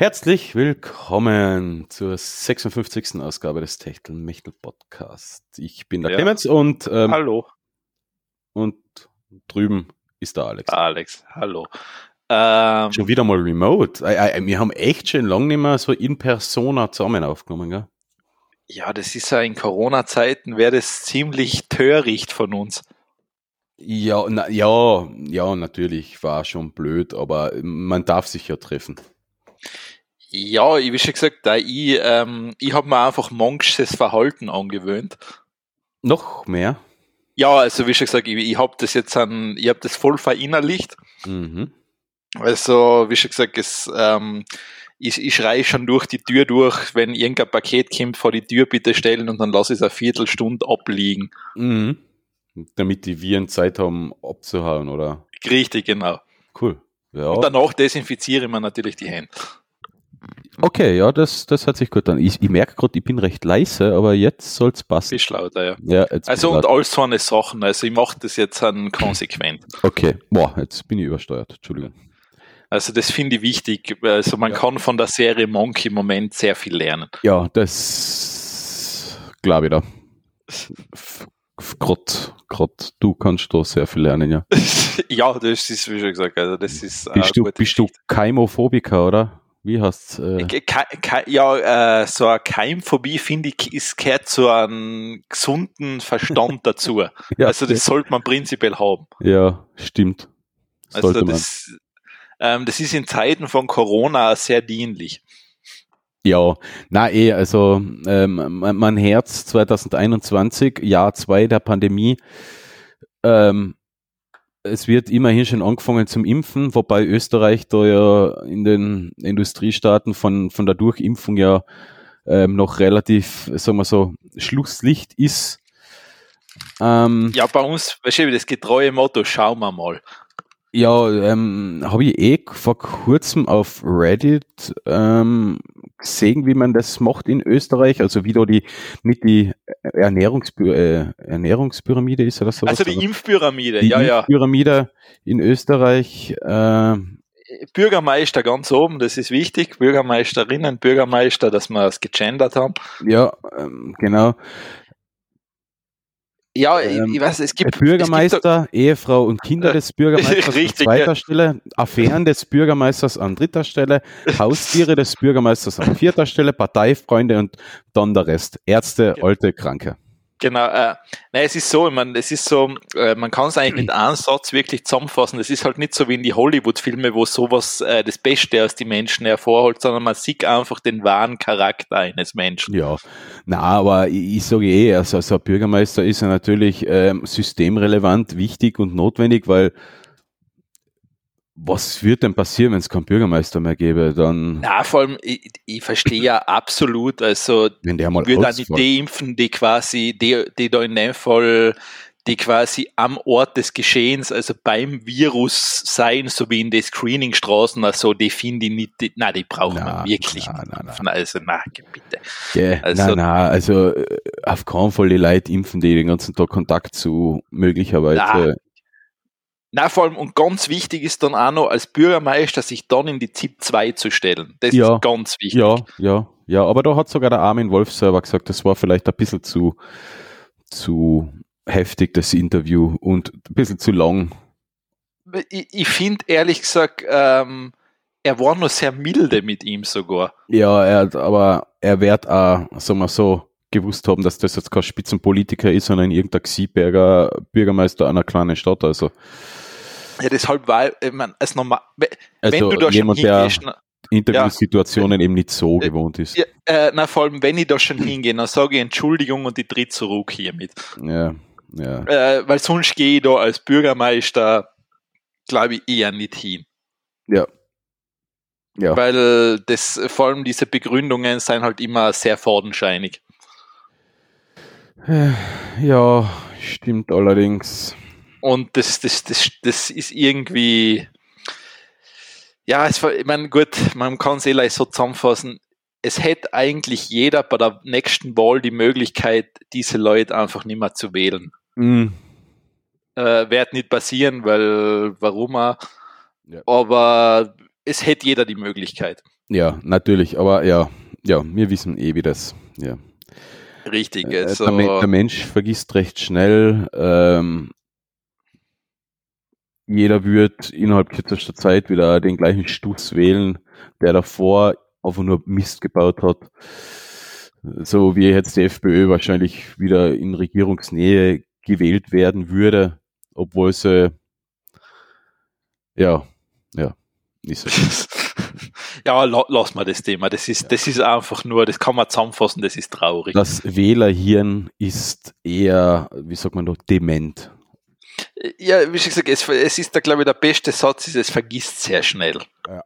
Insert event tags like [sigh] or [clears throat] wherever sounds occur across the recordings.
Herzlich willkommen zur 56. Ausgabe des Techtelmechtel Podcast. Ich bin der Ja. Clemens und, ähm, Hallo, und drüben ist der Alex. Alex. Hallo. Ähm, Schon wieder mal remote. Wir haben echt schon lange nicht mehr so in Persona zusammen aufgenommen, gell? ja, das ist ja in Corona-Zeiten, wäre das ziemlich töricht von uns. Ja, na, ja, ja, natürlich war schon blöd, aber man darf sich ja treffen. Ja, ich wie schon gesagt, da ich, ähm, ich habe mir einfach manches Verhalten angewöhnt. Noch mehr? Ja, also wie schon gesagt, ich, ich habe das jetzt an, ich habe das voll verinnerlicht. Mhm. Also, wie schon gesagt, es, ähm, ich, ich schreie schon durch die Tür durch, wenn irgendein Paket kommt, vor die Tür bitte stellen und dann lasse ich es eine Viertelstunde abliegen. Mhm. Damit die Viren Zeit haben abzuhauen, oder? Richtig, genau. Cool. Ja. Und danach desinfiziere ich mir natürlich die Hände. Okay, ja, das, das hört sich gut an. Ich, ich merke gerade, ich bin recht leise, aber jetzt soll's passen. Bist lauter, ja. Ja, jetzt Also und all so eine Sachen. Also ich mache das jetzt an konsequent. Okay, boah, jetzt bin ich übersteuert. Entschuldigung. Also das finde ich wichtig. Also man Ja. kann von der Serie Monk im Moment sehr viel lernen. Ja, das glaube ich da. Grott, Grott, du kannst da sehr viel lernen, ja. [laughs] ja, das ist, wie schon gesagt, also das ist äh, Bist du, bist du. Keimophobiker, oder? Wie hast äh, Ke- ke- Ja, äh, so eine Keimphobie, finde ich, ist, gehört zu einem gesunden Verstand [laughs] dazu. ja, Also das sollte man prinzipiell haben. ja, stimmt. Sollte Also das, ähm, das ist in Zeiten von Corona sehr dienlich. Ja, na eh, also ähm, mein, Herz 2021, Jahr zwei der Pandemie. Ähm, es wird immerhin schon angefangen zum Impfen, wobei Österreich da ja in den Industriestaaten von, von der Durchimpfung ja ähm, noch relativ, sagen wir so, Schlusslicht ist. Ähm, Ja, bei uns, weißt du, das getreue Motto, schauen wir mal. Ja, ähm, habe ich eh vor kurzem auf Reddit ähm, gesehen, wie man das macht in Österreich. Also wie da die nicht die Ernährungspy äh, Ernährungspyramide ist oder so. Also die Impfpyramide, die ja, ja. Impfpyramide in Österreich. Äh, Bürgermeister ganz oben, das ist wichtig. Bürgermeisterinnen, Bürgermeister, dass wir es gegendert haben. ja, ähm, genau. Ja, Ähm, ich, weiß, es gibt Bürgermeister, Ehefrau und Kinder des Bürgermeisters [laughs] Richtig, an zweiter ja. Stelle, Affären des Bürgermeisters an dritter Stelle, Haustiere des Bürgermeisters an vierter Stelle, Parteifreunde und dann der Rest. Ärzte, alte, Kranke. Genau, äh, nein, es ist so, ich meine, es ist so, äh, man kann es eigentlich mit einem Satz wirklich zusammenfassen. Es ist halt nicht so wie in die Hollywood-Filme, wo sowas äh, das Beste aus den Menschen hervorholt, sondern man sieht einfach den wahren Charakter eines Menschen. Ja, na, aber ich, ich sage eh, also, so ein Bürgermeister ist ja natürlich ähm, systemrelevant, wichtig und notwendig, weil was wird denn passieren, wenn es keinen Bürgermeister mehr gäbe? Dann, Ja, vor allem, ich, ich verstehe ja absolut, also wenn der mal würde ausfällt. die impfen, die quasi, die, die da in dem Fall, die quasi am Ort des Geschehens, also beim Virus sein, so wie in den Screeningstraßen, also die finde ich nicht, die, nein, die brauchen Na, wir wirklich na, nicht. na, na. Also, na, bitte. Gell, Also- nein, nein, also äh, auf keinen Fall die Leute impfen, die den ganzen Tag Kontakt zu möglicherweise. Na, vor allem, und ganz wichtig ist dann auch noch, als Bürgermeister sich dann in die ZIP 2 zu stellen. Das Ja. ist ganz wichtig. Ja, ja, ja, aber da hat sogar der Armin Wolf selber gesagt, das war vielleicht ein bisschen zu, zu heftig, das Interview und ein bisschen zu lang. Ich, ich finde, ehrlich gesagt, ähm, er war nur sehr milde mit ihm sogar. Ja, er aber er wird auch, sagen wir so, gewusst haben, dass das jetzt kein Spitzenpolitiker ist, sondern irgendein Xieberger Bürgermeister einer kleinen Stadt. Also, Ja, deshalb war, ich mein, als normal, wenn also du da jemand, schon der hingehst, na, Interviewsituationen eben nicht so gewohnt ist. ja, äh, na, vor allem, wenn ich da schon hingehe, dann sage ich Entschuldigung und ich tritt zurück hiermit. Ja, ja. Äh, weil sonst gehe ich da als Bürgermeister, glaube ich, eher nicht hin. Ja. Ja. Weil das, vor allem diese Begründungen sind halt immer sehr fadenscheinig. Ja, stimmt allerdings. Und das, das, das, das ist irgendwie, ja, es, war- ich meine, gut, man kann es eh so zusammenfassen. Es hätte eigentlich jeder bei der nächsten Wahl die Möglichkeit, diese Leute einfach nicht mehr zu wählen. Mhm. Äh, wird nicht passieren, weil warum auch. Ja. Aber es hätte jeder die Möglichkeit. Ja, natürlich, aber ja, ja, wir wissen eh, wie das, ja. Richtig. Äh, Also, der, der, Mensch vergisst recht schnell. Ähm, jeder wird innerhalb kürzester Zeit wieder den gleichen Stuss wählen, der davor einfach nur Mist gebaut hat. So wie jetzt die FPÖ wahrscheinlich wieder in Regierungsnähe gewählt werden würde, obwohl sie ja, ja, nicht so. [laughs] ja, lass mal das Thema. Das ist, ja. das ist einfach nur, das kann man zusammenfassen, das ist traurig. Das Wählerhirn ist eher, wie sagt man noch, dement. Ja, wie schon gesagt, es, es ist da, glaube ich, der beste Satz ist, es vergisst sehr schnell. Ja.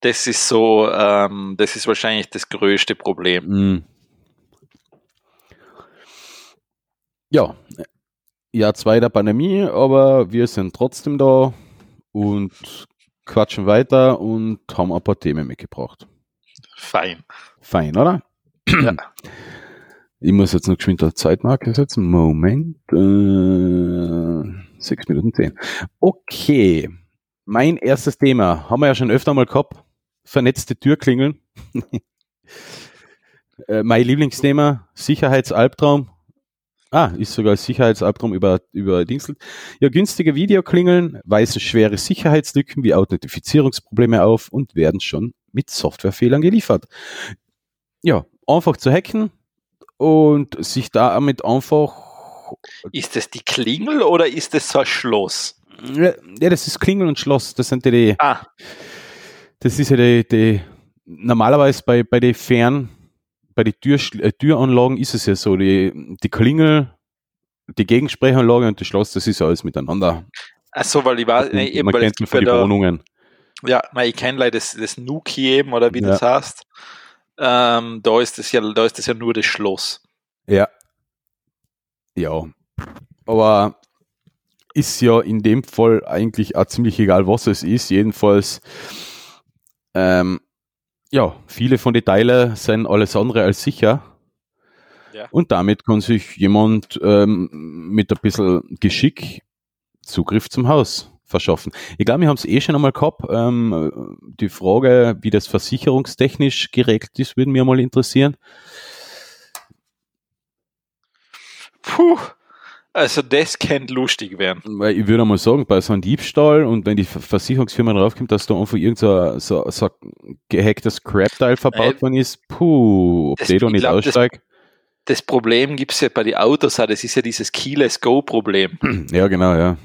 Das ist so, ähm, das ist wahrscheinlich das größte Problem. Mhm. Ja, Jahr zwei der Pandemie, aber wir sind trotzdem da und quatschen weiter und haben ein paar Themen mitgebracht. Fein. Fein, oder? Ja. Ich muss jetzt noch geschwind eine Zeitmarke setzen. Moment. Äh, 6 Minuten 10. Okay. Mein erstes Thema haben wir ja schon öfter mal gehabt. Vernetzte Türklingeln. [laughs] äh, mein Lieblingsthema, Sicherheitsalbtraum. Ah, ist sogar Sicherheitsalbtraum über, über Dingselt. Ja, günstige Videoklingeln weisen schwere Sicherheitslücken wie Authentifizierungsprobleme auf und werden schon mit Softwarefehlern geliefert. Ja, einfach zu hacken und sich damit einfach. Ist das die Klingel oder ist das so ein Schloss? Ja, das ist Klingel und Schloss. Das sind die. Ah. Das ist ja die, die normalerweise bei, bei den Fern, bei den Tür, äh, Türanlagen ist es ja so, die, die Klingel, die Gegensprechanlage und das Schloss, das ist ja alles miteinander. Ach so, weil ich weiß, nee, eben, man kennt für die Wohnungen. Ja, nein, ich kenne leider das, das Nuki eben, oder wie ja. das heißt. Ähm, da ist das ja, da ist das ja nur das Schloss. Ja. Ja. Aber ist ja in dem Fall eigentlich auch ziemlich egal, was es ist. Jedenfalls ähm, ja, viele von den Teilen sind alles andere als sicher. Ja. Und damit kann sich jemand ähm, mit ein bisschen Geschick Zugriff zum Haus verschaffen. Ich glaube, wir haben es eh schon einmal gehabt. Ähm, die Frage, wie das versicherungstechnisch geregelt ist, würde mir mal interessieren. Puh, also das könnte lustig werden. Weil ich würde mal sagen, bei so einem Diebstahl und wenn die Versicherungsfirma draufkommt, dass da einfach irgendein so, so, so gehacktes Crap-Teil verbaut worden ist, puh, ob das, der da nicht aussteigt. Das, das Problem gibt es ja bei den Autos auch, das ist ja dieses Keyless-Go-Problem. [clears throat] Ja, genau, ja.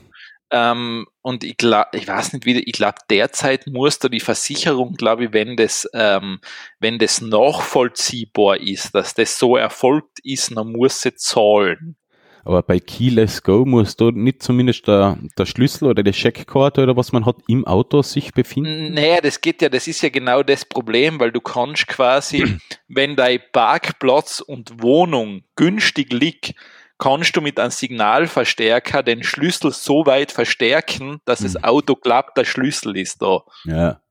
Ähm, und ich glaube, ich weiß nicht wieder, ich glaube, derzeit muss da die Versicherung, glaube ich, wenn das, ähm, wenn das nachvollziehbar ist, dass das so erfolgt ist, dann muss sie zahlen. Aber bei Keyless Go muss da nicht zumindest der, der Schlüssel oder die Checkkarte oder was man hat im Auto sich befinden? Naja, das geht ja, das ist ja genau das Problem, weil du kannst quasi, [clears throat] wenn dein Parkplatz und Wohnung günstig liegt, kannst du mit einem Signalverstärker den Schlüssel so weit verstärken, dass das mhm. Auto klappt, der Schlüssel ist da. Ja.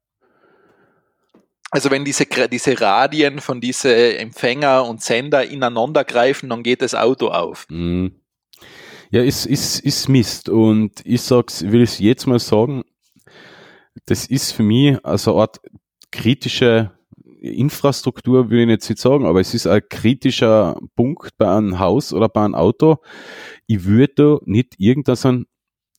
Also wenn diese, diese Radien von diesen Empfänger und Sender ineinander greifen, dann geht das Auto auf. Mhm. Ja, ist, ist, ist Mist. Und ich sag's, will es jetzt mal sagen, das ist für mich also eine Art kritische Infrastruktur, will ich jetzt nicht sagen, aber es ist ein kritischer Punkt bei einem Haus oder bei einem Auto. Ich würde nicht irgendein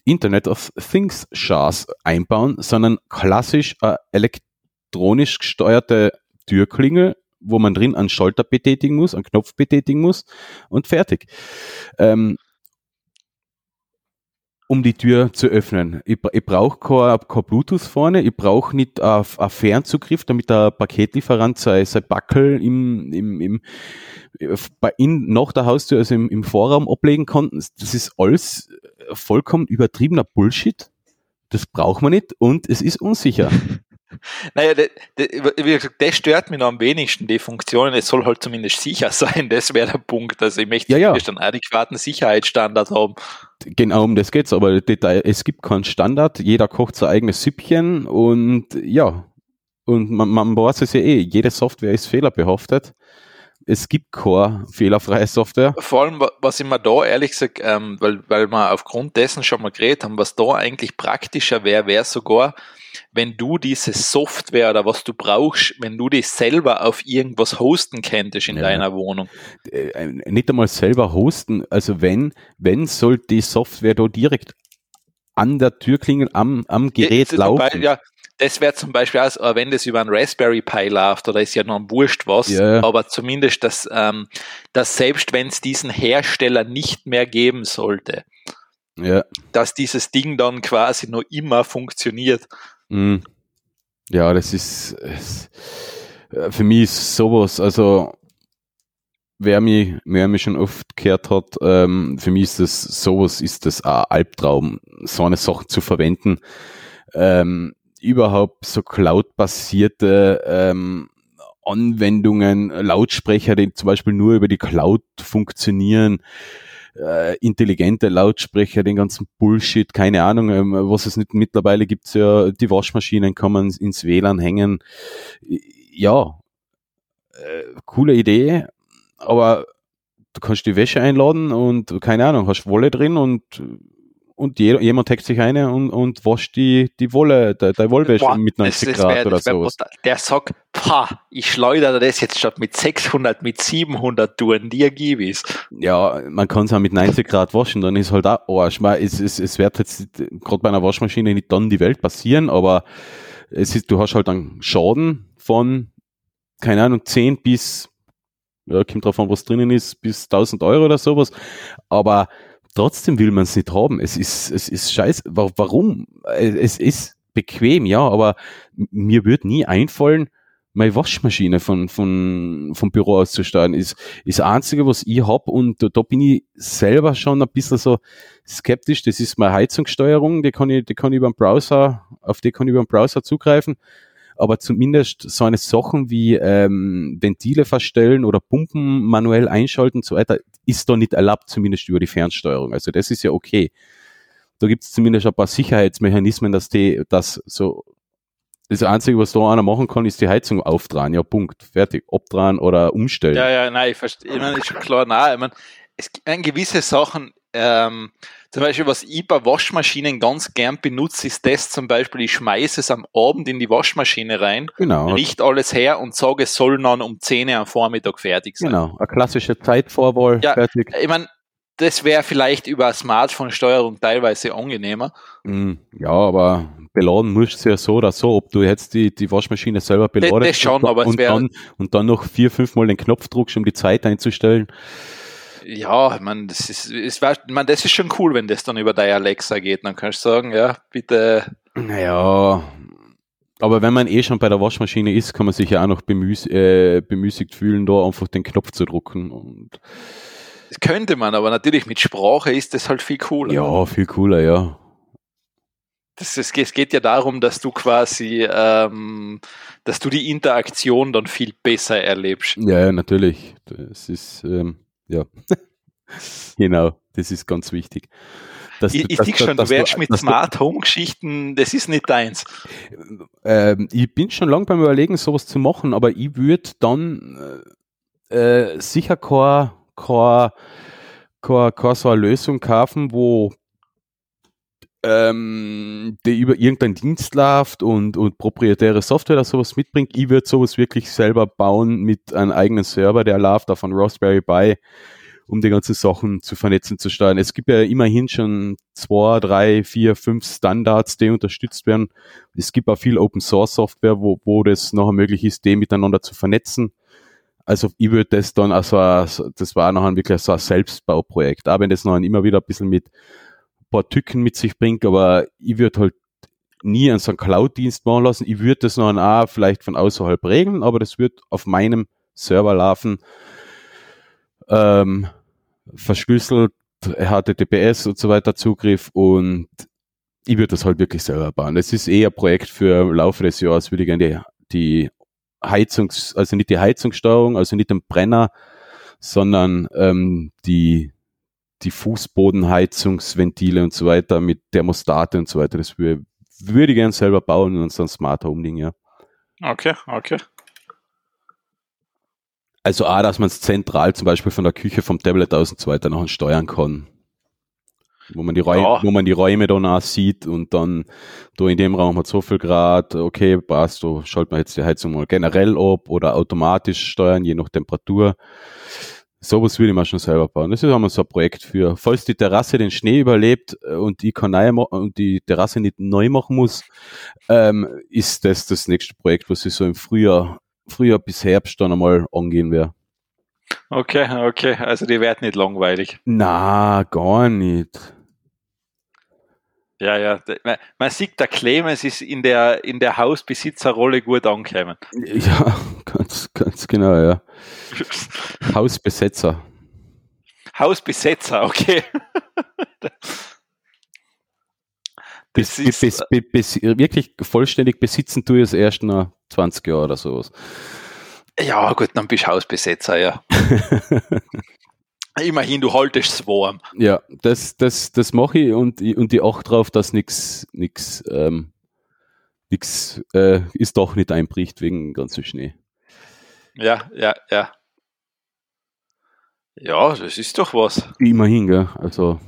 Internet of Things Chars einbauen, sondern klassisch eine elektronisch gesteuerte Türklingel, wo man drin einen Schalter betätigen muss, einen Knopf betätigen muss und fertig. Ähm, um die Tür zu öffnen. Ich, ich brauche kein, kein, Bluetooth vorne, ich brauche nicht einen Fernzugriff, damit der Paketlieferant sein, sein Backel im, im, im, bei in, nach der Haustür, also im, im Vorraum ablegen kann. Das ist alles vollkommen übertriebener Bullshit. Das braucht man nicht und es ist unsicher. [laughs] Naja, de, de, wie gesagt, das stört mich noch am wenigsten, die Funktionen. Es soll halt zumindest sicher [laughs] sein, das wäre der Punkt. Also ich möchte ja, ja. einen adäquaten Sicherheitsstandard haben. Genau, um das geht's, aber es gibt keinen Standard, jeder kocht sein eigenes Süppchen und ja, und man, man weiß es ja eh, jede Software ist fehlerbehaftet. Es gibt keine fehlerfreie Software. Vor allem, was ich mir da ehrlich gesagt, ähm, weil, weil wir aufgrund dessen schon mal geredet haben, was da eigentlich praktischer wäre, wäre sogar, wenn du diese Software oder was du brauchst, wenn du die selber auf irgendwas hosten könntest in ja. deiner Wohnung. Äh, nicht einmal selber hosten, also wenn, wenn soll die Software da direkt an der Türklingel am, am Gerät laufen. Beispiel, ja, das wäre zum Beispiel, auch, wenn das über einen Raspberry Pi läuft, oder ist ja noch ein Wurscht was, ja. aber zumindest, dass, ähm, dass selbst wenn es diesen Hersteller nicht mehr geben sollte, ja. dass dieses Ding dann quasi noch immer funktioniert. Mhm. Ja, das ist, äh, für mich ist sowas, also wer mich, wer mich schon oft gehört hat, ähm, für mich ist das sowas, ist das ein Albtraum, so eine Sache zu verwenden. Ähm, überhaupt so Cloud-basierte ähm, Anwendungen, Lautsprecher, die zum Beispiel nur über die Cloud funktionieren, äh, intelligente Lautsprecher, den ganzen Bullshit, keine Ahnung, ähm, was es nicht mittlerweile gibt's ja, die Waschmaschinen kann man ins WLAN hängen. Ja, äh, coole Idee, aber du kannst die Wäsche einladen und keine Ahnung, hast Wolle drin und und jeder, jemand hackt sich eine und, und wascht die, die Wolle, der, der Wollwäsche Boah, mit 90 das, das Grad wär, oder so. Der sagt, pah, ich schleudere das jetzt statt mit 600, mit 700 Touren, dir gib es. Ja, man kann es auch mit 90 Grad waschen, dann ist halt auch Arsch. Es, es, es wird jetzt gerade bei einer Waschmaschine nicht dann die Welt passieren, aber es ist, du hast halt einen Schaden von, keine Ahnung, 10 bis, ja, kommt drauf an, was drinnen ist, bis 1000 Euro oder sowas. Aber Trotzdem will man es nicht haben. Es ist, es ist scheiße. Warum? Es ist bequem, ja, aber mir wird nie einfallen, meine Waschmaschine von, von, vom Büro aus zu starten. Ist, ist das Einzige, was ich hab und da, da bin ich selber schon ein bisschen so skeptisch. Das ist meine Heizungssteuerung, die kann ich, die kann ich über den Browser, auf die kann ich über den Browser zugreifen aber zumindest so eine Sachen wie ähm, Ventile verstellen oder Pumpen manuell einschalten und so weiter, ist da nicht erlaubt, zumindest über die Fernsteuerung. Also das ist ja okay. Da gibt es zumindest ein paar Sicherheitsmechanismen, dass die das so das Einzige, was da einer machen kann, ist die Heizung aufdrehen. Ja, Punkt. Fertig. Abdrehen oder umstellen. Ja, ja, nein, ich verstehe. Ich meine, ist schon klar, nein, ich meine, es gibt gewisse Sachen, ähm, zum Beispiel, was ich bei Waschmaschinen ganz gern benutze, ist das zum Beispiel, ich schmeiße es am Abend in die Waschmaschine rein, genau. richt alles her und sage, es soll dann um 10 Uhr am Vormittag fertig sein. Genau, eine klassische Zeitvorwahl ja, fertig. Ich meine, das wäre vielleicht über Smartphone-Steuerung teilweise angenehmer. Mm, ja, aber beladen musst du ja so oder so, ob du jetzt die, die Waschmaschine selber beladest das, das schon, aber und, dann, und dann noch vier, fünf Mal den Knopf drückst, um die Zeit einzustellen. Ja, man, das ist, ist, man, das ist schon cool, wenn das dann über deine Alexa geht. Dann kannst du sagen, ja, bitte. Naja, aber wenn man eh schon bei der Waschmaschine ist, kann man sich ja auch noch bemüß, äh, bemüßigt fühlen, da einfach den Knopf zu drücken. Und das könnte man, aber natürlich mit Sprache ist das halt viel cooler. Ja, viel cooler, ja. Das, es, es geht ja darum, dass du quasi, ähm, dass du die Interaktion dann viel besser erlebst. Ja, natürlich. Das ist, ähm, ja, [laughs] genau, das ist ganz wichtig. Dass, ich ich sehe schon, du wärst mit Smart Home Geschichten, das ist nicht deins. Ähm, ich bin schon lange beim Überlegen, sowas zu machen, aber ich würde dann äh, äh, sicher keine, keine, keine, keine so eine Lösung kaufen, wo ähm, der über irgendeinen Dienst läuft und, und proprietäre Software oder sowas mitbringt. Ich würde sowas wirklich selber bauen mit einem eigenen Server, der läuft auf einem Raspberry Pi, um die ganzen Sachen zu vernetzen, zu steuern. Es gibt ja immerhin schon zwei, drei, vier, fünf Standards, die unterstützt werden. Es gibt auch viel Open Source Software, wo, wo das nachher möglich ist, die miteinander zu vernetzen. Also ich würde das dann, also das war nachher wirklich so ein Selbstbauprojekt. Aber wenn das nachher immer wieder ein bisschen mit paar Tücken mit sich bringt, aber ich würde halt nie an so einen Cloud-Dienst machen lassen. Ich würde das noch auch vielleicht von außerhalb regeln, aber das wird auf meinem Server laufen. Ähm, verschlüsselt, HTTPS und so weiter Zugriff und ich würde das halt wirklich selber bauen. Das ist eher ein Projekt für im Laufe des Jahres, würde ich gerne die, die Heizungs-, also nicht die Heizungssteuerung, also nicht den Brenner, sondern ähm, die die Fußbodenheizungsventile und so weiter mit Thermostate und so weiter. Das würde, würde ich gerne selber bauen und so ein Smart Home Ding, ja. Okay, okay. Also auch, dass man es zentral zum Beispiel von der Küche vom Tablet aus und so weiter noch steuern kann. wo man die Räume, Ja. wo man die Räume dann auch sieht und dann da in dem Raum hat so viel Grad, okay, passt, da schalten wir jetzt die Heizung mal generell ab oder automatisch steuern, je nach Temperatur. Sowas würde ich mir schon selber bauen. Das ist einmal so ein Projekt für, falls die Terrasse den Schnee überlebt äh, und ich kann neu und die Terrasse nicht neu machen muss, ähm, ist das das nächste Projekt, was ich so im Frühjahr, Frühjahr bis Herbst dann einmal angehen werde. Okay, okay. Also die werden nicht langweilig. Na, gar nicht. Ja, ja. Man, sieht, der Clemens ist in der, in der Hausbesitzerrolle gut angekommen. Ja, ganz, ganz genau, ja. [laughs] Hausbesetzer. Hausbesetzer, okay. [laughs] Das ist- bis, bis, bis, wirklich vollständig besitzen tue ich es erst nach 20 Jahren oder sowas. Ja, gut, dann bist du Hausbesetzer, ja. [laughs] Immerhin, du haltest es warm. Ja, das, das, das mache ich und, ich- und die achte drauf, dass nichts nix, ähm, nix, äh, ist doch nicht einbricht wegen dem ganzen Schnee. Ja, ja, ja. Ja, das ist doch was. Immerhin, gell? Also,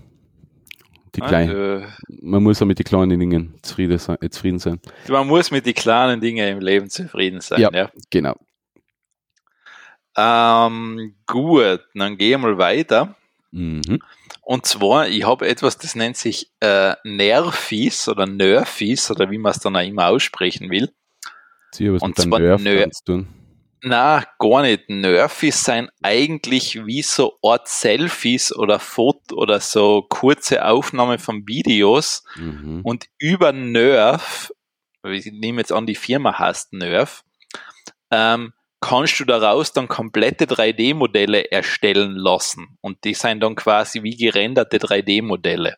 die kleinen, Also, man muss auch mit den kleinen Dingen zufrieden sein. Äh, zufrieden sein. man muss mit den kleinen Dingen im Leben zufrieden sein. Ja. Ja. Genau. Ähm, gut, dann gehen wir mal weiter. Mhm. Und zwar, ich habe etwas, das nennt sich äh, Nerfis oder Nerfis oder wie man es dann auch immer aussprechen will. Sie was Und mit zwar Nerf Nerf. zu tun. Na, gar nicht. Nerfis sind eigentlich wie so Art Selfies oder Foto oder so kurze Aufnahme von Videos Mhm. und über Nerf, ich nehme jetzt an, die Firma heißt Nerf, ähm, kannst du daraus dann komplette 3D-Modelle erstellen lassen. Und die sind dann quasi wie gerenderte 3D-Modelle.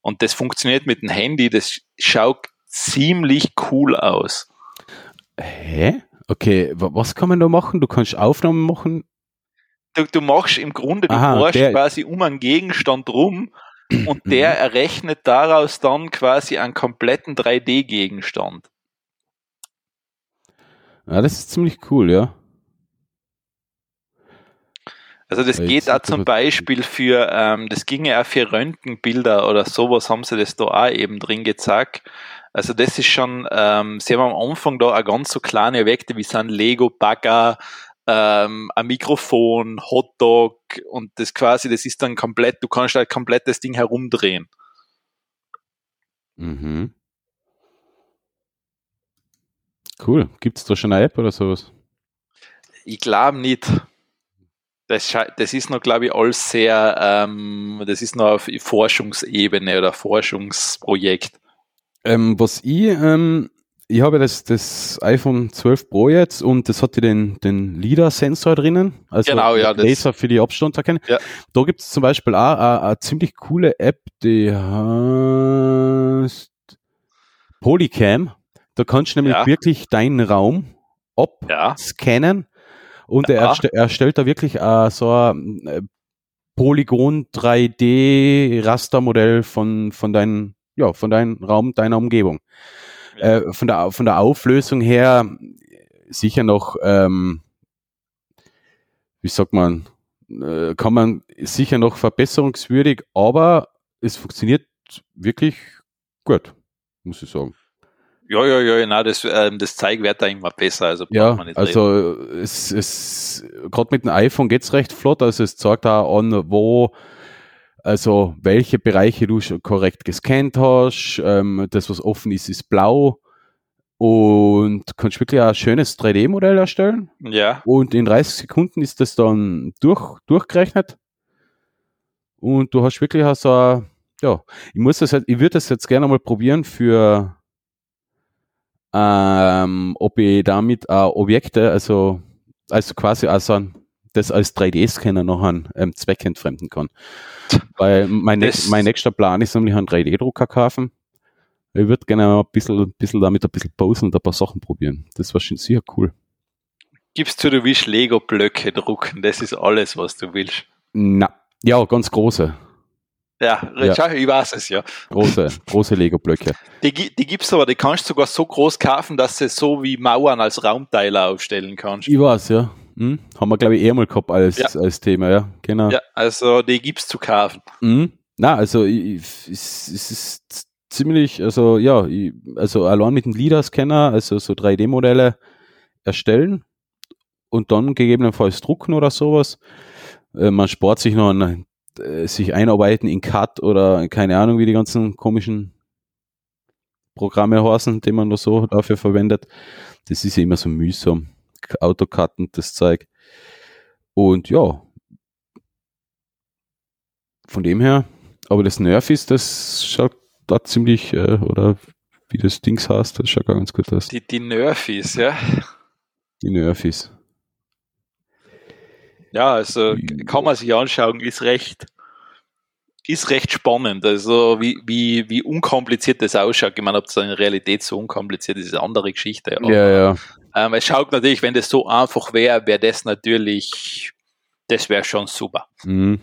Und das funktioniert mit dem Handy, das schaut ziemlich cool aus. Hä? Okay, wa- was kann man da machen? Du kannst Aufnahmen machen. du, du machst im Grunde, du Aha, der- quasi um einen Gegenstand rum [clears throat] und der Mhm. errechnet daraus dann quasi einen kompletten 3D-Gegenstand. Ja, das ist ziemlich cool, ja. Also das geht sieht zum Beispiel für, ähm, das ginge auch für Röntgenbilder oder sowas haben sie das da auch eben drin gezeigt. Also das ist schon, ähm, sie haben am Anfang da auch ganz so kleine Objekte wie sind Lego, Bagger, ähm, ein Mikrofon, Hotdog und das quasi, das ist dann komplett, du kannst halt komplett das Ding herumdrehen. Mhm. Cool. Gibt es da schon eine App oder sowas? Ich glaube nicht. Das, das ist noch, glaube ich, alles sehr, ähm, das ist noch auf Forschungsebene oder Forschungsprojekt. Ähm, was ich, ähm, ich habe das, das iPhone 12 Pro jetzt und das hatte den, den LIDAR-Sensor drinnen, also Genau, ja, das- Laser für die Abstandserkennung. Ja. Da gibt es zum Beispiel auch eine, eine ziemlich coole App, die heißt Polycam. Da kannst du nämlich Ja. wirklich deinen Raum Ja. abscannen und er Ja. erste- erstellt da wirklich äh, so ein äh, Polygon 3D Rastermodell von, von deinem, ja, von deinem Raum, deiner Umgebung. Ja. Äh, von der, von der Auflösung her sicher noch, ähm, wie sagt man, äh, kann man sicher noch verbesserungswürdig, aber es funktioniert wirklich gut, muss ich sagen. Ja, ja, ja, na, das, ähm, das Zeig wird da immer besser, also braucht Ja, man nicht reden. also es, es gerade mit dem iPhone geht's recht flott, also es zeigt auch an, wo also welche Bereiche du schon korrekt gescannt hast. Ähm, das, was offen ist, ist blau. Und kannst wirklich ein schönes 3D-Modell erstellen. Ja, Und in 30 Sekunden ist das dann durch, durchgerechnet. Und du hast wirklich auch so ein, ja, ich muss das halt, ich würde das jetzt gerne mal probieren für, ähm, ob ich damit äh, Objekte, also, also quasi also ein, das als 3D-Scanner noch an ähm, Zweck entfremden kann. Weil mein, nächst, mein nächster Plan ist nämlich einen 3D-Drucker kaufen. Ich würde gerne ein bisschen, bisschen damit ein bisschen posen und ein paar Sachen probieren. Das war schon sicher cool. gibst du, du willst Lego-Blöcke drucken, das ist alles, was du willst. Na, ja, ganz große. Ja, Ja. ich weiß es ja. Große, große Lego-Blöcke. Die, die gibt's aber, die kannst du sogar so groß kaufen, dass du so wie Mauern als Raumteiler aufstellen kannst. Ich weiß, ja. Hm? Haben wir, glaube ich, eher mal gehabt als, Ja. als Thema, ja. Genau. Ja, also die gibt's zu kaufen. Hm? na, also es, es ist ziemlich, also ja, ich, also allein mit dem LIDAR-Scanner, also so 3D-Modelle erstellen und dann gegebenenfalls drucken oder sowas. Äh, man spart sich noch ein, äh, sich einarbeiten in CAD oder keine Ahnung, wie die ganzen komischen Programme heißen, die man nur so dafür verwendet. Das ist ja immer so mühsam. AutoCAD und das Zeug. Und ja, von dem her, aber das Nerf ist, das schaut da ziemlich, äh, oder wie das Dings heißt, das schaut ganz gut aus. Die, die Nerfies, ja. Die Nerfies. Ja, also kann man sich anschauen, ist recht, ist recht spannend. Also wie, wie, wie unkompliziert das ausschaut. Ich meine, ob es in Realität so unkompliziert ist, ist eine andere Geschichte. Aber, ja, ja. Ähm, es schaut natürlich, wenn das so einfach wäre, wäre das natürlich, das wäre schon super. Mhm.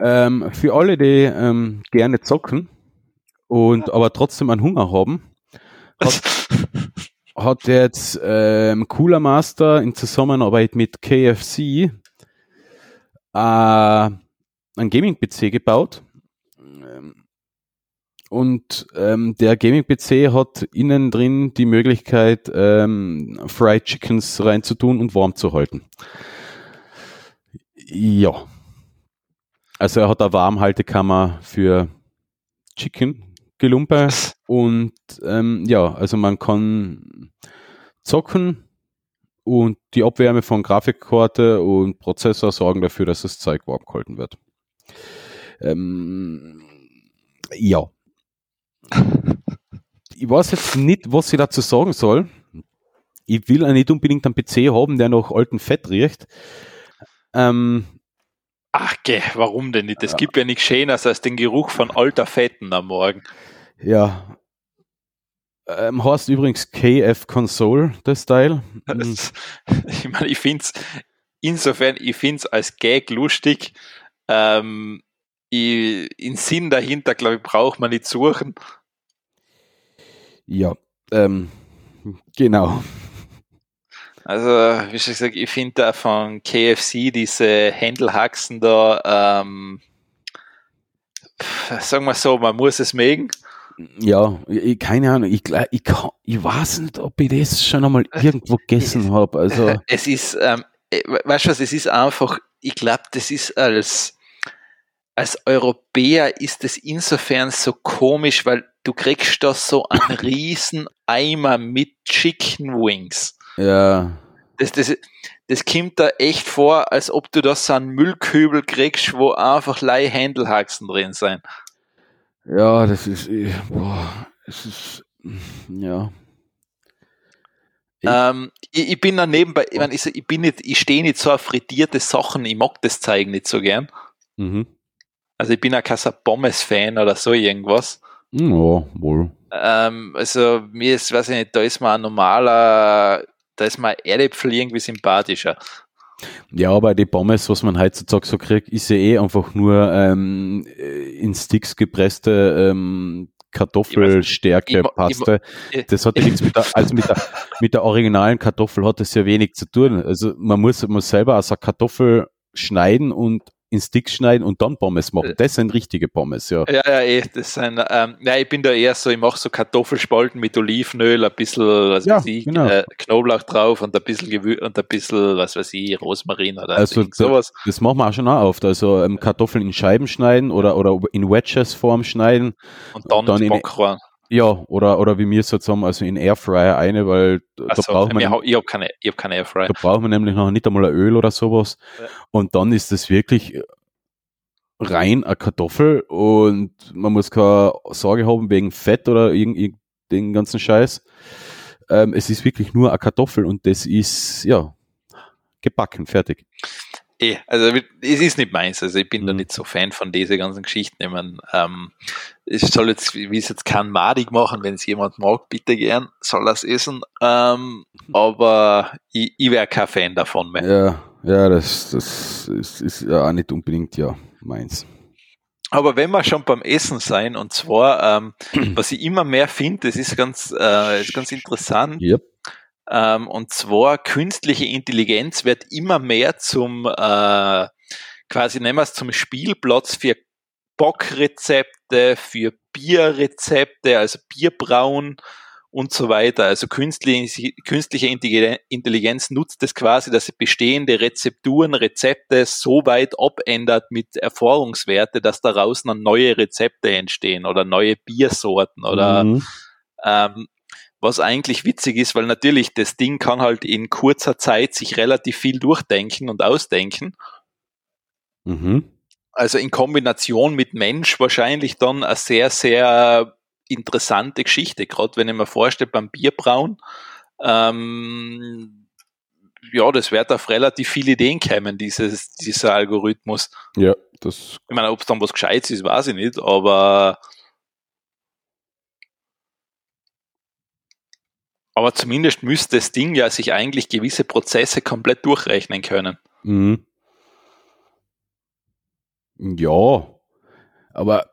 Ähm, für alle, die ähm, gerne zocken und aber trotzdem einen Hunger haben, hat, [laughs] hat jetzt ähm, Cooler Master in Zusammenarbeit mit KFC äh, ein Gaming-PC gebaut. Und ähm, der Gaming-PC hat innen drin die Möglichkeit, ähm, Fried Chickens reinzutun und warm zu halten. Ja. Also er hat eine Warmhaltekammer für Chicken Gelumpe und ähm, ja, also man kann zocken und die Abwärme von Grafikkarte und Prozessor sorgen dafür, dass das Zeug warm gehalten wird. Ähm, ja. [laughs] Ich weiß jetzt nicht, was ich dazu sagen soll. Ich will auch nicht unbedingt einen PC haben, der noch alten Fett riecht. Ähm, Ach, geh, warum denn nicht? Es gibt ja nichts Schöneres als den Geruch von alter Fetten am Morgen. Ja. Ähm, heißt übrigens KF Console, das Teil. [laughs] Mhm. ich meine, ich finde es, insofern, ich finde es als Gag lustig. Ähm, ich, in Sinn dahinter, glaube ich, braucht man nicht suchen. Ja, ähm, genau. Also, wie schon gesagt, ich finde da von KFC diese Händelhaxen da, ähm, sagen wir so, man muss es mögen. Ja, ich, keine Ahnung, ich, ich, ich weiß nicht, ob ich das schon einmal [laughs] irgendwo gegessen habe. Also. [laughs] Es ist, ähm, äh, weißt du was, es ist einfach, ich glaube, das ist als, als Europäer ist es insofern so komisch, weil du kriegst da so einen [laughs] riesen Eimer mit Chicken Wings. Ja. Das, das, das kommt da echt vor, als ob du da so einen Müllkübel kriegst, wo einfach Lei Händelhaxen drin sind. Ja, das ist, boah, es ist, ja. Ich, ähm, ich, ich bin dann nebenbei, ich, mein, ich, ich bin nicht, ich stehe nicht so auf frittierte Sachen, ich mag das zeigen nicht so gern. Mhm. Also ich bin ja kein Pommes-Fan oder so irgendwas. Ja, wohl. Ähm, also mir ist, weiß ich nicht, da ist mal ein normaler da ist mal Erdäpfel irgendwie sympathischer. Ja, aber die Pommes, was man heutzutage so kriegt, ist ja eh einfach nur ähm, in Sticks gepresste ähm, Kartoffelstärke, Paste. Das hat ja nichts mit der, also mit der, mit der originalen Kartoffel hat das ja wenig zu tun. Also man muss, man muss selber also Kartoffel schneiden und in Sticks schneiden und dann Pommes machen. Äh. Das sind richtige Pommes, ja. Ja, ja, eh, das sind, ähm, ja, ich bin da eher so, ich mache so Kartoffelspalten mit Olivenöl, ein bisschen, was ja, weiß ich, genau. äh, Knoblauch drauf und ein bisschen Gewür und ein bisschen, was weiß ich, Rosmarin oder also sowas. Das, machen wir auch schon auch oft. Also ähm, Kartoffeln in Scheiben schneiden oder, oder in Wedges-Form schneiden. Und dann, und dann in, Backwaren. Ja, oder, oder wie wir es jetzt haben, also in Airfryer eine, weil da so, braucht man. Ich habe keine, ich hab keine Airfryer. Da braucht man nämlich noch nicht einmal ein Öl oder sowas. Ja. Und dann ist das wirklich rein eine Kartoffel und man muss keine Sorge haben wegen Fett oder irgend, den ganzen Scheiß. Ähm, es ist wirklich nur eine Kartoffel und das ist, ja, gebacken, fertig. Eh, also es ist nicht meins, also ich bin mhm. da nicht so Fan von diesen ganzen Geschichten. Ich meine, ähm, ich soll jetzt, wie es jetzt kann, madig machen, wenn es jemand mag, bitte gern, soll das essen. Ähm, aber ich, ich wäre kein Fan davon mehr. Ja, ja, das, das ist, ist ja auch nicht unbedingt ja meins. Aber wenn wir schon beim Essen sein, und zwar, ähm, [clears throat] was ich immer mehr finde, das ist ganz, äh, ist ganz interessant. Yep. Ähm, und zwar künstliche Intelligenz wird immer mehr zum äh, quasi nehmen wir es zum Spielplatz für Bockrezepte, für Bierrezepte, also Bierbrauen und so weiter. Also künstliche, künstliche Intelligenz nutzt es quasi, dass sie bestehende Rezepturen, Rezepte so weit abändert mit Erfahrungswerte, dass daraus dann neue Rezepte entstehen oder neue Biersorten oder mhm. ähm, was eigentlich witzig ist, weil natürlich das Ding kann halt in kurzer Zeit sich relativ viel durchdenken und ausdenken. Mhm. Also in Kombination mit Mensch wahrscheinlich dann eine sehr, sehr interessante Geschichte, gerade wenn ich mir vorstelle, beim Bierbrauen, ähm, ja, das wird auf relativ viele Ideen kommen, dieses, dieser Algorithmus. Ja, das. Ich meine, ob es dann was Gescheites ist, weiß ich nicht, aber aber zumindest müsste das Ding ja sich eigentlich gewisse Prozesse komplett durchrechnen können. Mhm. Ja, aber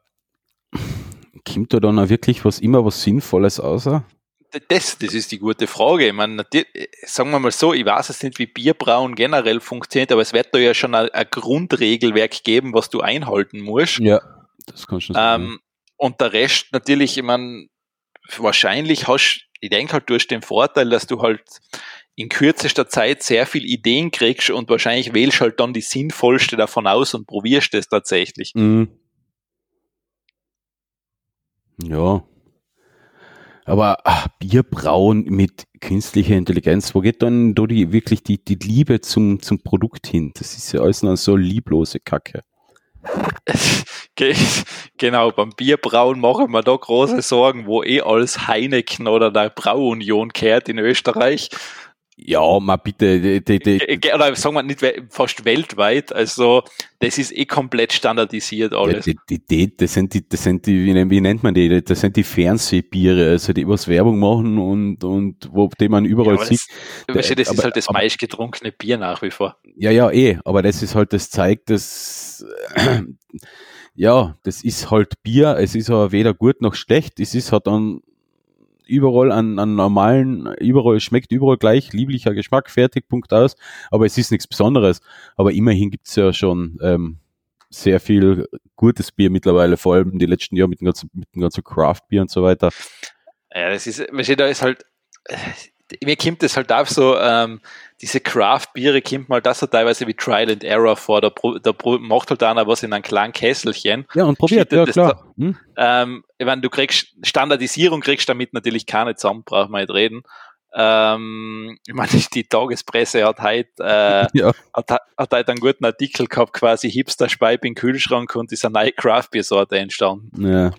kommt da dann auch wirklich was immer was Sinnvolles außer? Das, das ist die gute Frage. Ich meine, sagen wir mal so, ich weiß es nicht, wie Bierbrauen generell funktioniert, aber es wird da ja schon ein, ein Grundregelwerk geben, was du einhalten musst. Ja, das kannst du sagen. Ähm, und der Rest natürlich, ich meine, wahrscheinlich hast, ich denke halt, du hast den Vorteil, dass du halt in kürzester Zeit sehr viel Ideen kriegst und wahrscheinlich wählst halt dann die sinnvollste davon aus und probierst es tatsächlich. Mhm. Ja. Aber ach, Bierbrauen mit künstlicher Intelligenz, wo geht dann da die, wirklich die, die Liebe zum, zum Produkt hin? Das ist ja alles noch so lieblose Kacke. Genau, beim Bierbrauen machen wir da große Sorgen, wo eh alles Heineken oder der Brauunion kehrt in Österreich. Ja, mal bitte. Die, die, die. Oder sagen wir nicht fast weltweit. Also das ist eh komplett standardisiert alles. Die, die, die, das sind die, das sind die, wie nennt man die? Das sind die Fernsehbiere, also die was Werbung machen und und wo die man überall ja, sieht. Das, weißt du, das aber, ist halt das meistgetrunkene Bier nach wie vor. Ja, ja, eh. Aber das ist halt das zeigt, dass [clears throat] ja, das ist halt Bier. Es ist aber weder gut noch schlecht. Es ist halt dann überall an, an normalen, überall, schmeckt überall gleich, lieblicher Geschmack, fertig, Punkt aus, aber es ist nichts Besonderes. Aber immerhin gibt's ja schon ähm, sehr viel gutes Bier mittlerweile, vor allem die letzten Jahre mit dem ganzen, mit dem ganzen Craft-Bier und so weiter. Ja, das ist, da ist halt, mir kommt es halt auf so, ähm, diese Craft-Biere kommt mal das so teilweise wie Trial and Error vor, da, da macht halt einer was in einem kleinen Kesselchen. Ja, und probiert, ja, klar. Da, hm? ähm, ich meine, du kriegst, Standardisierung kriegst damit natürlich keine zusammen, braucht man nicht reden. Ähm, ich meine, die Tagespresse hat heute, äh, [laughs] ja. hat, hat heute einen guten Artikel gehabt, quasi Hipster-Speib im Kühlschrank und ist eine neue Craft-Bier-Sorte entstanden. Ja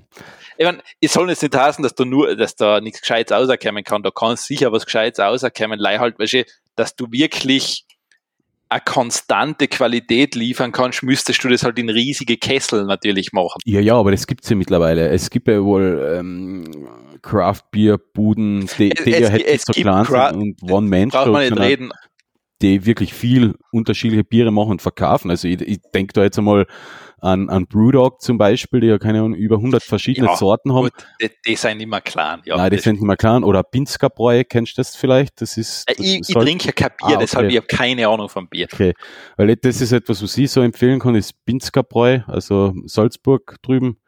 ich meine, es soll jetzt nicht heißen, dass du nur, dass da nichts Gescheites rauskommen kann. Da kann sicher was Gescheites rauskommen, leih halt, weißt du, dass du wirklich eine konstante Qualität liefern kannst, müsstest du das halt in riesige Kessel natürlich machen. Ja, ja, aber das gibt's ja mittlerweile. Es gibt ja wohl ähm, Craft Beer Buden, die, die es, ja halt so klein sind und One Man Braucht man nicht reden. Die wirklich viel unterschiedliche Biere machen und verkaufen. Also ich, ich denke da jetzt einmal an, an Brewdog zum Beispiel, die ja keine Ahnung, über 100 verschiedene ja, Sorten haben. Gut, die, die sind immer klein. Ja, Nein, die sind immer klein. Oder Pinsker-Bräu, kennst du das vielleicht? Das ist. Äh, das ich, ich trinke ja kein Bier, ah, deshalb ich habe keine Ahnung vom Bier. Okay, weil das ist etwas, was ich so empfehlen kann, ist Pinsker-Bräu, also Salzburg drüben.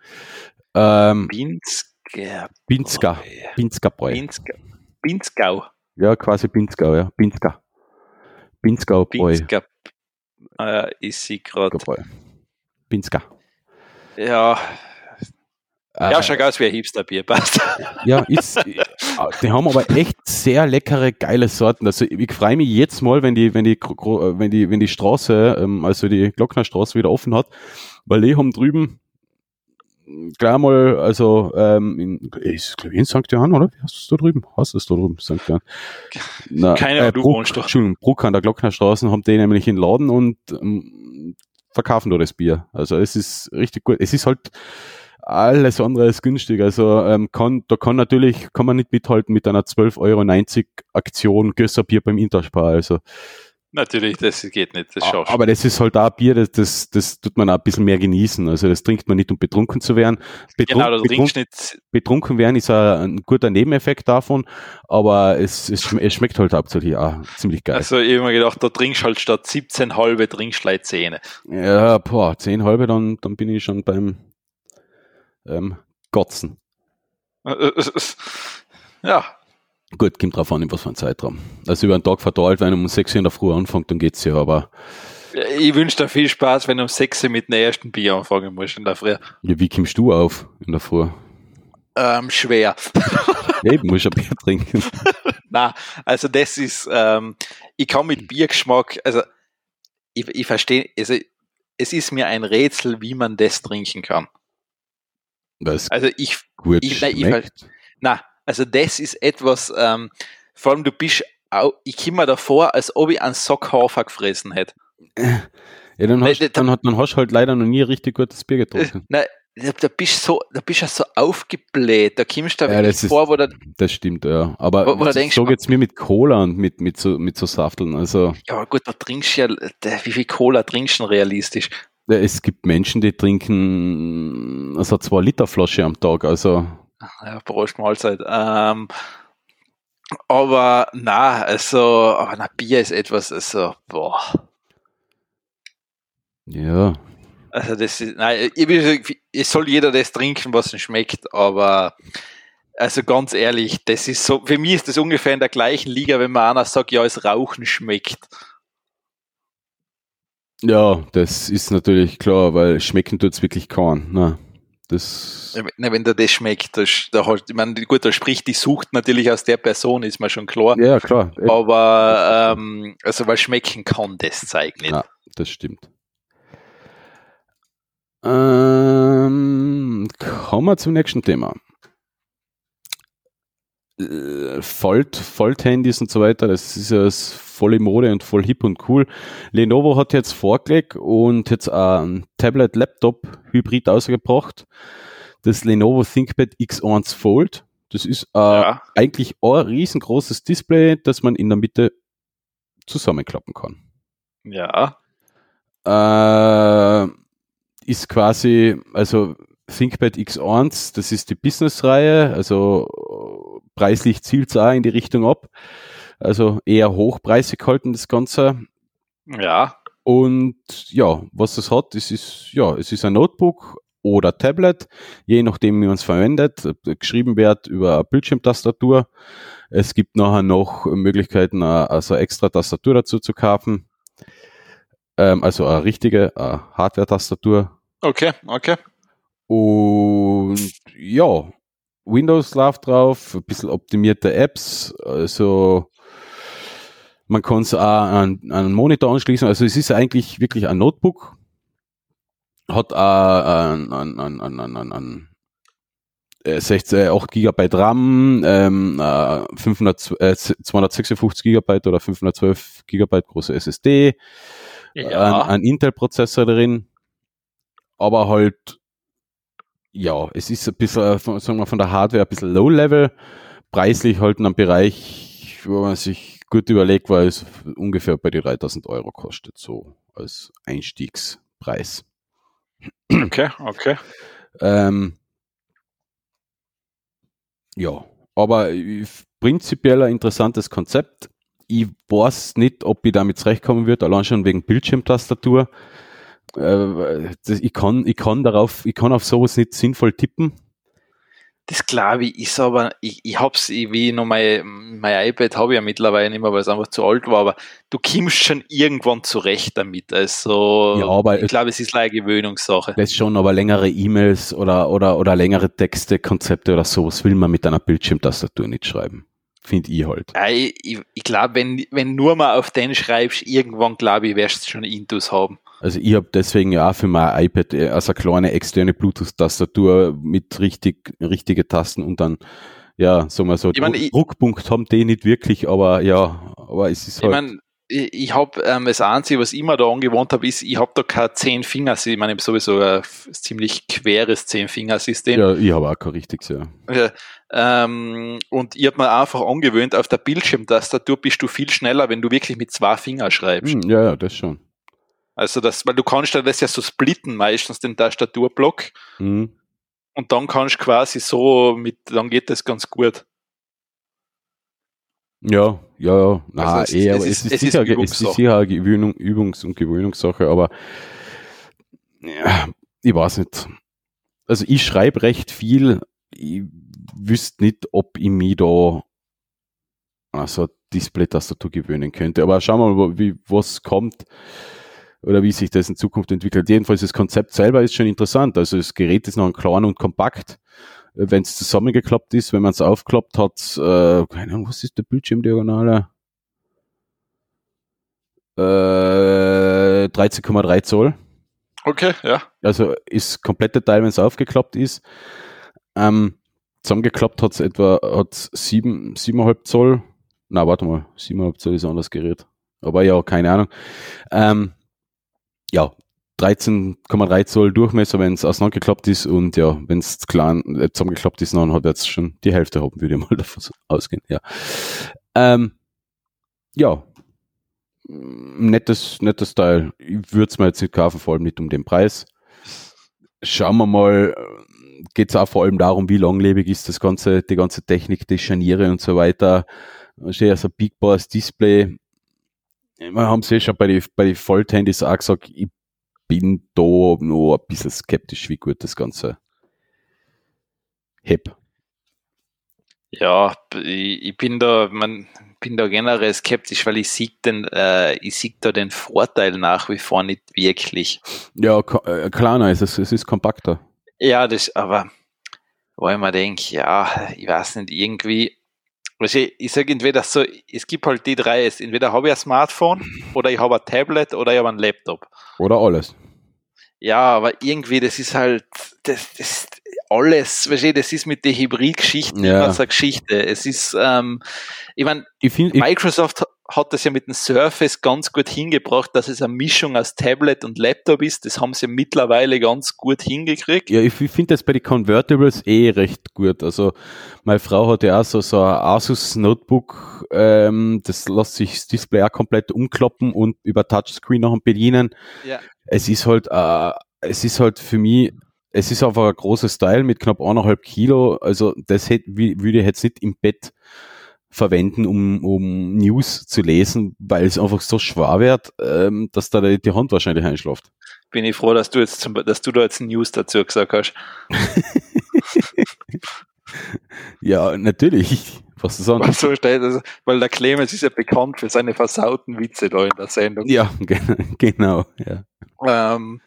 Ähm, Pinsker. Pinsker. Pinsker-Bräu. Pinsker. Pinskau. Ja, quasi Pinskau, ja. Pinsker. Pinskau-Bräu. Pinsker. Äh, ist sie gerade. Pinska. Ja. Äh, ja, schaut aus wie ein Hipster-Bier, passt. Ja, ist, äh, die haben aber echt sehr leckere, geile Sorten. Also ich freue mich jetzt mal, wenn die, wenn die, wenn die, wenn die Straße, ähm, also die Glocknerstraße wieder offen hat, weil die haben drüben gleich mal, also ähm, in, ist glaube in St. Johann, oder? Wie hast du es da drüben? Hast du es da drüben, St. Johann? Na, [laughs] Keine äh, du Bruck, wohnst. Entschuldigung, Bruck an der Glocknerstraße haben die nämlich in Laden und ähm, verkaufen da das Bier. Also es ist richtig gut. Es ist halt alles andere als günstig. Also ähm, kann, da kann natürlich, kann man nicht mithalten mit einer 12,90 Euro Aktion Gösserbier beim Interspar. Also Natürlich, das geht nicht. Das schaffst Aber das ist halt auch ein Bier, das, das, das tut man auch ein bisschen mehr genießen. Also das trinkt man nicht, um betrunken zu werden. Betrun genau, das betrun nicht. Betrunken werden ist ein, ein, guter Nebeneffekt davon, aber es, es, es schmeckt halt hauptsächlich auch ziemlich geil. Also ich habe mir gedacht, da trinkst halt statt 17 halbe trinkst du 10. Ja, boah, 10 halbe, dann, dann bin ich schon beim ähm, Gotzen. Ja, Gut, kommt drauf an, in was für ein Zeitraum. Also über einen Tag verteilt, wenn um 6 Uhr in der Früh anfängt, dann geht's ja, aber. Ich wünsche dir viel Spaß, wenn du um 6 Uhr mit dem ersten Bier anfangen musst in der Früh. Ja, wie kommst du auf in der Früh? Ähm, schwer. [laughs] Eben, muss ein Bier trinken. [laughs] Na, also das ist, ähm, ich kann mit Biergeschmack, also ich, ich verstehe, also es ist mir ein Rätsel, wie man das trinken kann. Was also ich, gut ich, nein, ich, na, also das ist etwas, ähm, vor allem du bist, auch, ich komme mir davor, als ob ich einen Sockhafer gefressen hätte. Ja, dann hast, Nein, dann, dann hast du halt leider noch nie ein richtig gutes Bier getrunken. Nein, da bist so, da bist du so aufgebläht, da kommst du da ja, ist, vor, wo da, Das stimmt, ja. Aber wo, wo so denkst, geht's mir mit Cola und mit, mit so, mit so Safteln, also. Ja, aber gut, da trinkst du ja, wie viel Cola trinkst du realistisch? Ja, es gibt Menschen, die trinken, also zwei Liter Flasche am Tag, also. Ja, Prost Mahlzeit. Ähm, aber na, also, aber na, Bier ist etwas, also, boah. Ja. Also das ist, nein, es soll jeder das trinken, was ihm schmeckt, aber also ganz ehrlich, das ist so, für mich ist das ungefähr in der gleichen Liga, wenn man einer sagt, ja, es Rauchen schmeckt. Ja, das ist natürlich klar, weil schmecken tut es wirklich kaum. Ne? Das ja, wenn dir das schmeckt, das, da halt, ich meine, gut, da spricht die Sucht natürlich aus der Person, ist mir schon klar. Ja, klar. Aber ähm, also weil schmecken kann das Zeug nicht. Ja, das stimmt. Ähm, kommen wir zum nächsten Thema. Äh, Fold, Fold-Handys und so weiter, das ist ja voll in Mode und voll hip und cool. Lenovo hat jetzt vorgelegt und jetzt ein Tablet-Laptop-Hybrid ausgebracht. Das Lenovo ThinkPad X1 Fold. Das ist äh, ja. eigentlich ein riesengroßes Display, das man in der Mitte zusammenklappen kann. Ja. Äh, ist quasi, also ThinkPad X1, das ist die Business-Reihe, also preislich zielt es auch in die Richtung ab. Also eher hochpreisig halten das Ganze. Ja. Und ja, was es hat, es ist, ja, es ist ein Notebook oder Tablet, je nachdem, wie man es verwendet. Geschrieben wird über eine Bildschirmtastatur. Es gibt nachher noch Möglichkeiten, also extra Tastatur dazu zu kaufen. Ähm, also eine richtige Hardware-Tastatur. Okay, okay. Und ja, Windows läuft drauf, ein bisschen optimierte Apps, also man kann es auch an, an einen Monitor anschließen. Also es ist eigentlich wirklich ein Notebook. Hat auch ein, ein, ein, ein, ein, ein 16, 8 GB RAM, ähm, 500, äh, 256 GB oder 512 GB große SSD, ja. ein, ein Intel-Prozessor drin, aber halt, ja, es ist ein bisschen, sagen wir von der Hardware ein bisschen Low-Level, preislich halt in einem Bereich, wo man sich gut überlegt, weil es ungefähr bei die 3000 Euro kostet, so als Einstiegspreis. Okay, okay. Ähm, ja, aber prinzipiell ein interessantes Konzept. Ich weiß nicht, ob ich damit zurechtkommen wird, allein schon wegen Bildschirmtastatur. Äh, ich, kann, ich kann darauf, ich kann auf sowas nicht sinnvoll tippen das glaube ich ist aber, ich, ich hab's, wie noch mein, mein iPad habe ich ja mittlerweile nicht mehr, weil es einfach zu alt war, aber du kommst schon irgendwann zurecht damit. Also ja, aber ich glaube, es ist eine Gewöhnungssache. Das schon, aber längere E-Mails oder, oder, oder längere Texte, Konzepte oder sowas will man mit einer Bildschirmtastatur nicht schreiben. Finde ich halt. Ja, ich, ich, ich glaube, wenn, wenn nur mal auf den schreibst, irgendwann glaube ich, wirst du schon Intus haben. Also ich habe deswegen ja auch für mein iPad äh, also eine kleine externe Bluetooth-Tastatur mit richtig richtige Tasten und dann ja, sagen wir so, ich mein, Druckpunkt haben die nicht wirklich, aber ja, aber es ist halt. Ich mein, ich, ich habe ähm, das Einzige, was ich immer da angewohnt habe, ist, ich habe da kein zehn Finger, ich meine, ich habe sowieso ein ziemlich queres Zehn-Finger-System. Ja, ich habe auch kein richtiges, ja. Ja, ähm, und ich habe mir einfach angewöhnt, auf der Bildschirmtastatur bist du viel schneller, wenn du wirklich mit zwei Fingern schreibst. Hm, ja, ja, das schon. Also das, weil du kannst ja das ja so splitten, meistens den Tastaturblock. Hm. Und dann kannst du quasi so mit, dann geht das ganz gut. Ja, ja, ja. Nein, Also es- eh, es aber ist- es ist, es ist sicher, es ist sicher eine Gewöhnung, Übungs- und Gewöhnungssache, aber ja, ich weiß nicht. Also ich schreibe recht viel. Ich wüsste nicht, ob ich mich da also Display-Tastatur gewöhnen könnte. Aber schauen wir mal, wie, was kommt oder wie sich das in Zukunft entwickelt. Jedenfalls das Konzept selber ist schon interessant. Also das Gerät ist noch ein klein und kompakt. Wenn es zusammengeklappt ist, wenn man es aufklappt hat, äh, keine Ahnung, was ist der Bildschirmdiagonale? Äh, 13,3 Zoll. Okay, ja. Also ist komplette Teil, wenn es aufgeklappt ist. Ähm, zusammengeklappt hat es etwa hat sieben, 7,5 Zoll. Na, warte mal, 7,5 Zoll ist ein anderes Gerät. Aber ja, keine Ahnung. Ähm, ja, 13,3 Zoll Durchmesser, wenn es auseinandergeklappt ist und ja, wenn es äh, zusammengeklappt ist, dann hat jetzt schon die Hälfte haben, würde ich mal [laughs] davon ausgehen. Ja, ähm, ja, nettes, nettes Teil. Ich würde es mir jetzt nicht kaufen, vor allem nicht um den Preis. Schauen wir mal, geht es auch vor allem darum, wie langlebig ist das ganze, die ganze Technik, die Scharniere und so weiter. Steht ja so ein Big Boss Display. Wir haben es ja schon bei den bei die Fold-Handys auch gesagt, ich bin da noch ein bisschen skeptisch, wie gut das Ganze heb. Ja, ich, ich bin da, man bin da generell skeptisch, weil ich sehe den, äh, ich sehe da den Vorteil nach wie vor nicht wirklich. Ja, äh, kleiner ist es, es ist kompakter. Ja, das, aber wo ich mir denke, ja, ich weiß nicht, irgendwie, weißt du, ich sage entweder so, es gibt halt die drei, es- entweder habe ich ein Smartphone [laughs] oder ich habe ein Tablet oder ich habe einen Laptop. Oder alles. Ja, aber irgendwie, das ist halt, das, das alles, weißt du, das ist mit der Hybrid-Geschichte Ja. immer so eine Geschichte. Es ist, ähm, ich meine, Microsoft hat das ja mit dem Surface ganz gut hingebracht, dass es eine Mischung aus Tablet und Laptop ist. Das haben sie mittlerweile ganz gut hingekriegt. Ja, ich finde das bei den Convertibles eh recht gut. Also meine Frau hat ja auch so, so ein Asus Notebook, ähm, das lässt sich das Display auch komplett umklappen und über Touchscreen noch bedienen. Ja. Es ist halt, äh, es ist halt für mich, es ist einfach ein großes Teil mit knapp eineinhalb Kilo. Also das hätte, würde ich jetzt nicht im Bett verwenden, um, um News zu lesen, weil es einfach so schwer wird, ähm, dass da die Hand wahrscheinlich einschläft. Bin ich froh, dass du jetzt zum, dass du da jetzt News dazu gesagt hast. [laughs] Ja, natürlich. Was du sagen? Weil, so steht, also, weil der Clemens ist ja bekannt für seine versauten Witze da in der Sendung. Ja, [laughs] ge- genau. Ja. Ähm,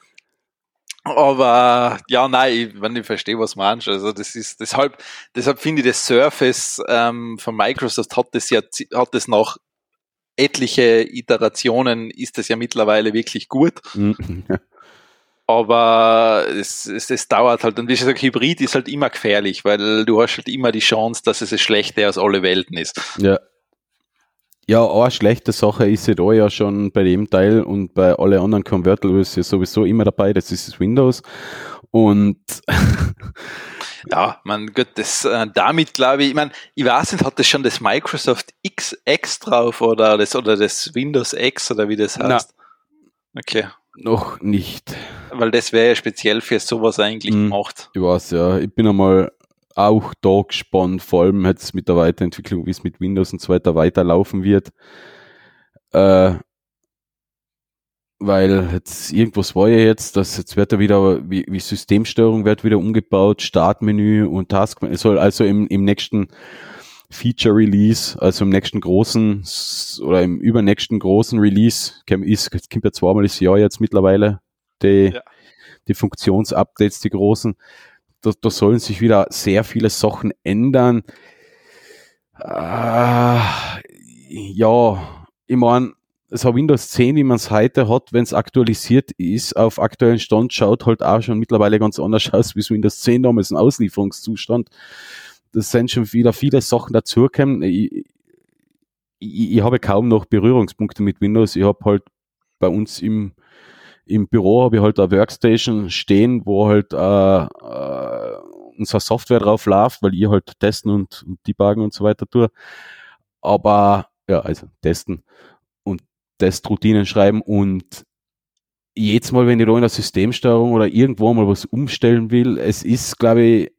aber ja, nein, ich, wenn ich verstehe, was du meinst. Also das ist deshalb, deshalb finde ich das Surface ähm, von Microsoft hat das ja hat das nach etliche Iterationen ist das ja mittlerweile wirklich gut. Mhm. Aber es, es, es dauert halt. Und wie gesagt, Hybrid ist halt immer gefährlich, weil du hast halt immer die Chance, dass es das Schlechte aus alle Welten ist. ja. Ja, eine schlechte Sache ist ja da ja schon bei dem Teil und bei alle anderen Convertibles ja sowieso immer dabei, das ist das Windows. Und [laughs] Ja, man gut, das äh, damit glaube ich, ich meine, ich weiß nicht, hat das schon das Microsoft XX drauf oder das oder das Windows X oder wie das Na. heißt? Okay, noch nicht. weil das wäre ja speziell für sowas eigentlich Mhm. gemacht. Ich weiß ja, ich bin einmal auch da gespannt, vor allem jetzt mit der Weiterentwicklung, wie es mit Windows und so weiter weiterlaufen wird. Äh, weil jetzt irgendwas war ja jetzt, dass jetzt wird er wieder, wie, wie Systemsteuerung wird wieder umgebaut, Startmenü und Task, es soll also im, im nächsten Feature Release, also im nächsten großen oder im übernächsten großen Release, ist, es kommt ja zweimal das Jahr jetzt mittlerweile, die, Ja. die Funktionsupdates, die großen, da, da sollen sich wieder sehr viele Sachen ändern. Ah, ja, ich meine, so Windows 10, wie man es heute hat, wenn es aktualisiert ist, auf aktuellen Stand, schaut halt auch schon mittlerweile ganz anders aus, wie es Windows 10 damals ein Auslieferungszustand. Das sind schon wieder viele Sachen dazugekommen. Ich, ich, ich habe kaum noch Berührungspunkte mit Windows. Ich habe halt bei uns im, im Büro habe ich halt eine Workstation stehen, wo halt äh, äh, unsere Software drauf läuft, weil ich halt testen und, und debuggen und so weiter tue. Aber ja, also testen und Testroutinen schreiben und jedes Mal, wenn ich da in der Systemsteuerung oder irgendwo mal was umstellen will, es ist, glaube ich,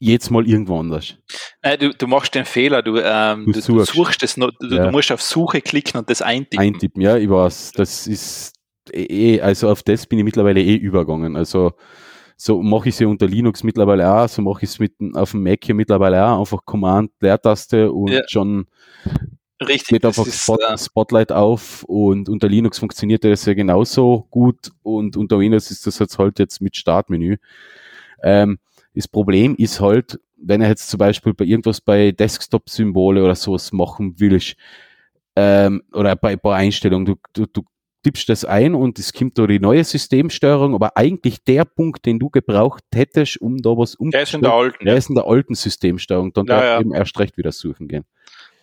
jedes Mal irgendwo anders. Nein, du, du machst den Fehler, du, ähm, du, du suchst, noch, du, ja. du, musst auf Suche klicken und das eintippen. Eintippen, ja, ich weiß. Das ist eh, also auf das bin ich mittlerweile eh übergegangen. Also so mache ich es ja unter Linux mittlerweile auch, so mache ich es mit auf dem Mac hier mittlerweile auch, einfach Command, Leertaste und ja. schon Richtig, geht einfach ist, Spot, äh, Spotlight auf und unter Linux funktioniert das ja genauso gut und unter Windows ist das jetzt halt jetzt mit Startmenü. Ähm, das Problem ist halt, wenn er jetzt zum Beispiel bei irgendwas bei Desktop-Symbole oder sowas machen willst, ähm, oder bei, bei Einstellungen, du, du, du tippst das ein und es kommt da die neue Systemsteuerung, aber eigentlich der Punkt, den du gebraucht hättest, um da was umzustellen, der ist in der alten, der ist in der alten Systemsteuerung, dann ja, darf ja. eben erst recht wieder suchen gehen.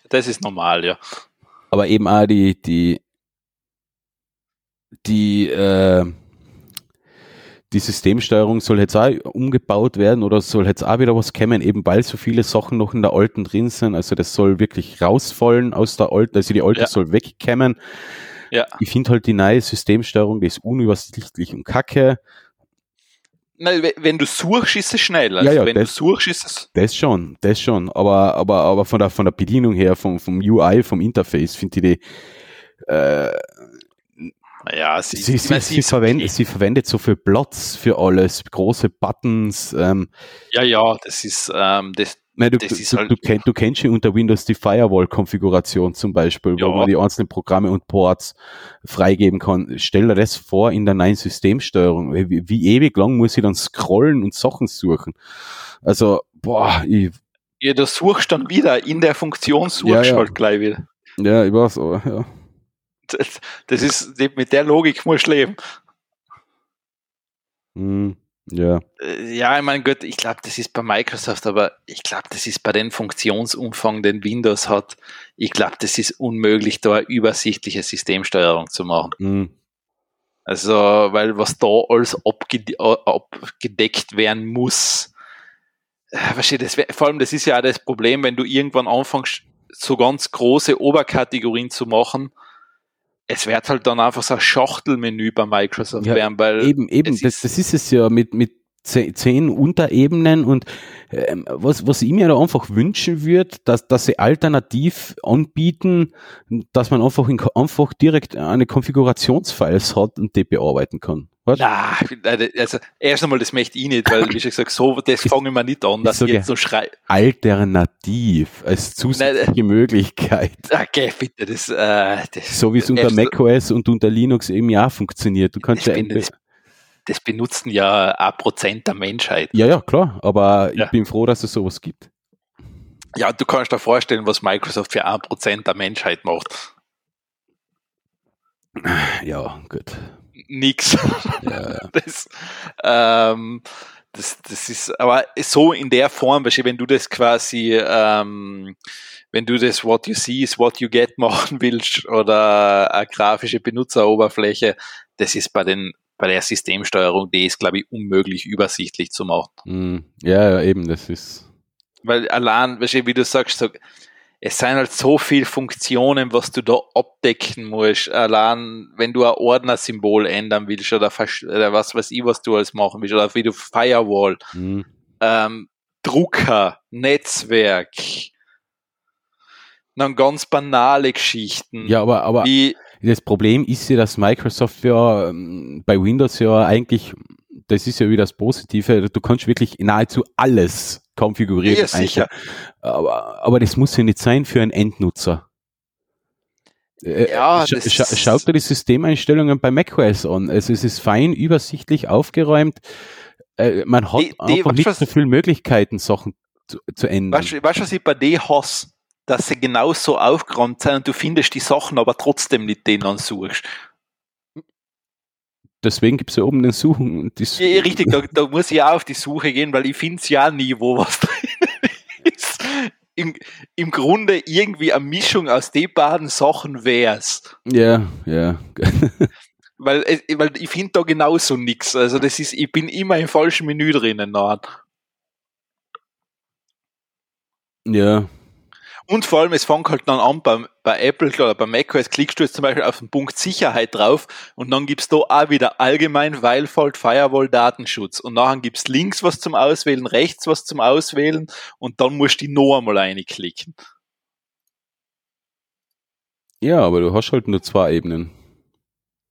Das ist normal, ja. Aber eben auch die, die, die, äh, die Systemsteuerung soll jetzt auch umgebaut werden oder soll jetzt auch wieder was kommen, eben weil so viele Sachen noch in der alten drin sind. Also das soll wirklich rausfallen aus der alten, also die alte ja. soll wegkommen. Ja. Ich finde halt die neue Systemsteuerung, die ist unübersichtlich und kacke. Nein, wenn du suchst, ist es schneller. Also ja, ja, wenn das, du suchst, ist es. Das schon, das schon. Aber, aber, aber von der, von der Bedienung her, vom, vom UI, vom Interface, finde ich die, äh, ja, sie, sie, sie, sie, verwendet, okay. sie verwendet so viel Platz für alles, große Buttons. Ähm, ja, ja, das ist, ähm, das, Nein, du, du, halt, du, kenn, du kennst schon unter Windows die Firewall-Konfiguration zum Beispiel, ja. wo man die einzelnen Programme und Ports freigeben kann. Stell dir das vor in der neuen Systemsteuerung. Wie, wie ewig lang muss ich dann scrollen und Sachen suchen? Also, boah, ich. Ja, du suchst dann wieder in der Funktion, suchst ja, ja. halt gleich wieder. Ja, ich weiß, aber, ja. Das, das ist, mit der Logik muss du leben. Hm. Ja. Äh, ja, ich meine, gut, ich glaube, das ist bei Microsoft, aber ich glaube, das ist bei dem Funktionsumfang, den Windows hat, ich glaube, das ist unmöglich, da eine übersichtliche Systemsteuerung zu machen. Mhm. Also, weil was da alles abgedeckt werden muss, äh, verstehe, das, vor allem, das ist ja auch das Problem, wenn du irgendwann anfängst, so ganz große Oberkategorien zu machen, es wird halt dann einfach so ein Schachtelmenü bei Microsoft ja, werden, weil eben, eben, das, das ist es ja mit, mit zehn Unterebenen und ähm, was, was ich mir da einfach wünschen würde, dass, dass sie alternativ anbieten, dass man einfach, in, einfach direkt eine Konfigurationsfiles hat und die bearbeiten kann. Was? Na, also erst einmal, das möchte ich nicht, weil, wie schon gesagt, so, das fangen wir nicht an, dass ich jetzt so schreibe. Alternativ, als zusätzliche Nein, Möglichkeit. [laughs] Okay, bitte, das, äh, das So wie es unter macOS und unter Linux eben ja funktioniert. Du kannst ja das, benutzen ja ein Prozent der Menschheit. Ja, ja, klar, aber ja. ich bin froh, dass es sowas gibt. Ja, du kannst dir vorstellen, was Microsoft für ein Prozent der Menschheit macht. Ja, gut nix. Ja, [laughs] Das, ähm, das, das ist aber so in der Form, wenn du das quasi, ähm, wenn du das What you see is what you get [laughs] machen willst oder eine grafische Benutzeroberfläche, das ist bei den bei der Systemsteuerung, die ist, glaube ich, unmöglich übersichtlich zu machen. Mm, ja, ja, eben, das ist. Weil allein, wie du sagst, so, es sind halt so viele Funktionen, was du da abdecken musst. Allein, wenn du ein Ordnersymbol ändern willst oder, oder was weiß ich, was du alles machen willst, oder wie du Firewall, mhm. ähm, Drucker, Netzwerk, dann ganz banale Geschichten. Ja, aber, aber wie, das Problem ist ja, dass Microsoft ja ähm, bei Windows ja eigentlich, das ist ja wieder das Positive, du kannst wirklich nahezu alles konfiguriert. Ja, sicher. Aber, aber das muss ja nicht sein für einen Endnutzer. Äh, ja, Sch sch schaut dir die Systemeinstellungen bei macOS an. Also es ist fein, übersichtlich, aufgeräumt. Äh, man hat die, einfach die, nicht so viele Möglichkeiten, Sachen zu, zu ändern. Weißt du, was ich bei dir hasse? Dass sie genauso aufgeräumt sind und du findest die Sachen aber trotzdem nicht denen suchst. Deswegen gibt es ja oben den Suchen. ja, richtig, da, da, muss ich auch auf die Suche gehen, weil ich finde es ja nie, wo was [laughs] drin ist. im, im Grunde irgendwie eine Mischung aus den beiden Sachen wär's. Ja, ja. [laughs] weil, weil ich finde da genauso nix. Also das ist, ich bin immer im falschen Menü drinnen. Nein. Ja. Und vor allem, es fängt halt dann an bei, bei Apple oder bei macOS, klickst du jetzt zum Beispiel auf den Punkt Sicherheit drauf und dann gibt's da auch wieder allgemein Weilfault, Firewall, Datenschutz. Und nachher gibt's links was zum Auswählen, rechts was zum Auswählen und dann musst du die noch einmal reinklicken. Ja, aber du hast halt nur zwei Ebenen.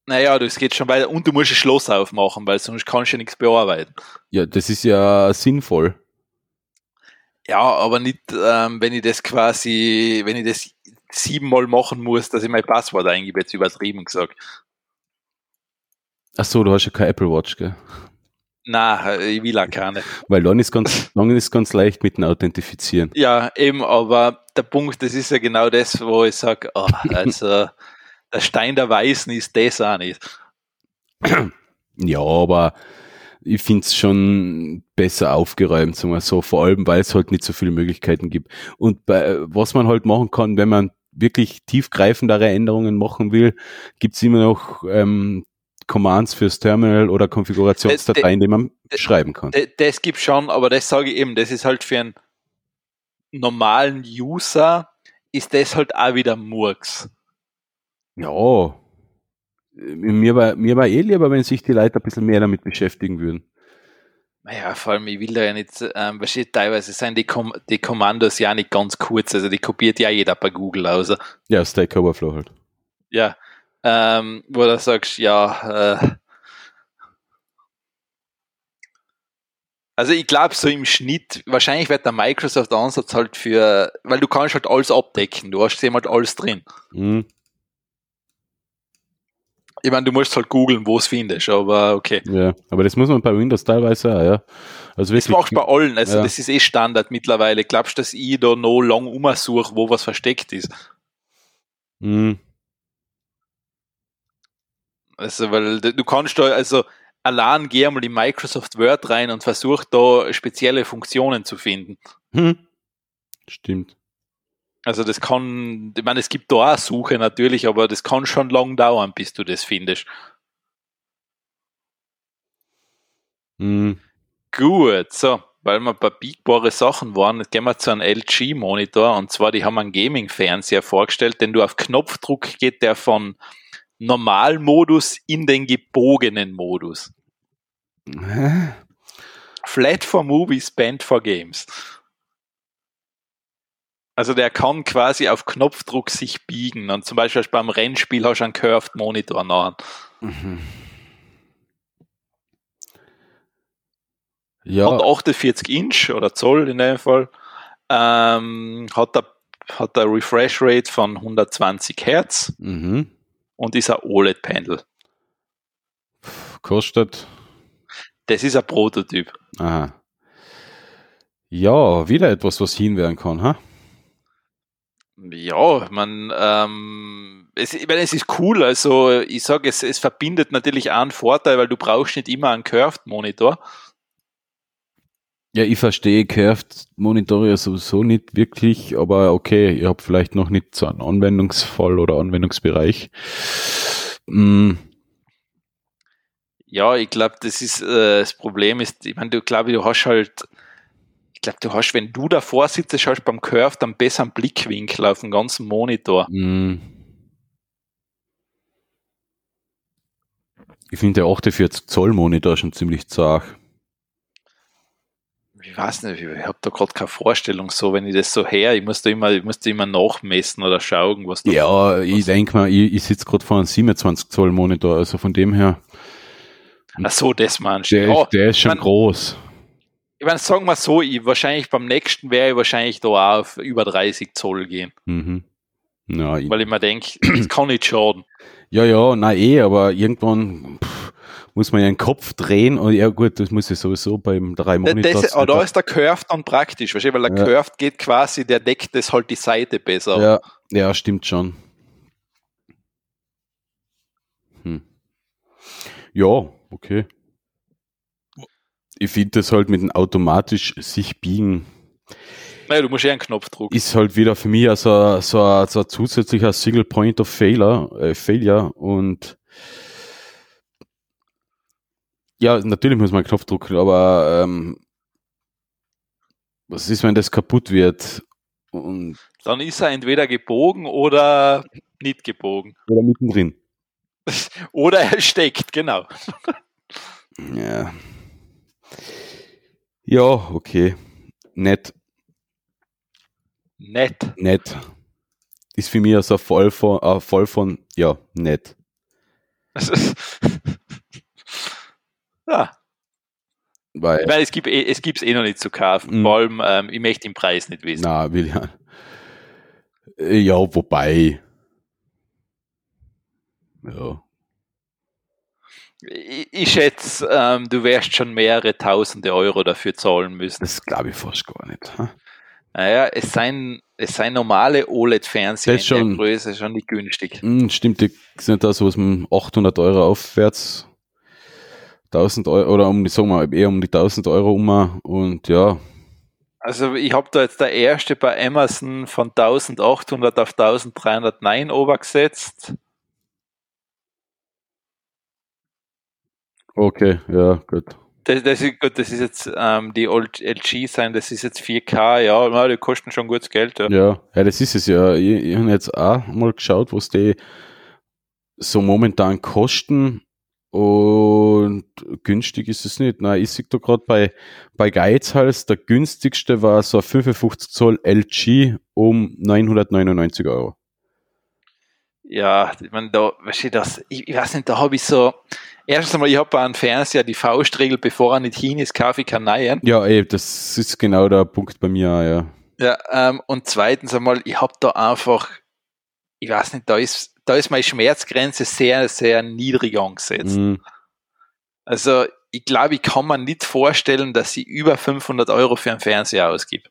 Naja, das geht schon weiter. Und du musst ein Schloss aufmachen, weil sonst kannst du ja nichts bearbeiten. Ja, das ist ja sinnvoll. Ja, aber nicht, ähm, wenn ich das quasi, wenn ich das siebenmal machen muss, dass ich mein Passwort eingebe, jetzt übertrieben gesagt. Ach so, du hast ja kein Apple Watch, gell? Na, ich will auch keine. Weil dann ist ganz, dann ist ganz leicht mit dem Authentifizieren. Ja, eben, aber der Punkt, das ist ja genau das, wo ich sage, oh, [laughs] also der Stein der Weißen ist das auch nicht. Ja, aber ich finde es schon besser aufgeräumt, sagen wir so, vor allem, weil es halt nicht so viele Möglichkeiten gibt. Und bei, was man halt machen kann, wenn man wirklich tiefgreifendere Änderungen machen will, gibt's immer noch ähm, Commands fürs Terminal oder Konfigurationsdateien, die man schreiben kann. Das gibt schon, aber das sage ich eben, das ist halt für einen normalen User, ist das halt auch wieder Murks. Ja, mir war, mir war eh lieber, wenn sich die Leute ein bisschen mehr damit beschäftigen würden. Naja, vor allem, ich will da ja nicht, ähm, teilweise sind die, Com die Kommandos ja nicht ganz kurz, also die kopiert ja jeder bei Google aus. Ja, Stack Overflow halt. Ja, ähm, wo du sagst, ja, äh, also ich glaube so im Schnitt, wahrscheinlich wird der Microsoft-Ansatz halt für, weil du kannst halt alles abdecken, du hast halt alles drin. Mhm. Ich meine, du musst halt googeln, wo es findest, aber okay. Ja, aber das muss man bei Windows teilweise auch, ja. Also wirklich, das macht bei allen, also ja. das ist eh Standard mittlerweile. Glaubst du, dass ich da noch lang umsuche, wo was versteckt ist? Mhm. Also, weil du kannst da, also allein geh mal in Microsoft Word rein und versuch da spezielle Funktionen zu finden. Hm. Stimmt. Also das kann, ich meine, es gibt da auch Suche natürlich, aber das kann schon lang dauern, bis du das findest. Mhm. Gut, so, weil wir bei biegbare Sachen waren, gehen wir zu einem LG-Monitor und zwar, die haben einen Gaming-Fernseher vorgestellt, denn du auf Knopfdruck geht der von Normalmodus in den gebogenen Modus. Hä? Flat for Movies, Band for Games. Also der kann quasi auf Knopfdruck sich biegen. Und zum Beispiel beim Rennspiel hast du einen Curved Monitor nachher. Mhm. Ja. Hat 48 Inch oder Zoll in dem Fall. Ähm, hat der hat der Refresh Rate von 120 Hertz mhm. und ist ein OLED-Panel. Kostet? Das ist ein Prototyp. Aha. Ja, wieder etwas, was hinwerden kann, ha? Ja, man, ähm, es, ich meine, es ist cool. Also ich sage, es, es verbindet natürlich einen Vorteil, weil du brauchst nicht immer einen Curved-Monitor. Ja, ich verstehe Curved-Monitore sowieso nicht wirklich, aber okay, ihr habt vielleicht noch nicht so einen Anwendungsfall oder Anwendungsbereich. Mm. Ja, ich glaube, das ist äh, das Problem ist, ich meine, du glaube, du hast halt glaube, du hast, wenn du davor sitzt, hast beim Curve dann besser einen Blickwinkel auf dem ganzen Monitor. Mm. Ich finde der 48 Zoll Monitor schon ziemlich zart. Ich weiß nicht, ich habe da gerade keine Vorstellung so, wenn ich das so her, ich muss da immer, ich muss da immer nachmessen oder schauen, was da Ja, ich denke mal, ich, ich sitze gerade vor einem 27 Zoll Monitor, also von dem her. Ach so, das meinst du. Der, ja, der ist schon man, groß ich meine, sagen wir so, ich wahrscheinlich beim nächsten wäre ich wahrscheinlich da auch auf über 30 Zoll gehen. Mhm. Ja, Weil ich mir denke, das kann nicht schaden. Ja, ja, na eh, aber irgendwann pff, muss man ja den Kopf drehen und ja gut, das muss ich sowieso beim drei Monitor. Aber da ist der Curved dann praktisch, weißt du, weil der ja. Curved geht quasi, der deckt das halt die Seite besser. Ja, ja stimmt schon. Hm. Ja, okay ich finde das halt mit dem automatisch sich biegen. Nein, du musst ja einen Knopf drücken. Ist halt wieder für mich so, so, so ein zusätzlicher Single Point of Failure, äh, Failure und ja, natürlich muss man einen Knopf drücken, aber ähm, was ist, wenn das kaputt wird? Und Dann ist er entweder gebogen oder nicht gebogen. oder mittendrin. [laughs] Oder er steckt, genau. Ja. Ja, okay. Nett, Nett. nett. Ist für mich also voll von, äh, voll von, ja, nett. ja, [laughs] Weil, weil es gibt eh, es gibt's eh noch nicht zu kaufen. Mhm. Vor allem, ähm, ich möchte den Preis nicht wissen. na, will ja. Äh, Ja, wobei. Ja. Ich, schätze, ähm, du wirst schon mehrere tausende Euro dafür zahlen müssen. Das glaube ich fast gar nicht. ha? Naja, es seien, es seien normale OLED-Fernseher in der schon. Größe schon nicht günstig. Hm, stimmt, die sind da so aus dem 800 Euro aufwärts. 1000 Euro, oder um die, sagen wir, eher um die 1000 Euro um und ja, Also ich habe da jetzt der erste bei Amazon von 1800 auf 1309 obergesetzt. Okay, ja, gut. Das, das, ist, gut, das ist jetzt ähm, die Old LG sein, das ist jetzt 4K, ja, die kosten schon gutes Geld. Ja. Ja, ja, das ist es ja. Ich, ich habe jetzt auch mal geschaut, was die so momentan kosten und günstig ist es nicht. Nein, ich sehe da gerade bei, bei Geizhals, der günstigste war so ein 55 Zoll LG um 999 Euro. Ja, ich meine, da, weißt du, das, ich, ich weiß nicht, da habe ich so, erstens einmal, ich habe bei einem Fernseher die Faustregel, bevor er nicht hin ist, kaufe ich keinen neuen. Ja, ey, das ist genau der Punkt bei mir, ja. Ja, ähm, und zweitens einmal, ich habe da einfach, ich weiß nicht, da ist, da ist meine Schmerzgrenze sehr, sehr niedrig angesetzt. Mhm. Also, ich glaube, ich kann mir nicht vorstellen, dass ich über 500 Euro für einen Fernseher ausgib.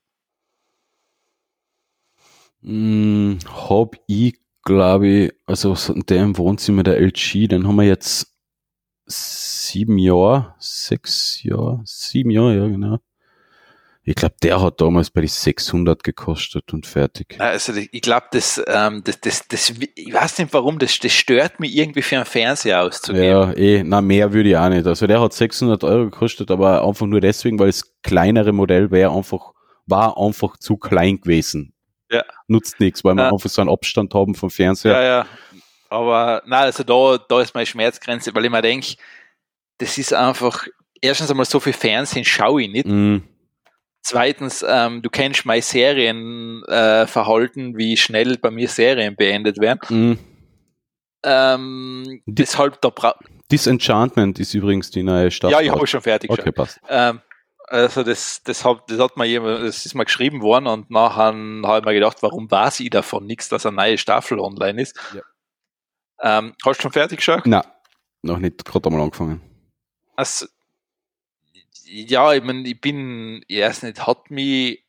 Mm, hab ich, glaube ich, also so in dem Wohnzimmer der LG, den haben wir jetzt sieben Jahre, sechs Jahre, sieben Jahre, ja genau. Ich glaube, der hat damals bei die 600 gekostet und fertig. Also, ich glaube, das, ähm, das, das, das, ich weiß nicht warum, das, das stört mich irgendwie für einen Fernseher auszugeben. Ja, eh, na mehr würde ich auch nicht. Also der hat 600 Euro gekostet, aber einfach nur deswegen, weil das kleinere Modell wäre einfach, war einfach zu klein gewesen. Ja. Nutzt nichts, weil wir einfach so einen Abstand haben vom Fernseher. Ja, ja. Aber nein, also da, da ist meine Schmerzgrenze, weil ich mir denke, das ist einfach, erstens einmal so viel Fernsehen schaue ich nicht. Mm, Zweitens, ähm, du kennst mein Serienverhalten, äh, wie schnell bei mir Serien beendet werden. mm. Ähm, deshalb da Disenchantment ist übrigens die neue Staffel. Ja, ich habe schon fertig Okay, passt. Ähm, also das, das, hat, das hat mir jemand, das ist mal geschrieben worden und nachher habe ich mir gedacht, warum weiß ich davon nichts, dass eine neue Staffel online ist. Ja. Ähm, hast du schon fertig geschaut? Na, noch nicht, gerade einmal angefangen. Also, ja, ich meine, ich bin, ich weiß nicht, hat mich,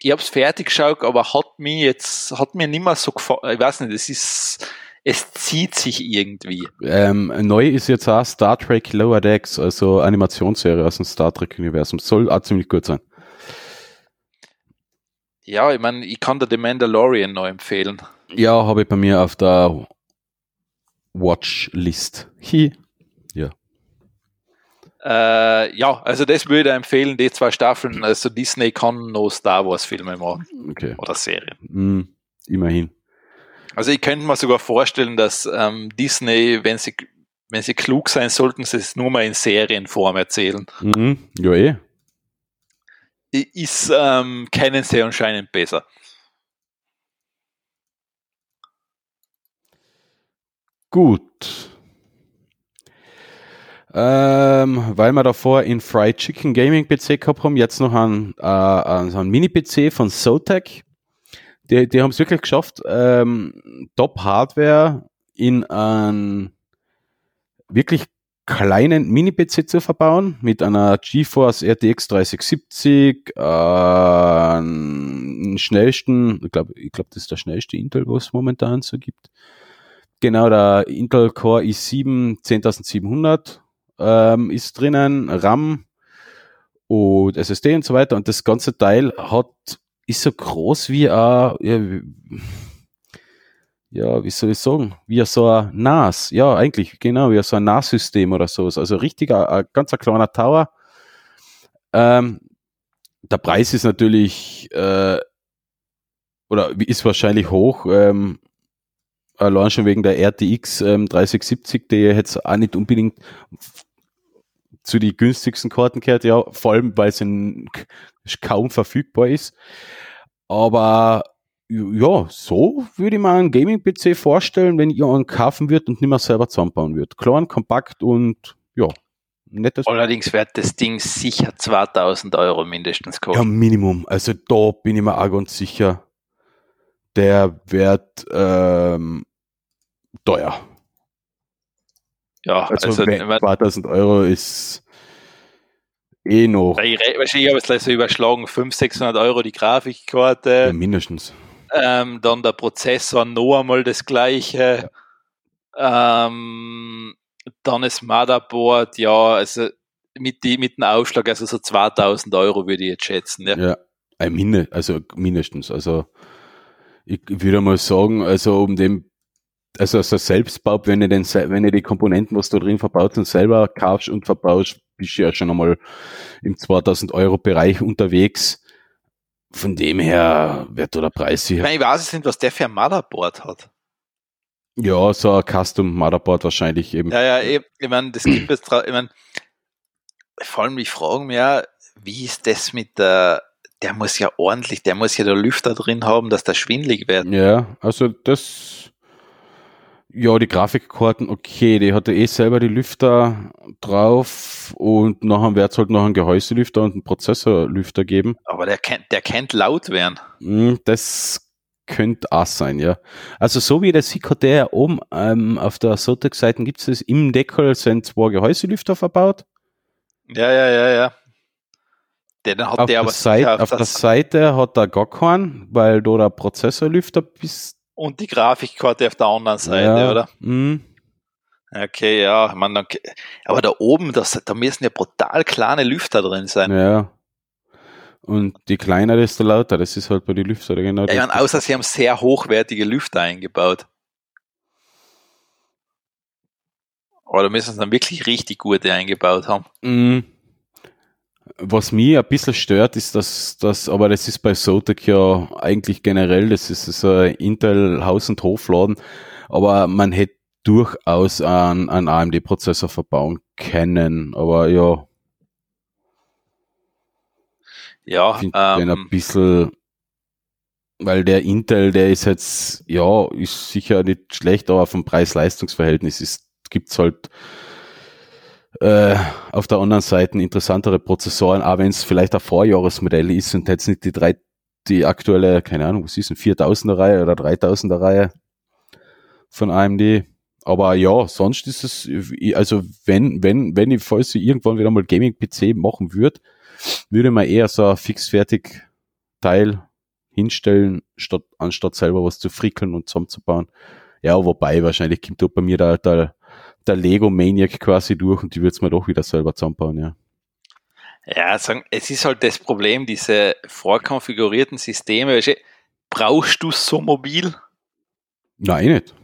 ich habe es fertig geschaut, aber hat mich jetzt, hat mir nicht mehr so gefallen, ich weiß nicht, es ist, es zieht sich irgendwie. Ähm, neu ist jetzt auch Star Trek Lower Decks, also Animationsserie aus dem Star Trek-Universum. Soll auch ziemlich gut sein. Ja, ich meine, ich kann dir The Mandalorian noch empfehlen. Ja, habe ich bei mir auf der Watchlist. Hi. Äh, ja, also das würde ich empfehlen, die zwei Staffeln. Also Disney kann noch Star Wars Filme machen Okay. oder Serien. Mm, immerhin. Also ich könnte mir sogar vorstellen, dass ähm, Disney, wenn sie, wenn sie klug sein sollten, sie es nur mal in Serienform erzählen. Mhm. Ja, eh. Ist, ähm, kennen sie anscheinend besser. Gut. Ähm, weil wir davor in Fried Chicken Gaming PC gehabt haben, jetzt noch einen, äh, einen, so einen Mini-PC von Zotac. Die, die haben es wirklich geschafft, ähm, Top-Hardware in einen wirklich kleinen Mini-PC zu verbauen, mit einer GeForce RTX 3070, äh, einen schnellsten, ich glaube, ich glaub, das ist der schnellste Intel, was es momentan so gibt. Genau, der Intel Core i7 10700 ähm, ist drinnen, RAM und SSD und so weiter. Und das ganze Teil hat ist so groß wie ein, ja, ja, wie soll ich sagen, wie so ein NAS. Ja, eigentlich, genau, wie so ein NAS-System oder so. Also richtig ein, ein ganz ein kleiner Tower. Ähm, der Preis ist natürlich, äh, oder ist wahrscheinlich hoch, ähm, allein schon wegen der RTX ähm, 3070, die jetzt auch nicht unbedingt zu den günstigsten Karten gehört, ja, vor allem weil sie kaum verfügbar ist. Aber ja, so würde ich mir einen Gaming-PC vorstellen, wenn ihr einen kaufen würdet und nicht mehr selber zusammenbauen würdet. Klein, kompakt und ja, nettes. Allerdings wird das Ding sicher 2000 Euro mindestens kosten. Ja, Minimum. Also da bin ich mir auch ganz sicher. Der wird ähm, teuer. Ja, also, also 2000 Euro ist eh noch. Ich, ich habe es so überschlagen, 500, 600 Euro die Grafikkarte. Ja, mindestens. Ähm, dann der Prozessor noch einmal das gleiche. Ja. Ähm, dann das Motherboard, ja, also mit, die, mit dem Aufschlag, also so 2000 Euro würde ich jetzt schätzen. Ja, ja also mindestens. Also ich würde mal sagen, also um dem, also so Selbstbau, wenn ihr den, wenn ihr die Komponenten, was du drin verbaut und selber kaufst und verbaust, bist du ja schon einmal im 2000 Euro Bereich unterwegs. Von dem her wird da der Preis sicher. Ich weiß nicht, was der für ein Motherboard hat. Ja, so ein Custom Motherboard wahrscheinlich eben. Ja, ja, ich, ich meine, das gibt es, ich meine, vor allem, ich frage mich ja, wie ist das mit der, der muss ja ordentlich, der muss ja der Lüfter drin haben, dass der schwindlig wird. Ja, also das, ja, die Grafikkarten, okay, die hat eh selber die Lüfter drauf und nachher wird es halt noch einen Gehäuselüfter und einen Prozessorlüfter geben. Aber der kennt, der kennt laut werden. Hm, das könnte auch sein, ja. Also so wie der Sikoder oben ähm, auf der Sotex-Seite gibt es im Deckel sind zwei Gehäuselüfter verbaut. Ja, ja, ja, ja. Den hat auf der aber Seite, auf, auf der Seite hat er gar keinen, weil da der Prozessorlüfter bis und die Grafikkarte auf der anderen Seite, ja. oder? Mhm. Okay, ja, man, okay. aber da oben, das, da müssen ja brutal kleine Lüfter drin sein. Ja. Und die kleiner, desto lauter. Das ist halt bei den Lüftern genau. Ja, außer sie haben sehr hochwertige Lüfter eingebaut. Aber da müssen sie dann wirklich richtig gute eingebaut haben. Mhm. Was mich ein bisschen stört, ist, dass das, aber das ist bei Zotac ja eigentlich generell, das ist so ein Intel Haus- und Hofladen, aber man hätte durchaus einen, einen AMD-Prozessor verbauen können, aber ja. Ja, ich ähm, ein bisschen, weil der Intel, der ist jetzt, ja, ist sicher nicht schlecht, aber vom Preis-Leistungs-Verhältnis ist, gibt's halt äh, auf der anderen Seite interessantere Prozessoren, auch wenn es vielleicht ein Vorjahresmodell ist und jetzt nicht die drei, die aktuelle, keine Ahnung, was ist ein 4000er Reihe oder 3000er Reihe von AMD. Aber ja, sonst ist es, also wenn, wenn, wenn ich, falls ich irgendwann wieder mal Gaming-PC machen würde, würde man eher so ein fixfertig Teil hinstellen, statt, anstatt selber was zu frickeln und zusammenzubauen. Ja, wobei wahrscheinlich kommt da bei mir da, da der Lego Maniac quasi durch und die wird's mir doch wieder selber zusammenbauen, ja. Ja, sagen, es ist halt das Problem, diese vorkonfigurierten Systeme. Weißt du, brauchst du so mobil? Nein, nicht.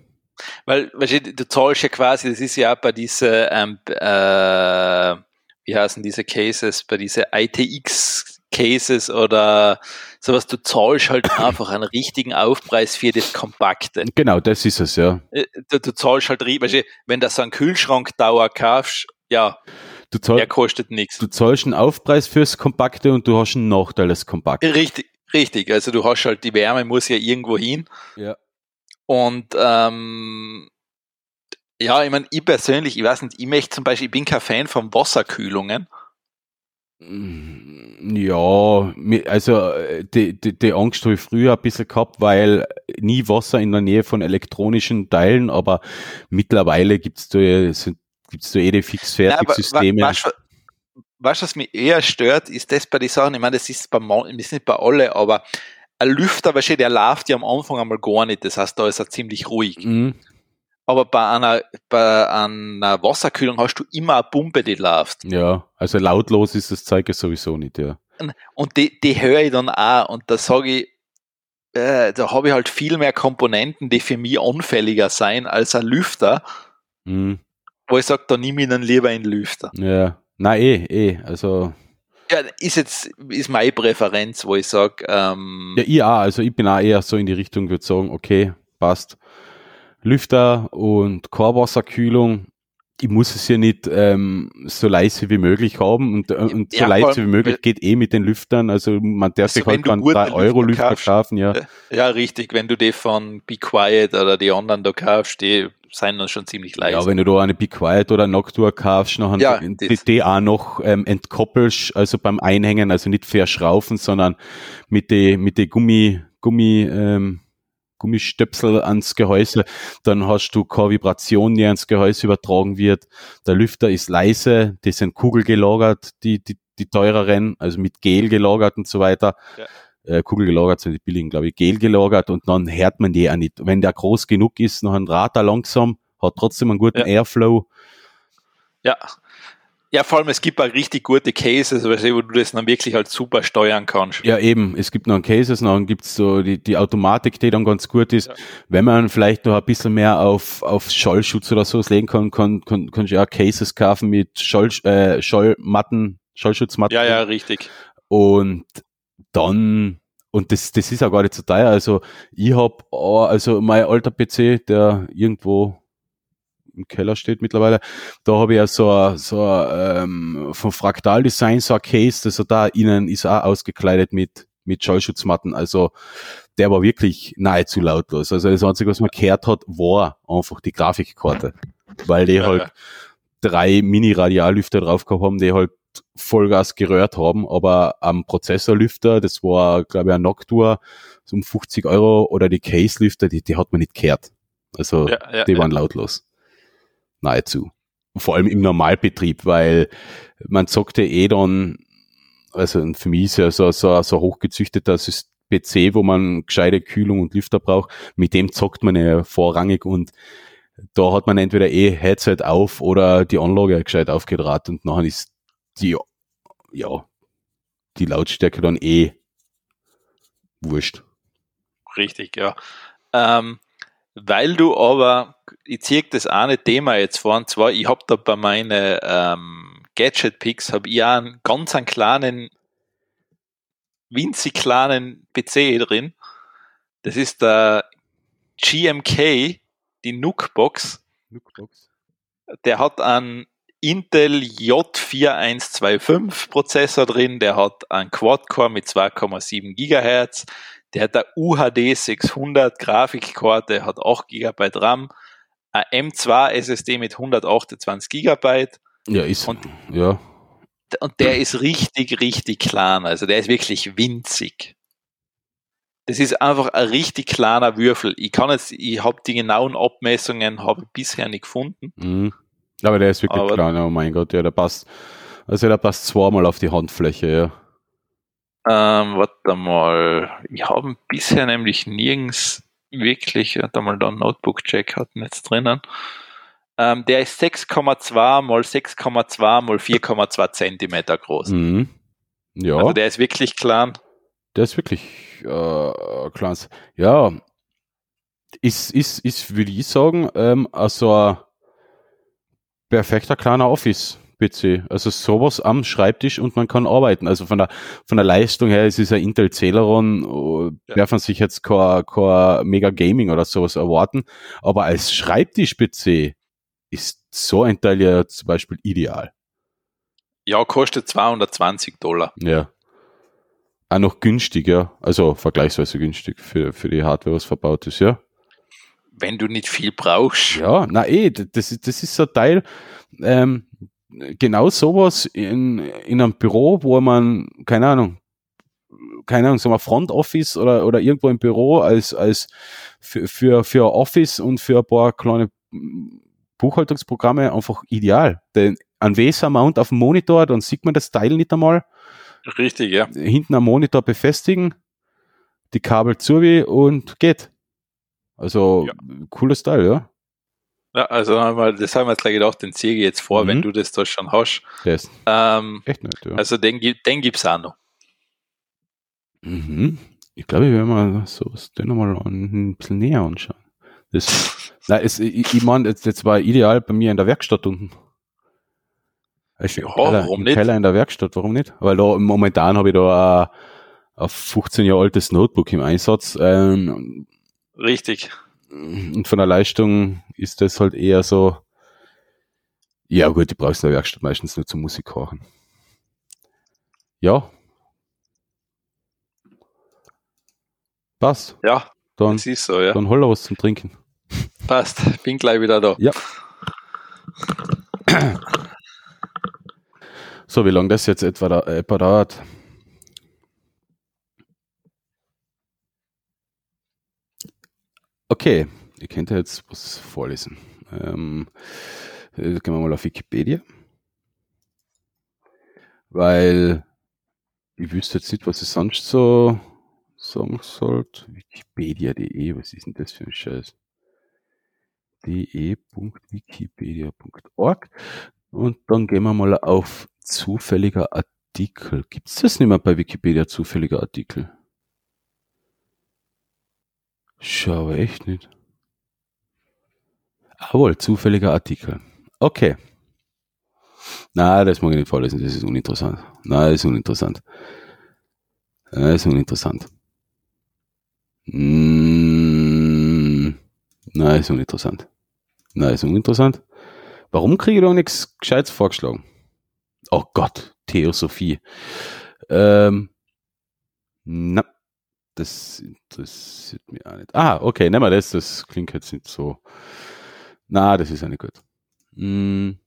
Weil, weißt du, du zahlst ja quasi, das ist ja auch bei diese, ähm, äh, wie heißen diese Cases, bei diese ITX Cases oder sowas, du zahlst halt [coughs] einfach einen richtigen Aufpreis für das Kompakte. Genau, das ist es, ja. Äh, du, du zahlst halt, weißt wenn du so einen Kühlschrankdauer kaufst, ja, du zahl, der kostet nichts. Du zahlst einen Aufpreis fürs Kompakte und du hast einen Nachteil des Kompakte. Richtig, richtig. Also du hast halt, die Wärme muss ja irgendwo hin. Ja. Und ähm, ja, ich meine, ich persönlich, ich weiß nicht, ich möchte zum Beispiel, ich bin kein Fan von Wasserkühlungen. Ja, also die, die, die Angst habe ich früher ein bisschen gehabt, weil nie Wasser in der Nähe von elektronischen Teilen, aber mittlerweile gibt's da, gibt's da eh die Fix-Fertig-Systeme. Weißt du, was mich eher stört, ist das bei den Sachen, ich meine, das ist bei, das ist nicht bei alle, aber ein Lüfter, weißt du, der läuft ja am Anfang einmal gar nicht, das heißt, da ist er ziemlich ruhig. Mhm. Aber bei einer, bei einer Wasserkühlung hast du immer eine Pumpe, die läuft. Ja, also lautlos ist das Zeug sowieso nicht, ja. und die, die höre ich dann auch und da sage ich, äh, da habe ich halt viel mehr Komponenten, die für mich anfälliger sein als ein Lüfter, Mhm. wo ich sage, da nehme ich dann lieber einen Lüfter. Ja. Na eh, eh. Also Ja, ist jetzt ist meine Präferenz, wo ich sage, ähm, ja, ich auch. Also ich bin auch eher so in die Richtung, würde sagen, okay, passt. Lüfter und Chorwasserkühlung. Ich muss es ja nicht ähm, so leise wie möglich haben und, äh, und so Ja, vor leise wie möglich weil- geht eh mit den Lüftern. Also man darf Also sich halt gute 3 Euro Lüfter kaufen, ja. ja richtig, wenn du die von Be Quiet oder die anderen da kaufst, die sind dann schon ziemlich leise. Ja, wenn du da eine Be Quiet oder Noctua kaufst, noch Ja, die, die auch noch ähm, entkoppelst, also beim Einhängen, also nicht verschraufen, sondern mit die, mit die Gummi, Gummi, ähm, Gummistöpsel ans Gehäuse, dann hast du keine Vibration, die ans Gehäuse übertragen wird. Der Lüfter ist leise, die sind kugelgelagert, die, die, die teureren, also mit Gel gelagert und so weiter. Ja. Äh, kugelgelagert sind die billigen, glaube ich, Gel gelagert und dann hört man die auch nicht. Wenn der groß genug ist, noch ein Rad er langsam, hat trotzdem einen guten Ja. Airflow. Ja. Ja, vor allem es gibt auch richtig gute Cases, wo du das dann wirklich halt super steuern kannst. Ja, eben. Es gibt noch einen Cases, dann gibt's so die, die Automatik, die dann ganz gut ist. Ja. Wenn man vielleicht noch ein bisschen mehr auf, auf Schallschutz oder sowas legen kann, kann, kann, kannst du ja Cases kaufen mit Schall, äh, Schallmatten, Schallschutzmatten. Ja, ja, richtig. Und dann, und das, das ist auch gar nicht so teuer. Also ich hab, also mein alter PC, der irgendwo im Keller steht mittlerweile, da habe ich ja so, ein- so ein, ähm, vom Fraktal Design so ein Case, also da innen ist auch ausgekleidet mit, mit Schallschutzmatten. Also der war wirklich nahezu lautlos. Also das Einzige, was man gehört hat, war einfach die Grafikkarte. Weil die halt [laughs] drei Mini-Radiallüfter drauf gehabt haben, die halt Vollgas gerührt haben, aber am Prozessorlüfter, das war, glaube ich, ein Noctua, so um 50 Euro, oder die Case-Lüfter, die, die hat man nicht gehört. Also, Ja, ja, die ja. waren lautlos. Nahezu. Vor allem im Normalbetrieb, weil man zockte eh dann, also für mich ist ja so, so, so hochgezüchteter PC, wo man gescheite Kühlung und Lüfter braucht, mit dem zockt man ja vorrangig und da hat man entweder eh Headset auf oder die Anlage gescheit aufgedraht und nachher ist die, ja, die Lautstärke dann eh wurscht. Richtig, ja. Ähm, weil du aber, ich ziehe das eine Thema jetzt vor, und zwar, ich habe da bei meinen ähm, Gadget-Picks, habe ich auch einen ganz einen kleinen, winzig kleinen PC drin. Das ist der GMK, die Nook-Box. Der hat einen Intel J4125 Prozessor drin, der hat einen Quad-Core mit 2,7 Gigahertz, der hat eine UHD 600 Grafikkarte, hat 8 GB RAM, ein M2 SSD mit 128 GB Ja, ist, Und- ja, und der ist richtig, richtig klein. Also der ist wirklich winzig. Das ist einfach ein richtig kleiner Würfel. Ich kann jetzt, ich habe die genauen Abmessungen habe bisher nicht gefunden. mhm. aber der ist wirklich Aber- klein, oh mein Gott, ja, der passt, also der passt zweimal auf die Handfläche, ja. Ähm, warte mal. Ich habe bisher nämlich nirgends wirklich, warte mal, da einen Notebook-Check hatten jetzt drinnen. Ähm, der ist 6,2 mal 6,2 mal 4,2 Zentimeter groß. Mhm. Ja. Also der ist wirklich klein. Der ist wirklich äh, klasse. Ja, ist, ist, ist, würde ich sagen, ähm, also ein perfekter kleiner Office-PC. Also sowas am Schreibtisch und man kann arbeiten. Also von der, von der Leistung her, es ist ein Intel Celeron, oh, Ja. darf man sich jetzt kein, kein Mega Gaming oder sowas erwarten. Aber als Schreibtisch-PC ist so ein Teil ja zum Beispiel ideal. Ja, kostet 220 Dollar. Ja. Auch noch günstig, ja. Also vergleichsweise günstig für, für die Hardware, was verbaut ist, ja. Wenn du nicht viel brauchst. Ja, na eh, das, ist- das ist so ein Teil, ähm, genau sowas in, in einem Büro, wo man, keine Ahnung, keine Ahnung, sagen wir Front Office oder, oder irgendwo im Büro als, als für, für, für Office und für ein paar kleine mm, Buchhaltungsprogramme einfach ideal. Denn ein VESA-Mount auf dem Monitor, dann sieht man das Teil nicht einmal. Richtig, ja. hinten am Monitor befestigen, die Kabel zu wie und geht. Also Ja. cooles Teil, ja. Ja also haben wir, das haben wir jetzt gleich gedacht, den ziehe ich jetzt vor, Mhm. wenn du das da schon hast. Ist Ähm, echt nett, ja. also den, gibt- den gibt's auch noch. Mhm. Ich glaube, ich werde mal so den nochmal ein bisschen näher anschauen. Das, [laughs] nein, es, ich, ich meine, das, das war ideal bei mir in der Werkstatt unten. Also Ja, im Keller, warum nicht? Keller in der Werkstatt, warum nicht? Weil da momentan habe ich da ein, ein 15 Jahre altes Notebook im Einsatz. Ähm, Richtig. Und von der Leistung ist das halt eher so, ja gut, die brauchst du in der Werkstatt meistens nur zum Musik hören. Ja. Passt. Ja, Dann, das ist so, ja. dann hol was zum Trinken. Passt. [laughs] Bin gleich wieder da. Ja. So, wie lange das jetzt etwa, da, etwa dauert? Okay, ihr könnt ja jetzt was vorlesen. Ähm, äh, gehen wir mal auf Wikipedia. Weil ich wüsste jetzt nicht, was ich sonst so sagen sollte. Wikipedia.de, was ist denn das für ein Scheiß? de.wikipedia.org und dann gehen wir mal auf zufälliger Artikel. Gibt's das nicht mehr bei Wikipedia, zufälliger Artikel? Schau, echt nicht. Jawohl, zufälliger Artikel. Okay. Na, das mag ich nicht vorlesen, das ist uninteressant. Na, das ist uninteressant. Das ist uninteressant. Mm, na, ist uninteressant. Na, ist uninteressant. Warum kriege ich da nichts Gescheites vorgeschlagen? Oh Gott, Theosophie. Ähm, na, das interessiert mich auch nicht. Ah, okay, nehmen wir das. Das klingt jetzt nicht so. Na, das ist ja nicht gut. Hm.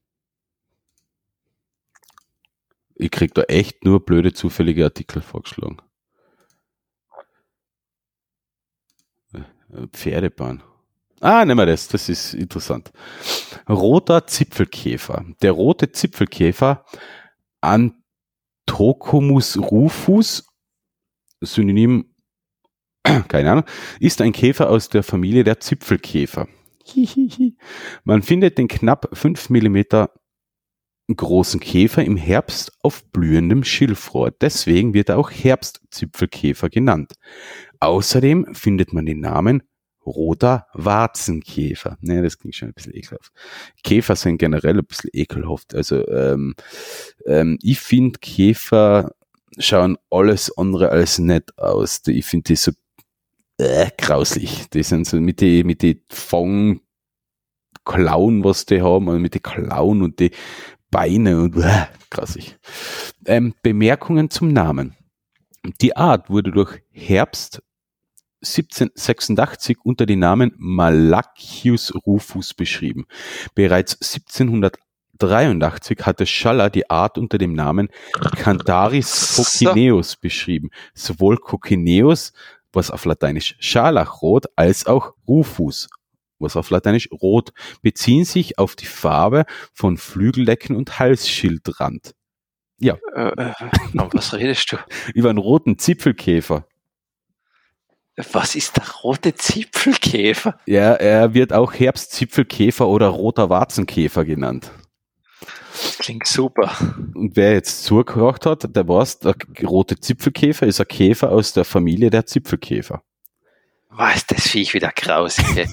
Ich krieg da echt nur blöde zufällige Artikel vorgeschlagen. Äh, Pferdebahn. Ah, nehmen wir das, das ist interessant. Roter Zipfelkäfer. Der rote Zipfelkäfer Anthocomus rufus, Synonym, [clears throat] keine Ahnung, ist ein Käfer aus der Familie der Zipfelkäfer. Hihihi. Man findet den knapp 5 Millimeter großen Käfer im Herbst auf blühendem Schilfrohr. Deswegen wird er auch Herbstzipfelkäfer genannt. Außerdem findet man den Namen roter Warzenkäfer. Ne, das klingt schon ein bisschen ekelhaft. Käfer sind generell ein bisschen ekelhaft. Also ähm, ähm, ich finde Käfer schauen alles andere als nett aus. Ich finde die so äh, grauslich. Die sind so mit die mit die Fang Klauen, was die haben, und mit die Klauen und die Beine und äh, grausig. Ähm, Bemerkungen zum Namen. Die Art wurde durch Herbst 1786 unter dem Namen Malachius rufus beschrieben. Bereits 1783 hatte Schaller die Art unter dem Namen Cantaris [laughs] cochineus beschrieben. Sowohl cochineus, was auf Lateinisch Scharlachrot, als auch rufus, was auf Lateinisch rot, beziehen sich auf die Farbe von Flügeldecken und Halsschildrand. Ja, Äh, äh, was redest du? [laughs] über einen roten Zipfelkäfer. Was ist der rote Zipfelkäfer? Ja, er wird auch Herbstzipfelkäfer oder roter Warzenkäfer genannt. Klingt super. Und wer jetzt zugehört hat, der weiß, der rote Zipfelkäfer ist ein Käfer aus der Familie der Zipfelkäfer. Was, das Viech wieder grausig. ey.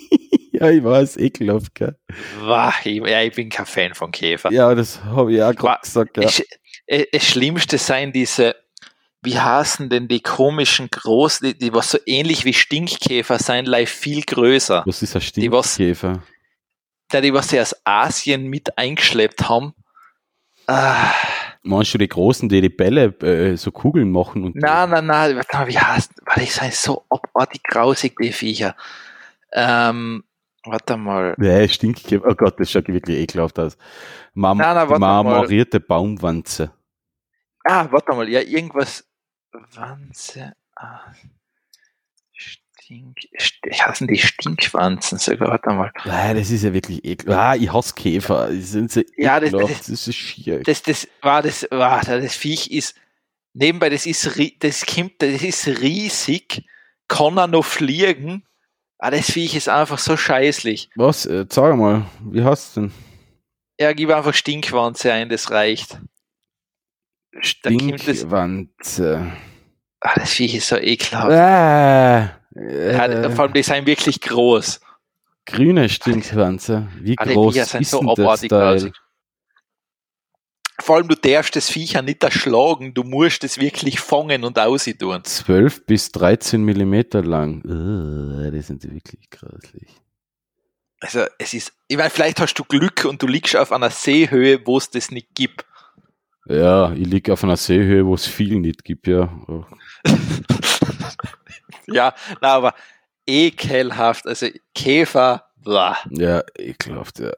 [laughs] ja, ich weiß, ekelhaft, gell? Wah, ich, ja, ich bin kein Fan von Käfer. Ja, das habe ich auch gerade gesagt, ja. Es, das Schlimmste seien diese, wie heißen denn die komischen großen, die, die was so ähnlich wie Stinkkäfer sein, live viel größer. Was ist ein Die was- Stinkkäfer? Da die, was sie aus Asien mit eingeschleppt haben. Ah, Meinst du die Großen, die die Bälle äh, so Kugeln machen? Und nein, nein, nein, warte mal, wie heißt, warte, die sind so abartig grausig, die Viecher. Ähm, warte mal. Nee, Stinkkäfer. Oh Gott, das schaut wirklich ekelhaft aus. Marm Nein, nein, warte mal. marmorierte Baumwanze. Ah, warte mal, ja, irgendwas. Wanze. Ah, Stink. St heißen die Stinkwanzen sogar, warte mal. Nein, das ist ja wirklich ekelhaft. Ah, ich hasse Käfer. Die sind so Ja, das- das- das ist schier. Das, das, war das, war, das Viech ist, nebenbei, das ist, das kommt, das ist riesig, kann er noch fliegen. Ah, das Viech ist einfach so scheißlich. Was? Äh, sag mal, wie hast du denn? Ja, gib einfach Stinkwanze ein, das reicht. Stinkwanze. Ah, das Viech ist so ekelhaft. Äh, äh, vor allem, die sind wirklich groß. grüne Stinkwanze. Wie Alle groß Viecher sind ist so denn das abartig grausig. Vor allem, du darfst das Viecher nicht erschlagen, du musst es wirklich fangen und aussiehtun. 12 bis 13 Millimeter lang. Uh, die sind wirklich grauslich. Also, es ist, ich meine, vielleicht hast du Glück und du liegst auf einer Seehöhe, wo es das nicht gibt. Ja, ich liege auf einer Seehöhe, wo es viel nicht gibt, ja. [laughs] [laughs] Ja, na, aber ekelhaft. Also, Käfer, blah. Ja, ekelhaft, ja.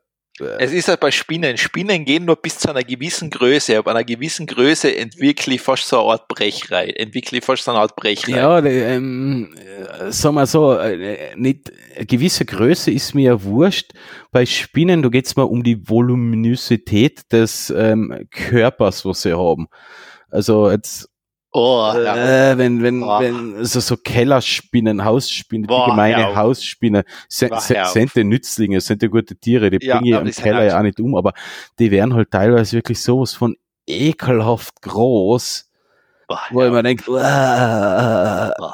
Es ist halt bei Spinnen. Spinnen gehen nur bis zu einer gewissen Größe. Ab einer gewissen Größe entwickle ich fast so eine Art Brechreihe. Entwickle ich fast so eine Art Brechreihe. Ja, die, ähm, äh, sagen wir so, äh, nicht, eine gewisse Größe ist mir ja wurscht. Bei Spinnen, da geht's mal um die Voluminosität des ähm, Körpers, was sie haben. Also jetzt, Oh, ja. äh, wenn, wenn, Boah. wenn, also so Kellerspinnen, Hausspinnen, Boah, die gemeine auf. Hausspinne, auf. sind die Nützlinge, sind die gute Tiere, die Ja, bringe ich im die sind Keller halt- ja auch nicht um, aber die wären halt teilweise wirklich sowas von ekelhaft groß Boah, wo ja. ich mir denke,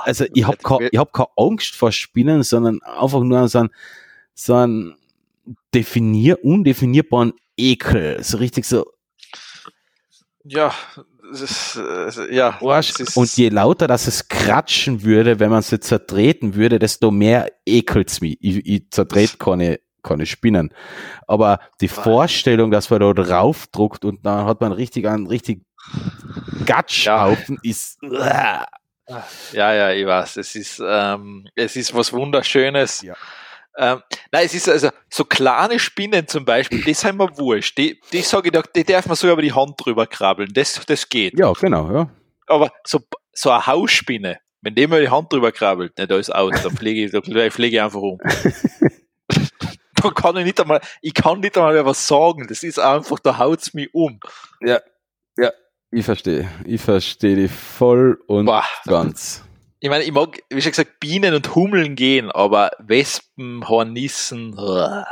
also ich habe keine, ich hab keine Angst vor Spinnen, sondern einfach nur so einen, so einen definier, undefinierbaren Ekel. So richtig so, Ja, das äh, ja. Das Und je lauter dass es kratschen würde, wenn man jetzt zertreten würde, desto mehr ekelt's mich. Ich, ich zertrete keine, keine Spinnen. Aber die Boah. Vorstellung, dass man da drauf druckt und dann hat man richtig einen richtig Gatschhaufen, ist, ja, ja, ich weiß. Es ist, ähm, es ist was Wunderschönes. Ja. Ähm, nein, es ist also so kleine Spinnen zum Beispiel, die sind mir wurscht. Die, die sage ich, da- die darf man sogar über die Hand drüber krabbeln. Das, das geht. ja, genau, ja. Aber so, so eine Hausspinne, wenn die mal die Hand drüber krabbelt, ne, da ist aus, dann fliege ich, da fliege ich einfach um. [laughs] da kann ich nicht einmal, ich kann nicht einmal mehr was sagen. Das ist einfach, da haut's mich um. Ich verstehe. Ich verstehe die voll und Boah. ganz. Ich meine, ich mag, wie schon gesagt, Bienen und Hummeln gehen, aber Wespen, Hornissen, uah.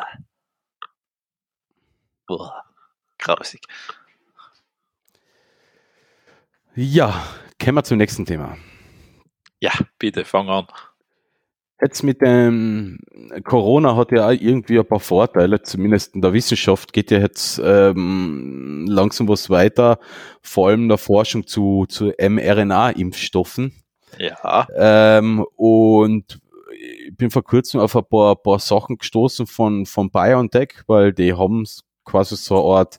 Boah, grausig. Ja, kommen wir zum nächsten Thema. Ja, bitte, fang an. Jetzt mit dem Corona hat ja auch irgendwie ein paar Vorteile, zumindest in der Wissenschaft geht ja jetzt ähm, langsam was weiter, vor allem in der Forschung zu, zu mRNA-Impfstoffen. Ja, Ähm, und ich bin vor kurzem auf ein paar, paar Sachen gestoßen von, von BioNTech, weil die haben quasi so eine Art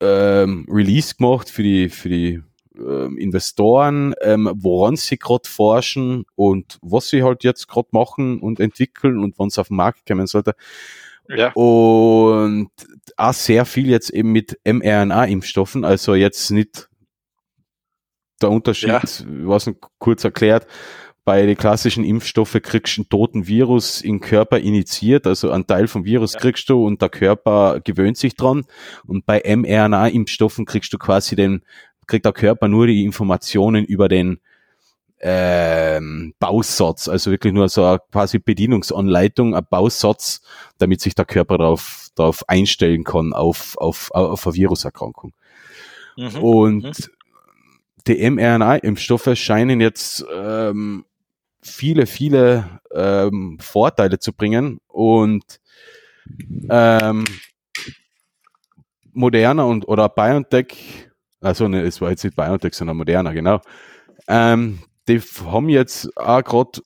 ähm, Release gemacht für die, für die ähm, Investoren, ähm, woran sie gerade forschen und was sie halt jetzt gerade machen und entwickeln und wann es auf den Markt kommen sollte. ja, Und auch sehr viel jetzt eben mit mRNA-Impfstoffen, also jetzt nicht der Unterschied, Ja. was kurz erklärt, bei den klassischen Impfstoffen kriegst du einen toten Virus im Körper initiiert, also einen Teil vom Virus Ja. kriegst du und der Körper gewöhnt sich dran. Und bei mRNA-Impfstoffen kriegst du quasi den, kriegt der Körper nur die Informationen über den ähm, Bausatz, also wirklich nur so eine quasi Bedienungsanleitung, ein Bausatz, damit sich der Körper darauf, darauf einstellen kann auf, auf, auf eine Viruserkrankung. mhm. Und Mhm. Die mRNA-Impfstoffe scheinen jetzt ähm, viele, viele ähm, Vorteile zu bringen und ähm, Moderna und oder BioNTech, also ne, es war jetzt nicht BioNTech, sondern Moderna, genau. Ähm, die haben jetzt auch gerade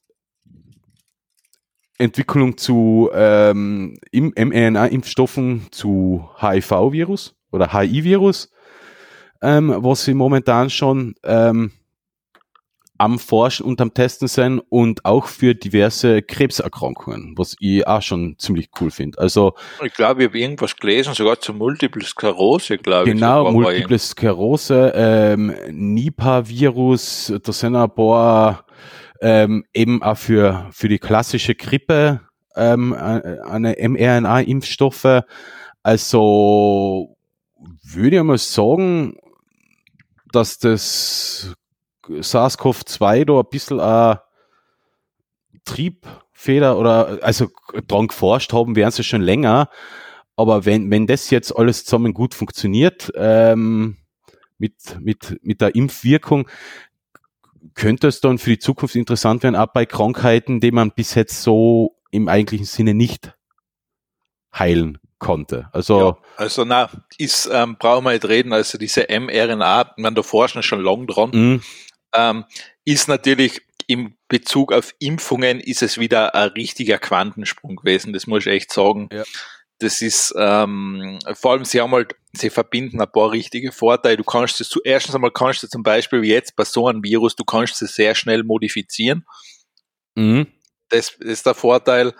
Entwicklung zu ähm, im mRNA-Impfstoffen zu HIV-Virus oder HIV-Virus, ähm, was sie momentan schon ähm, am Forschen und am Testen sind und auch für diverse Krebserkrankungen, was ich auch schon ziemlich cool finde. Also Ich glaube, ich habe irgendwas gelesen, sogar zur Multiple Sklerose, glaube ich. Genau, sogar war Multiple Sklerose, ähm, Nipah-Virus, da sind ein paar ähm, eben auch für, für die klassische Grippe ähm, äh, eine mRNA-Impfstoffe. Also würde ich mal sagen, dass das SARS-CoV-2 da ein bisschen eine Triebfeder oder also dran geforscht haben, wären sie schon länger. Aber wenn, wenn das jetzt alles zusammen gut funktioniert, ähm, mit, mit, mit der Impfwirkung, könnte es dann für die Zukunft interessant werden, auch bei Krankheiten, die man bis jetzt so im eigentlichen Sinne nicht heilen konnte. Also, ja, also na, ist, ähm, brauchen wir nicht reden, also diese mRNA, man da forschen schon lang dran, mhm. ähm, ist natürlich im Bezug auf Impfungen ist es wieder ein richtiger Quantensprung gewesen, das muss ich echt sagen. Ja. Das ist ähm, vor allem, sie haben halt, sie verbinden ein paar richtige Vorteile. Du kannst es, erstens einmal kannst du zum Beispiel wie jetzt bei so einem Virus, du kannst es sehr schnell modifizieren. Mhm. Das ist der Vorteil.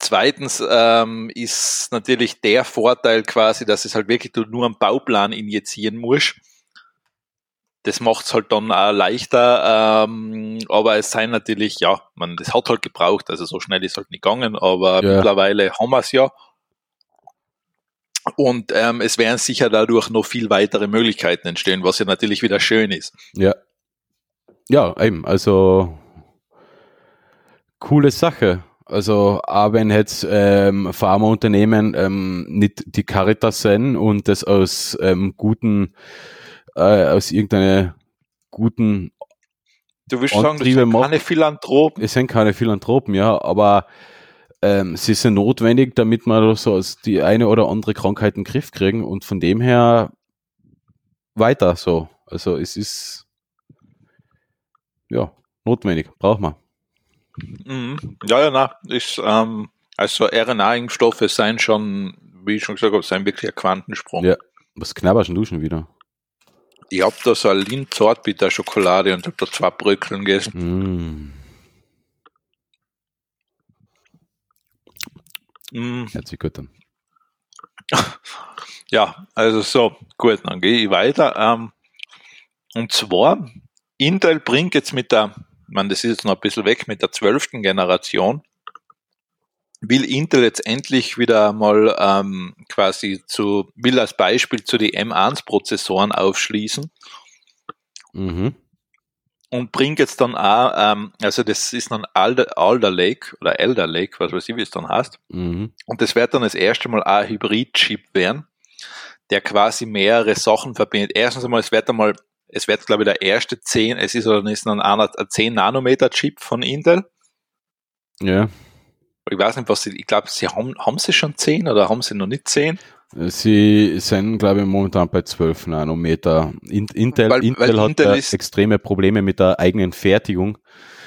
Zweitens ähm, ist natürlich der Vorteil quasi, dass es halt wirklich du nur einen Bauplan injizieren musst. Das macht es halt dann auch leichter, ähm, aber es sei natürlich, ja, man, das hat halt gebraucht, also so schnell ist halt nicht gegangen, aber ja. mittlerweile haben wir es ja. Und ähm, es werden sicher dadurch noch viel weitere Möglichkeiten entstehen, was ja natürlich wieder schön ist. Ja. Ja, eben, also coole Sache. Also, auch wenn jetzt ähm, Pharmaunternehmen ähm, nicht die Caritas sind und das aus ähm, guten, äh, aus irgendeiner guten Du willst sagen, das sind keine Philanthropen? Es sind keine Philanthropen, ja, aber ähm, sie sind notwendig, damit wir so die eine oder andere Krankheit in den Griff kriegen und von dem her weiter so. Also es ist ja notwendig, braucht man. Mhm. Ja, ja, na, ist, ähm, also RNA-Impfstoffe seien schon, wie ich schon gesagt habe, seien wirklich ein Quantensprung. Ja, was knabberst du schon wieder? Ich hab da so ein Lindt-Zartbitter-Schokolade und hab da zwei Bröckeln gegessen. Mm. Mm. Herzlich gut dann. [laughs] Ja, also so, gut, dann gehe ich weiter. Ähm, und zwar, Intel bringt jetzt mit der man, das ist jetzt noch ein bisschen weg mit der zwölften Generation, will Intel jetzt endlich wieder mal ähm, quasi zu, will als Beispiel zu die M1-Prozessoren aufschließen. Mhm. Und bringt jetzt dann auch, ähm, also das ist dann Alder, Alder Lake oder Elder Lake, was weiß ich, wie es dann heißt. Mhm. Und das wird dann das erste Mal auch ein Hybrid-Chip werden, der quasi mehrere Sachen verbindet. Erstens einmal, es wird einmal es wird, glaube ich, der erste 10, es ist oder ist ein, ein 10 Nanometer Chip von Intel. Ja. Ich weiß nicht, was sie, ich glaube, sie haben, haben sie schon 10 oder haben sie noch nicht 10? Sie sind, glaube ich, momentan bei 12 Nanometer. Intel, weil, Intel weil hat Intel extreme Probleme mit der eigenen Fertigung.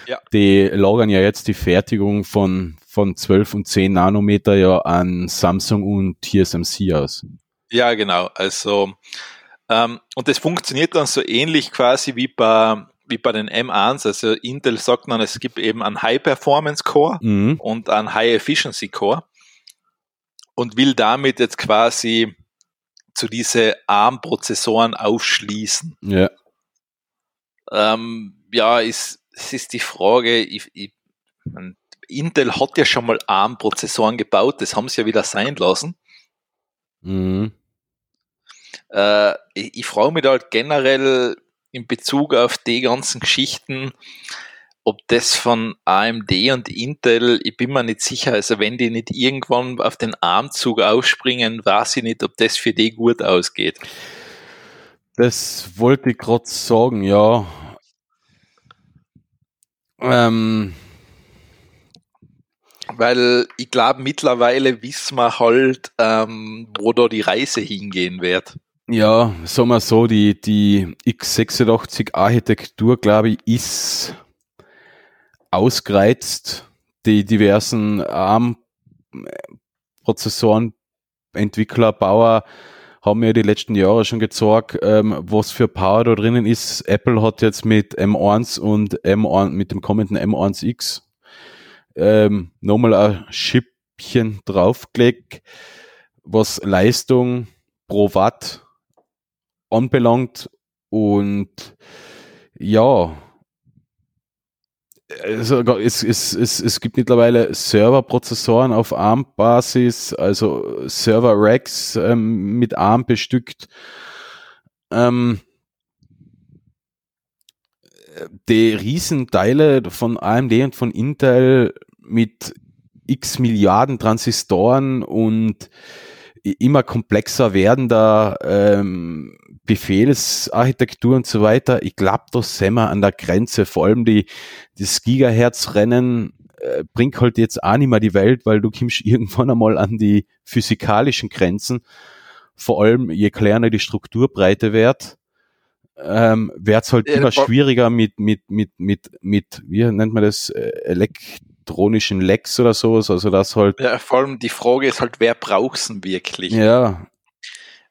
Ja. Die lagern ja jetzt die Fertigung von, von 12 und 10 Nanometer ja an Samsung und TSMC aus. Ja, genau. Also und das funktioniert dann so ähnlich quasi wie bei, wie bei den M1. Also Intel sagt man, es gibt eben einen High-Performance-Core mhm. und einen High-Efficiency-Core und will damit jetzt quasi zu diese ARM-Prozessoren aufschließen. Ja. Ähm, ja, ist, es ist die Frage, ich, ich, Intel hat ja schon mal ARM-Prozessoren gebaut, das haben sie ja wieder sein lassen. Mhm. Äh, ich, ich frage mich halt generell in Bezug auf die ganzen Geschichten, ob das von AMD und Intel, ich bin mir nicht sicher, also wenn die nicht irgendwann auf den Armzug aufspringen, weiß ich nicht, ob das für die gut ausgeht. Das wollte ich gerade sagen, ja. Ähm. Weil ich glaube, mittlerweile wissen wir halt, ähm, wo da die Reise hingehen wird. Ja, sagen wir so, die, die x86-Architektur, glaube ich, ist ausgereizt. Die diversen ARM-Prozessoren, Entwickler, Bauer haben ja die letzten Jahre schon gezeigt, ähm, was für Power da drinnen ist. Apple hat jetzt mit M1 und M1, mit dem kommenden M1X ähm, nochmal ein Schippchen draufgelegt, was Leistung pro Watt anbelangt. Und ja, also es, es, es, es gibt mittlerweile Serverprozessoren auf ARM-Basis, also Server-Racks ähm, mit ARM bestückt. Ähm, die Riesenteile von AMD und von Intel mit x Milliarden Transistoren und immer komplexer werdender ähm, Befehlsarchitektur und so weiter. Ich glaube, da sind wir an der Grenze. Vor allem die, das Gigahertz-Rennen äh, bringt halt jetzt auch nicht mehr die Welt, weil du kommst [laughs] irgendwann einmal an die physikalischen Grenzen. Vor allem, je kleiner die Strukturbreite wird, ähm, wird es halt ja, immer schwieriger mit, mit, mit, mit, mit, wie nennt man das, äh, elektronischen Lecks oder sowas, also das halt. Ja, vor allem die Frage ist halt, wer braucht's denn wirklich? Ja.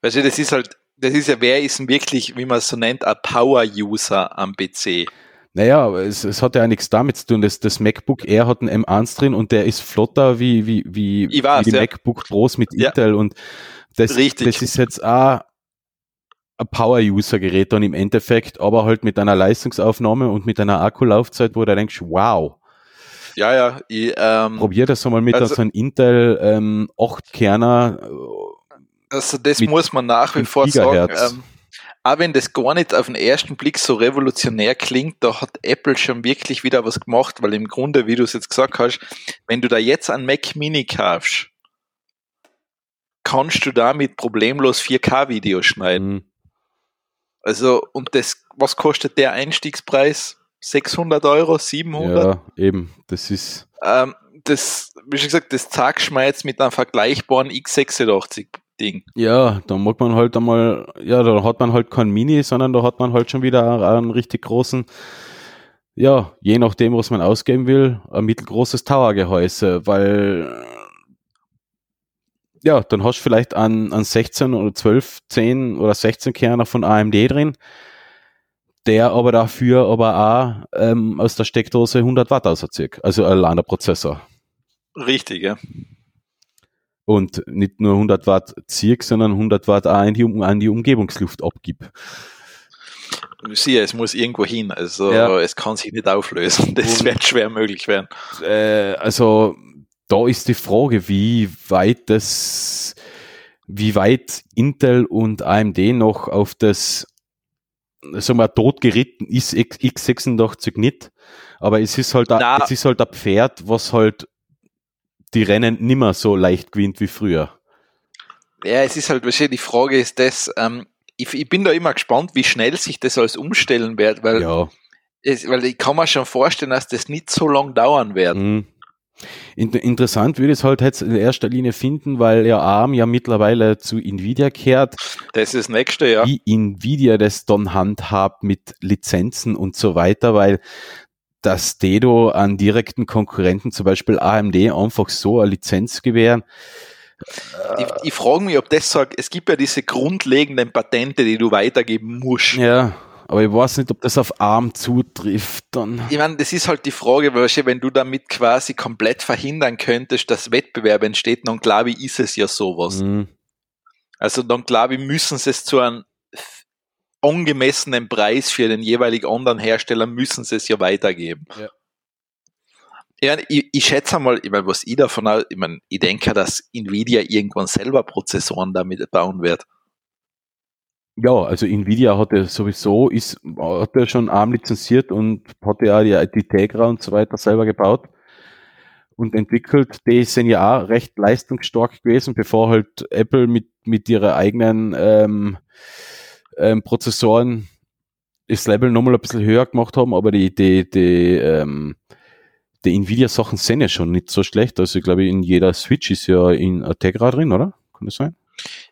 Du, das ist halt, das ist ja, wer ist denn wirklich, wie man es so nennt, ein Power-User am PC? Naja, es, es hat ja nichts damit zu tun. Das, das MacBook Air hat einen M1 drin und der ist flotter wie, wie, wie, weiß, wie die ja. MacBook Pros mit Ja. Intel und das, Richtig. das ist jetzt auch ein Power-User-Gerät dann im Endeffekt, aber halt mit einer Leistungsaufnahme und mit einer Akkulaufzeit, wo du denkst, wow, Ja, ja, ich, ähm, probier das einmal mit Also- so einem Intel ähm, 8-Kerner. Also das muss man nach wie 5 vor sagen. Gigahertz. Ähm, auch wenn das gar nicht auf den ersten Blick so revolutionär klingt, da hat Apple schon wirklich wieder was gemacht, weil im Grunde, wie du es jetzt gesagt hast, wenn du da jetzt einen Mac Mini kaufst, kannst du damit problemlos 4K-Videos schneiden. Mhm. Also, und das, was kostet der Einstiegspreis? 600 Euro, 700? Ja, eben, das ist, Ähm, das, wie schon gesagt, das zeigst du mir jetzt mit einem vergleichbaren x86-Ding. ja, da mag man halt einmal, ja, da hat man halt kein Mini, sondern da hat man halt schon wieder einen richtig großen, ja, je nachdem, was man ausgeben will, ein mittelgroßes Towergehäuse, weil, ja, dann hast du vielleicht an, an 16 oder 12, 10 oder 16 Kerner von AMD drin, der aber dafür aber auch ähm, aus der Steckdose 100 Watt auserzieht, also ein LAN-Prozessor. Richtig, ja. Und nicht nur 100 Watt zieht, sondern 100 Watt auch an die, an die Umgebungsluft abgibt. Siehe, es muss irgendwo hin, also Ja. es kann sich nicht auflösen. [laughs] Das Und- wird schwer möglich werden. Äh, also da ist die Frage, wie weit das, wie weit Intel und AMD noch auf das, sagen wir, totgeritten ist X- x86 nicht, aber es ist halt, ein, es ist halt ein Pferd, was halt die Rennen nimmer so leicht gewinnt wie früher. Ja, es ist halt, wahrscheinlich die Frage ist das, ähm, ich, ich bin da immer gespannt, wie schnell sich das alles umstellen wird, weil, Ja. es, weil ich kann mir schon vorstellen, dass das nicht so lang dauern wird. Mhm. In, interessant würde ich es halt jetzt in erster Linie finden, weil ja ARM ja mittlerweile zu Nvidia kehrt, Das ist das nächste, ja. wie Nvidia das dann handhabt mit Lizenzen und so weiter, weil das Dedo an direkten Konkurrenten, zum Beispiel AMD, einfach so eine Lizenz gewähren. Ich, ich frage mich, ob das sagt, es gibt ja diese grundlegenden Patente, die du weitergeben musst. Ja, aber ich weiß nicht, ob das auf ARM zutrifft dann. Ich meine, das ist halt die Frage, wenn du damit quasi komplett verhindern könntest, dass Wettbewerb entsteht, dann glaube ich, ist es ja sowas. Mhm. Also dann glaube ich, müssen sie es zu einem angemessenen Preis für den jeweiligen anderen Hersteller, müssen sie es ja weitergeben. Ja. Ja, ich, ich schätze mal, ich meine, was ich davon, au- ich meine, ich denke, dass Nvidia irgendwann selber Prozessoren damit bauen wird. Ja, also Nvidia hatte sowieso, ist, hat ja schon ARM lizenziert und hatte ja die, die Tegra und so weiter selber gebaut und entwickelt. Die sind ja auch recht leistungsstark gewesen, bevor halt Apple mit, mit ihrer eigenen ähm, ähm, Prozessoren das Level nochmal ein bisschen höher gemacht haben, aber die, die, die, ähm, die Nvidia-Sachen sind ja schon nicht so schlecht. Also ich glaube, in jeder Switch ist ja in Tegra drin, oder? Kann das sein?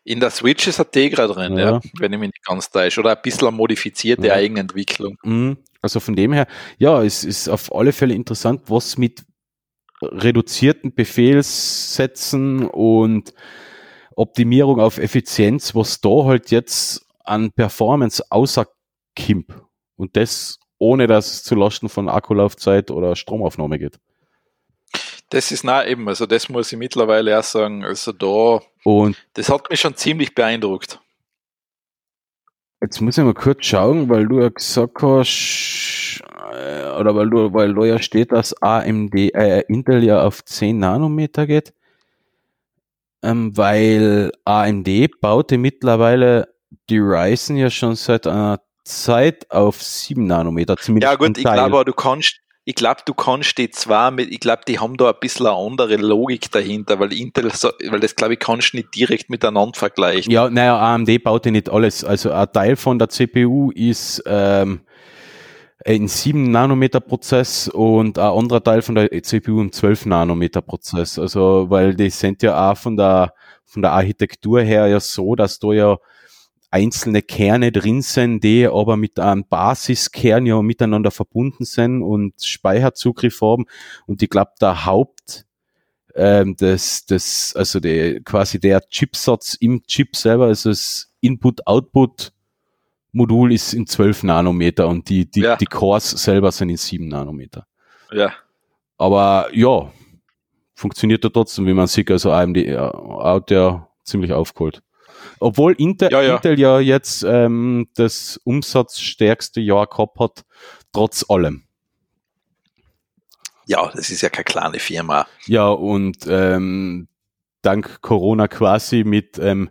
In der Switch ist ein Tegra drin, ja. Ja. wenn ich mich nicht ganz täusche. Oder ein bisschen modifizierte Ja. Eigenentwicklung. Mhm. Also von dem her, ja, es ist auf alle Fälle interessant, was mit reduzierten Befehlssätzen und Optimierung auf Effizienz, was da halt jetzt an Performance außer Kimp und das ohne dass es zu Lasten von Akkulaufzeit oder Stromaufnahme geht. Das ist nah eben, also das muss ich mittlerweile auch sagen. Also da, Und das hat mich schon ziemlich beeindruckt. Jetzt muss ich mal kurz schauen, weil du ja gesagt hast, äh, oder weil du, weil da ja steht, dass AMD, äh, Intel ja auf 10 Nanometer geht. Ähm, weil AMD baute mittlerweile die Ryzen ja schon seit einer Zeit auf 7 Nanometer, zumindest Ja gut, ich glaube, du kannst, ich glaube, du kannst die zwar mit, ich glaube, die haben da ein bisschen eine andere Logik dahinter, weil Intel, weil das glaube ich, kannst du nicht direkt miteinander vergleichen. Ja, naja, AMD baut ja nicht alles. Also ein Teil von der CPU ist ähm, ein 7 Nanometer Prozess und ein anderer Teil von der CPU ein 12 Nanometer Prozess. Also, weil die sind ja auch von der, von der Architektur her ja so, dass du ja einzelne Kerne drin sind, die aber mit einem Basiskern ja miteinander verbunden sind und Speicherzugriff haben. Und ich glaube, der Haupt, ähm, das, das, also der, quasi der Chipsatz im Chip selber, also das Input-Output Modul ist in 12 Nanometer und die, die, ja. die Cores selber sind in 7 Nanometer. Ja. Aber ja, funktioniert ja trotzdem, wie man sieht, also AMD hat ja ziemlich aufgeholt. Obwohl Intel ja, ja. Intel ja jetzt ähm, das umsatzstärkste Jahr gehabt hat, trotz allem. Ja, das ist ja keine kleine Firma. Ja, und ähm, dank Corona quasi mit ähm,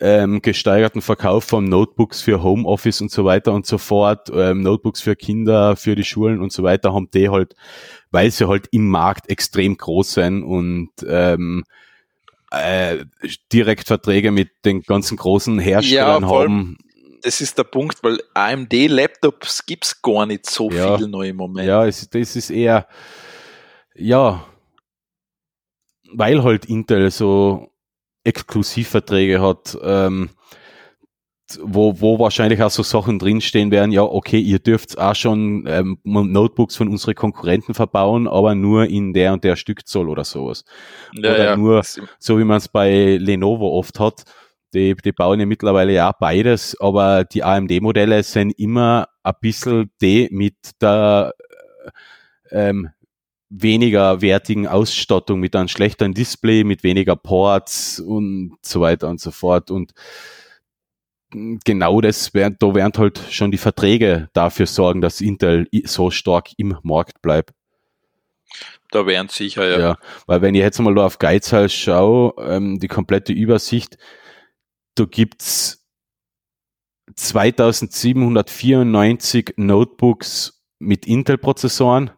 ähm, gesteigerten Verkauf von Notebooks für Homeoffice und so weiter und so fort, ähm, Notebooks für Kinder, für die Schulen und so weiter, haben die halt, weil sie halt im Markt extrem groß sind und ähm, äh, Direktverträge mit den ganzen großen Herstellern ja, haben. Das ist der Punkt, weil AMD-Laptops gibt's gar nicht so ja, viel neu im Moment. Ja, es, das ist eher, ja, weil halt Intel so Exklusivverträge hat, ähm, wo, wo wahrscheinlich auch so Sachen drinstehen werden, ja, okay, ihr dürft auch schon ähm, Notebooks von unseren Konkurrenten verbauen, aber nur in der und der Stückzoll oder sowas. Ja, oder ja. nur, so wie man es bei Lenovo oft hat, die, die bauen ja mittlerweile ja beides, aber die AMD-Modelle sind immer ein bisschen die mit der ähm, weniger wertigen Ausstattung, mit einem schlechteren Display, mit weniger Ports und so weiter und so fort. Und genau das während, da werden halt schon die Verträge dafür sorgen, dass Intel so stark im Markt bleibt. Da wären sicher, ja. ja. Weil wenn ich jetzt mal auf Geizhals schaue, ähm, die komplette Übersicht, da gibt's 2794 Notebooks mit Intel-Prozessoren,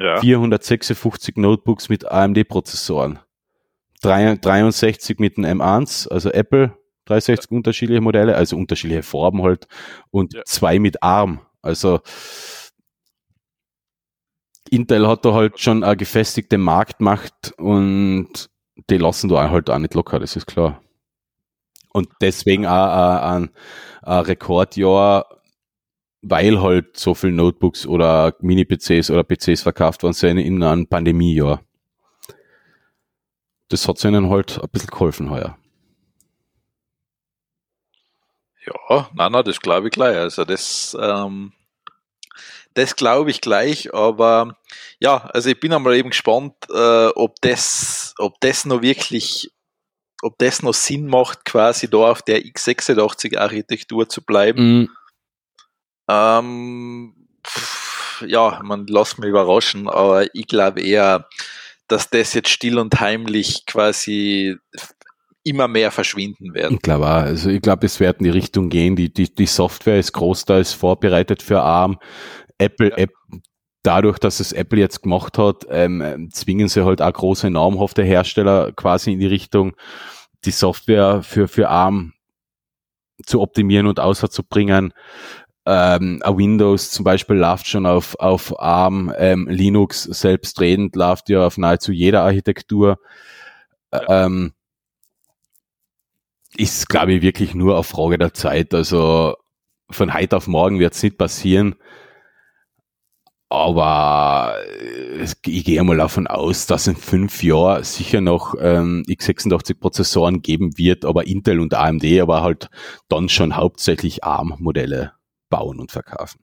ja. 456 Notebooks mit AMD-Prozessoren, 63 mit dem M1, also Apple, 63 ja. unterschiedliche Modelle, also unterschiedliche Farben halt, und ja. zwei mit ARM. Also Intel hat da halt schon eine gefestigte Marktmacht und die lassen da halt auch nicht locker, das ist klar. Und deswegen auch ein, ein Rekordjahr weil halt so viel Notebooks oder Mini-PCs oder PCs verkauft worden sind in einem Pandemiejahr. Das hat ihnen halt ein bisschen geholfen heuer. Ja, nein, nein, das glaube ich gleich. Also das, ähm, das glaube ich gleich, aber ja, also ich bin einmal eben gespannt, äh, ob das, ob das noch wirklich, ob das noch Sinn macht, quasi da auf der x86 Architektur zu bleiben. Mm ähm, pff, ja, man lass mich überraschen, aber ich glaube eher, dass das jetzt still und heimlich quasi immer mehr verschwinden werden. Ich glaube. Also ich glaube, es wird in die Richtung gehen. Die, die, die Software ist großteils vorbereitet für ARM. Apple, ja. App, dadurch, dass es Apple jetzt gemacht hat, ähm, zwingen sie halt auch große namhafte Hersteller quasi in die Richtung, die Software für, für ARM zu optimieren und außerzubringen ähm, Windows zum Beispiel läuft schon auf, auf ARM, ähm, Linux selbstredend läuft ja auf nahezu jeder Architektur. Ja. Ähm, ist, glaube ich, wirklich nur eine Frage der Zeit. Also von heute auf morgen wird es nicht passieren. Aber äh, ich gehe mal davon aus, dass in fünf Jahren sicher noch ähm, x86-Prozessoren geben wird, aber Intel und AMD, aber halt dann schon hauptsächlich ARM-Modelle bauen und verkaufen?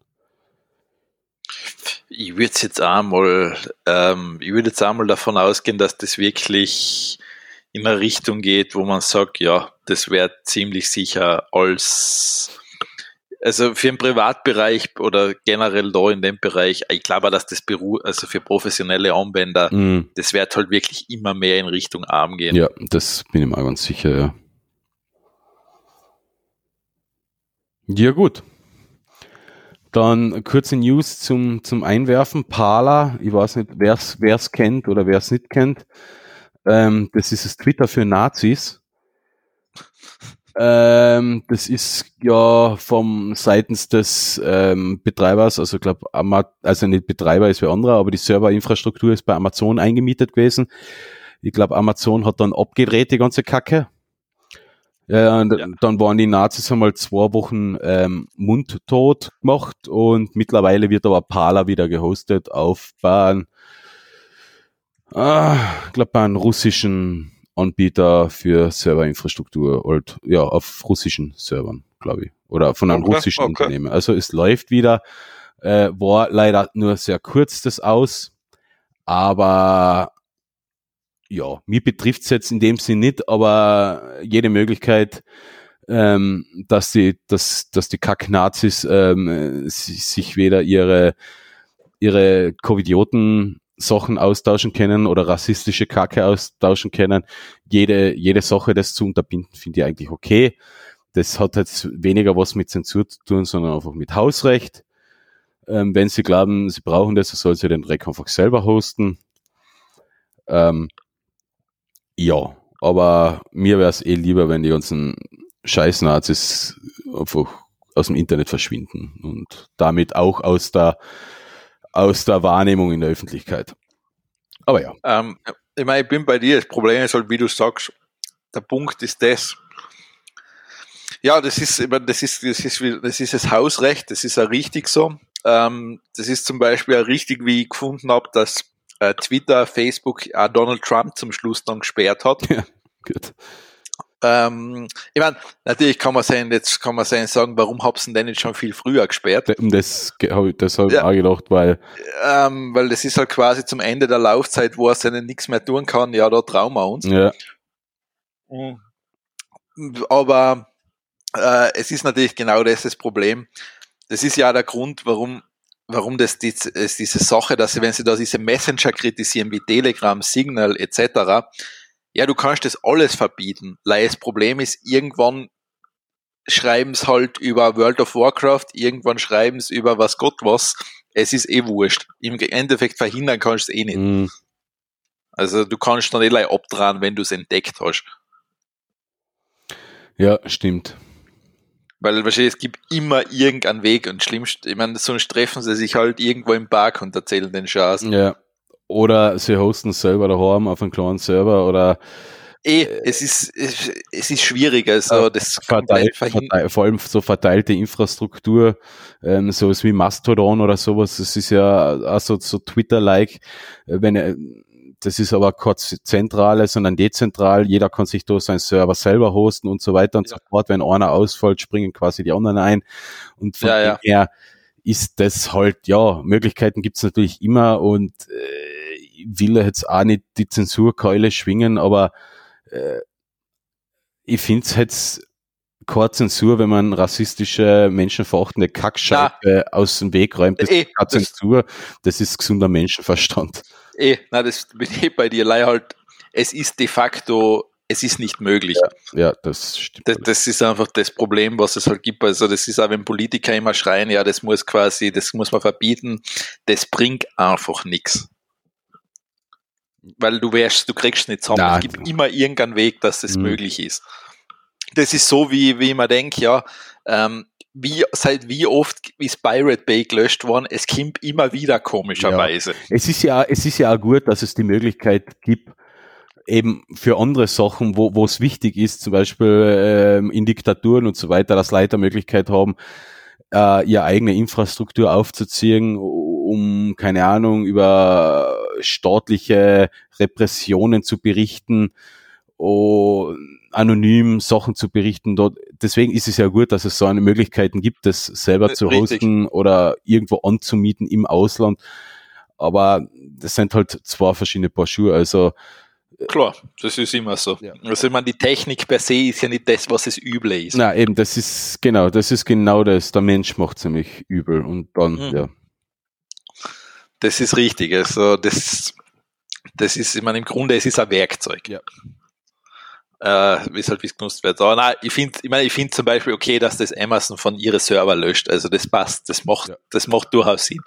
Ich würde jetzt ähm, ich würde jetzt einmal davon ausgehen, dass das wirklich in eine Richtung geht, wo man sagt, ja, das wäre ziemlich sicher als also für den Privatbereich oder generell da in dem Bereich, ich glaube, dass das Beru also für professionelle Anwender, mm. das wird halt wirklich immer mehr in Richtung Arm gehen. Ja, das bin ich mal ganz sicher, ja. Ja, gut Dann kurze News zum, zum Einwerfen. Parler, ich weiß nicht, wer es kennt oder wer es nicht kennt. Ähm, das ist das Twitter für Nazis. Ähm, das ist ja vom seitens des ähm, Betreibers, also ich glaube, also nicht Betreiber ist wie anderer, aber die Serverinfrastruktur ist bei Amazon eingemietet gewesen. Ich glaube, Amazon hat dann abgedreht, die ganze Kacke. Ja, und ja. dann waren die Nazis einmal zwei Wochen ähm, mundtot gemacht und mittlerweile wird aber Pala wieder gehostet auf bei, ah, ich glaube, bei einem russischen Anbieter für Serverinfrastruktur, halt, ja, auf russischen Servern, glaube ich. Oder von einem okay, russischen okay. Unternehmen. Also es läuft wieder, äh, war leider nur sehr kurz das aus, aber ja, mir betrifft es jetzt in dem Sinn nicht, aber jede Möglichkeit, ähm, dass die, dass, dass die Kack-Nazis ähm, sich weder ihre, ihre Covidioten Sachen austauschen können oder rassistische Kacke austauschen können. Jede, jede Sache, das zu unterbinden, finde ich eigentlich okay. Das hat jetzt weniger was mit Zensur zu tun, sondern einfach mit Hausrecht. Ähm, wenn sie glauben, sie brauchen das, so soll sie den Dreck einfach selber hosten. Ähm, ja, aber mir wäre es eh lieber, wenn die ganzen Scheiß-Nazis einfach aus dem Internet verschwinden und damit auch aus der aus der Wahrnehmung in der Öffentlichkeit. Aber ja. Ähm, ich meine, ich bin bei dir. Das Problem ist halt, wie du sagst, der Punkt ist das. Ja, das ist, ich meine, das ist, das ist, das ist das Hausrecht, das ist ja richtig so. Ähm, das ist zum Beispiel auch richtig, wie ich gefunden habe, dass äh, Twitter, Facebook auch Donald Trump zum Schluss dann gesperrt hat. Ja, gut. Ähm, ich meine, natürlich kann man sein, jetzt kann man sein sagen, warum hab's denn nicht schon viel früher gesperrt? Das habe ich, das hab ja. auch gedacht, weil. Ähm, weil das ist halt quasi zum Ende der Laufzeit, wo er seinen nichts mehr tun kann, ja, da trauen wir uns. Ja. Mhm. Aber äh, es ist natürlich genau das das Problem. Das ist ja der Grund, warum warum das die, diese Sache, dass sie, wenn sie da diese Messenger kritisieren wie Telegram, Signal etc., ja, du kannst das alles verbieten. Das Problem ist, irgendwann schreiben sie halt über World of Warcraft, irgendwann schreiben sie über was Gott was. Es ist eh wurscht. Im Endeffekt verhindern kannst du es eh nicht. Mm. Also du kannst dann eh abdrehen, wenn du es entdeckt hast. Ja, stimmt. Weil wahrscheinlich es gibt immer irgendeinen Weg und schlimmst, ich meine, sonst treffen sie sich halt irgendwo im Park und erzählen den Schatz. Ja. Oder sie hosten selber daheim auf einem kleinen Server oder Eh, es ist, es ist schwierig, also das verteilt, verteilt, vor allem so verteilte Infrastruktur, ähm, sowas wie Mastodon oder sowas, das ist ja also so Twitter-like, wenn äh, das ist aber kurz zentrale, sondern dezentral. Jeder kann sich da seinen Server selber hosten und so weiter und ja. so fort. Wenn einer ausfällt, springen quasi die anderen ein. Und von ja, ja. ist das halt, ja, Möglichkeiten gibt's natürlich immer und äh, will jetzt auch nicht die Zensurkeule schwingen, aber äh, ich finde es jetzt keine Zensur, wenn man rassistische, menschenverachtende Kackscheibe aus dem Weg räumt. Das eh, ist keine Zensur, das ist gesunder Menschenverstand. Eh, na, das bin ich bei dir. Leider halt, es ist de facto, es ist nicht möglich. Ja, ja das stimmt. Das, das, ist einfach das Problem, was es halt gibt. Also, das ist auch, wenn Politiker immer schreien, ja, das muss quasi, das muss man verbieten, das bringt einfach nichts. Weil du wärst, du kriegst nicht zusammen. Na, es gibt immer irgendeinen Weg, dass das mhm. möglich ist. Das ist so, wie, wie man denkt, ja, ähm, wie, seit wie oft ist Pirate Bay gelöscht worden, es kommt immer wieder komischerweise. Ja. Es ist ja, es ist ja auch gut, dass es die Möglichkeit gibt, eben für andere Sachen, wo, wo es wichtig ist, zum Beispiel ähm, in Diktaturen und so weiter, dass Leute Möglichkeit haben, äh, ihre eigene Infrastruktur aufzuziehen, um, keine Ahnung, über staatliche Repressionen zu berichten, oh, anonym Sachen zu berichten. Dort. Deswegen ist es ja gut, dass es so eine Möglichkeiten gibt, das selber zu Richtig. hosten oder irgendwo anzumieten im Ausland. Aber das sind halt zwei verschiedene Paar Schuhe. Also äh, Klar, das ist immer so. Ja. Also ich meine, die Technik per se ist ja nicht das, was es übel ist. Na eben, das ist genau, das ist genau das. Der Mensch macht ziemlich übel und dann, mhm. ja. Das ist richtig. Also das, das ist, ich meine, im Grunde, es ist ein Werkzeug. Ja. äh, wie es halt wie es genutzt wird. Aber nein, ich finde, ich meine, ich finde zum Beispiel okay, dass das Amazon von ihre Server löscht. Also das passt, das macht, ja. das macht durchaus Sinn.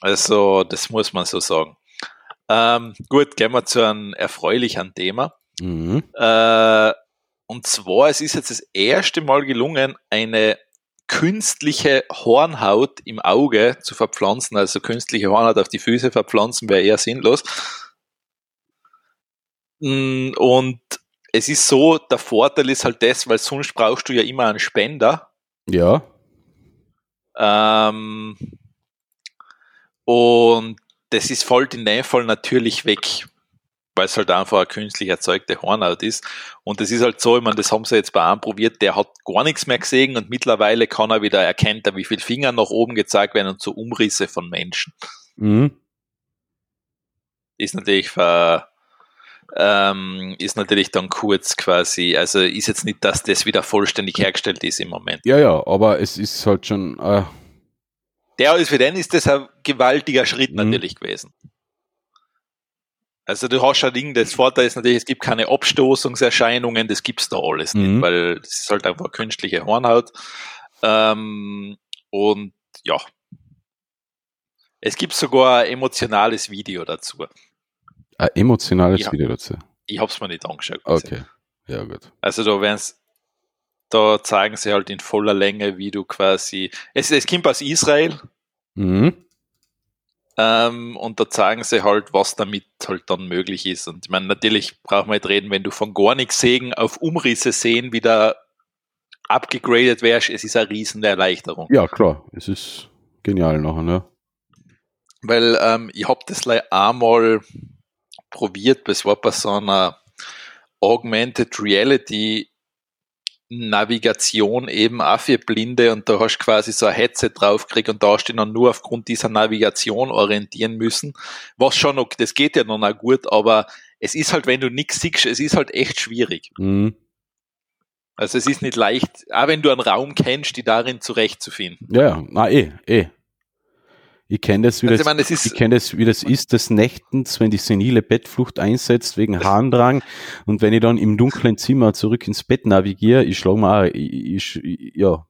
Also, das muss man so sagen. Ähm, gut, gehen wir zu einem erfreulichen Thema. Mhm. Äh, und zwar, es ist jetzt das erste Mal gelungen, eine künstliche Hornhaut im Auge zu verpflanzen, also künstliche Hornhaut auf die Füße verpflanzen, wäre eher sinnlos. Mm, und es ist so, der Vorteil ist halt das, weil sonst brauchst du ja immer einen Spender. Ja. Ähm, und das ist voll in dem Fall natürlich weg, weil es halt einfach eine künstlich erzeugte Hornhaut ist. Und das ist halt so, ich meine, das haben sie jetzt bei einem probiert, der hat gar nichts mehr gesehen und mittlerweile kann er wieder erkennen, wie viele Finger nach oben gezeigt werden und so Umrisse von Menschen. Mhm. Ist natürlich ver, ähm, ist natürlich dann kurz quasi, also ist jetzt nicht, dass das wieder vollständig hergestellt ist im Moment. Ja, ja, aber es ist halt schon. Äh der ist für den ist das ein gewaltiger Schritt mhm. natürlich gewesen. Also du hast ja Ding, das Vorteil ist natürlich, es gibt keine Abstoßungserscheinungen, das gibt's da alles mhm. nicht, weil das ist halt einfach künstliche Hornhaut. Ähm, und ja. Es gibt sogar ein emotionales Video dazu. Ein emotionales ich, Video dazu? Ich hab's mir nicht angeschaut. Okay, ja gut. Also da werden's, da zeigen sie halt in voller Länge, wie du quasi, es, es kommt aus Israel. Mhm. Ähm, und da zeigen sie halt, was damit halt dann möglich ist. Und ich meine, natürlich brauchen wir nicht reden, wenn du von gar nichts sehen auf Umrisse sehen wieder abgegradet wärst, es ist eine riesen Erleichterung. Ja, klar, es ist genial nachher, ne? Weil ähm, ich habe das einmal probiert, das war bei so einer Augmented Reality Navigation eben auch für Blinde und da hast du quasi so ein Headset draufgekriegt und da hast du dann nur aufgrund dieser Navigation orientieren müssen. Was schon noch, das geht ja noch gut, aber es ist halt, wenn du nichts siehst, es ist halt echt schwierig. Mhm. Also es ist nicht leicht, auch wenn du einen Raum kennst, die darin zurechtzufinden. Ja, na eh, eh. Ich kenne das, wie also, das, ich, mein, das ist, ich kenn das, wie das ist des Nächtens, wenn die senile Bettflucht einsetzt wegen Harndrang und wenn ich dann im dunklen Zimmer zurück ins Bett navigiere, ich schlage mal, ich, ich, ja.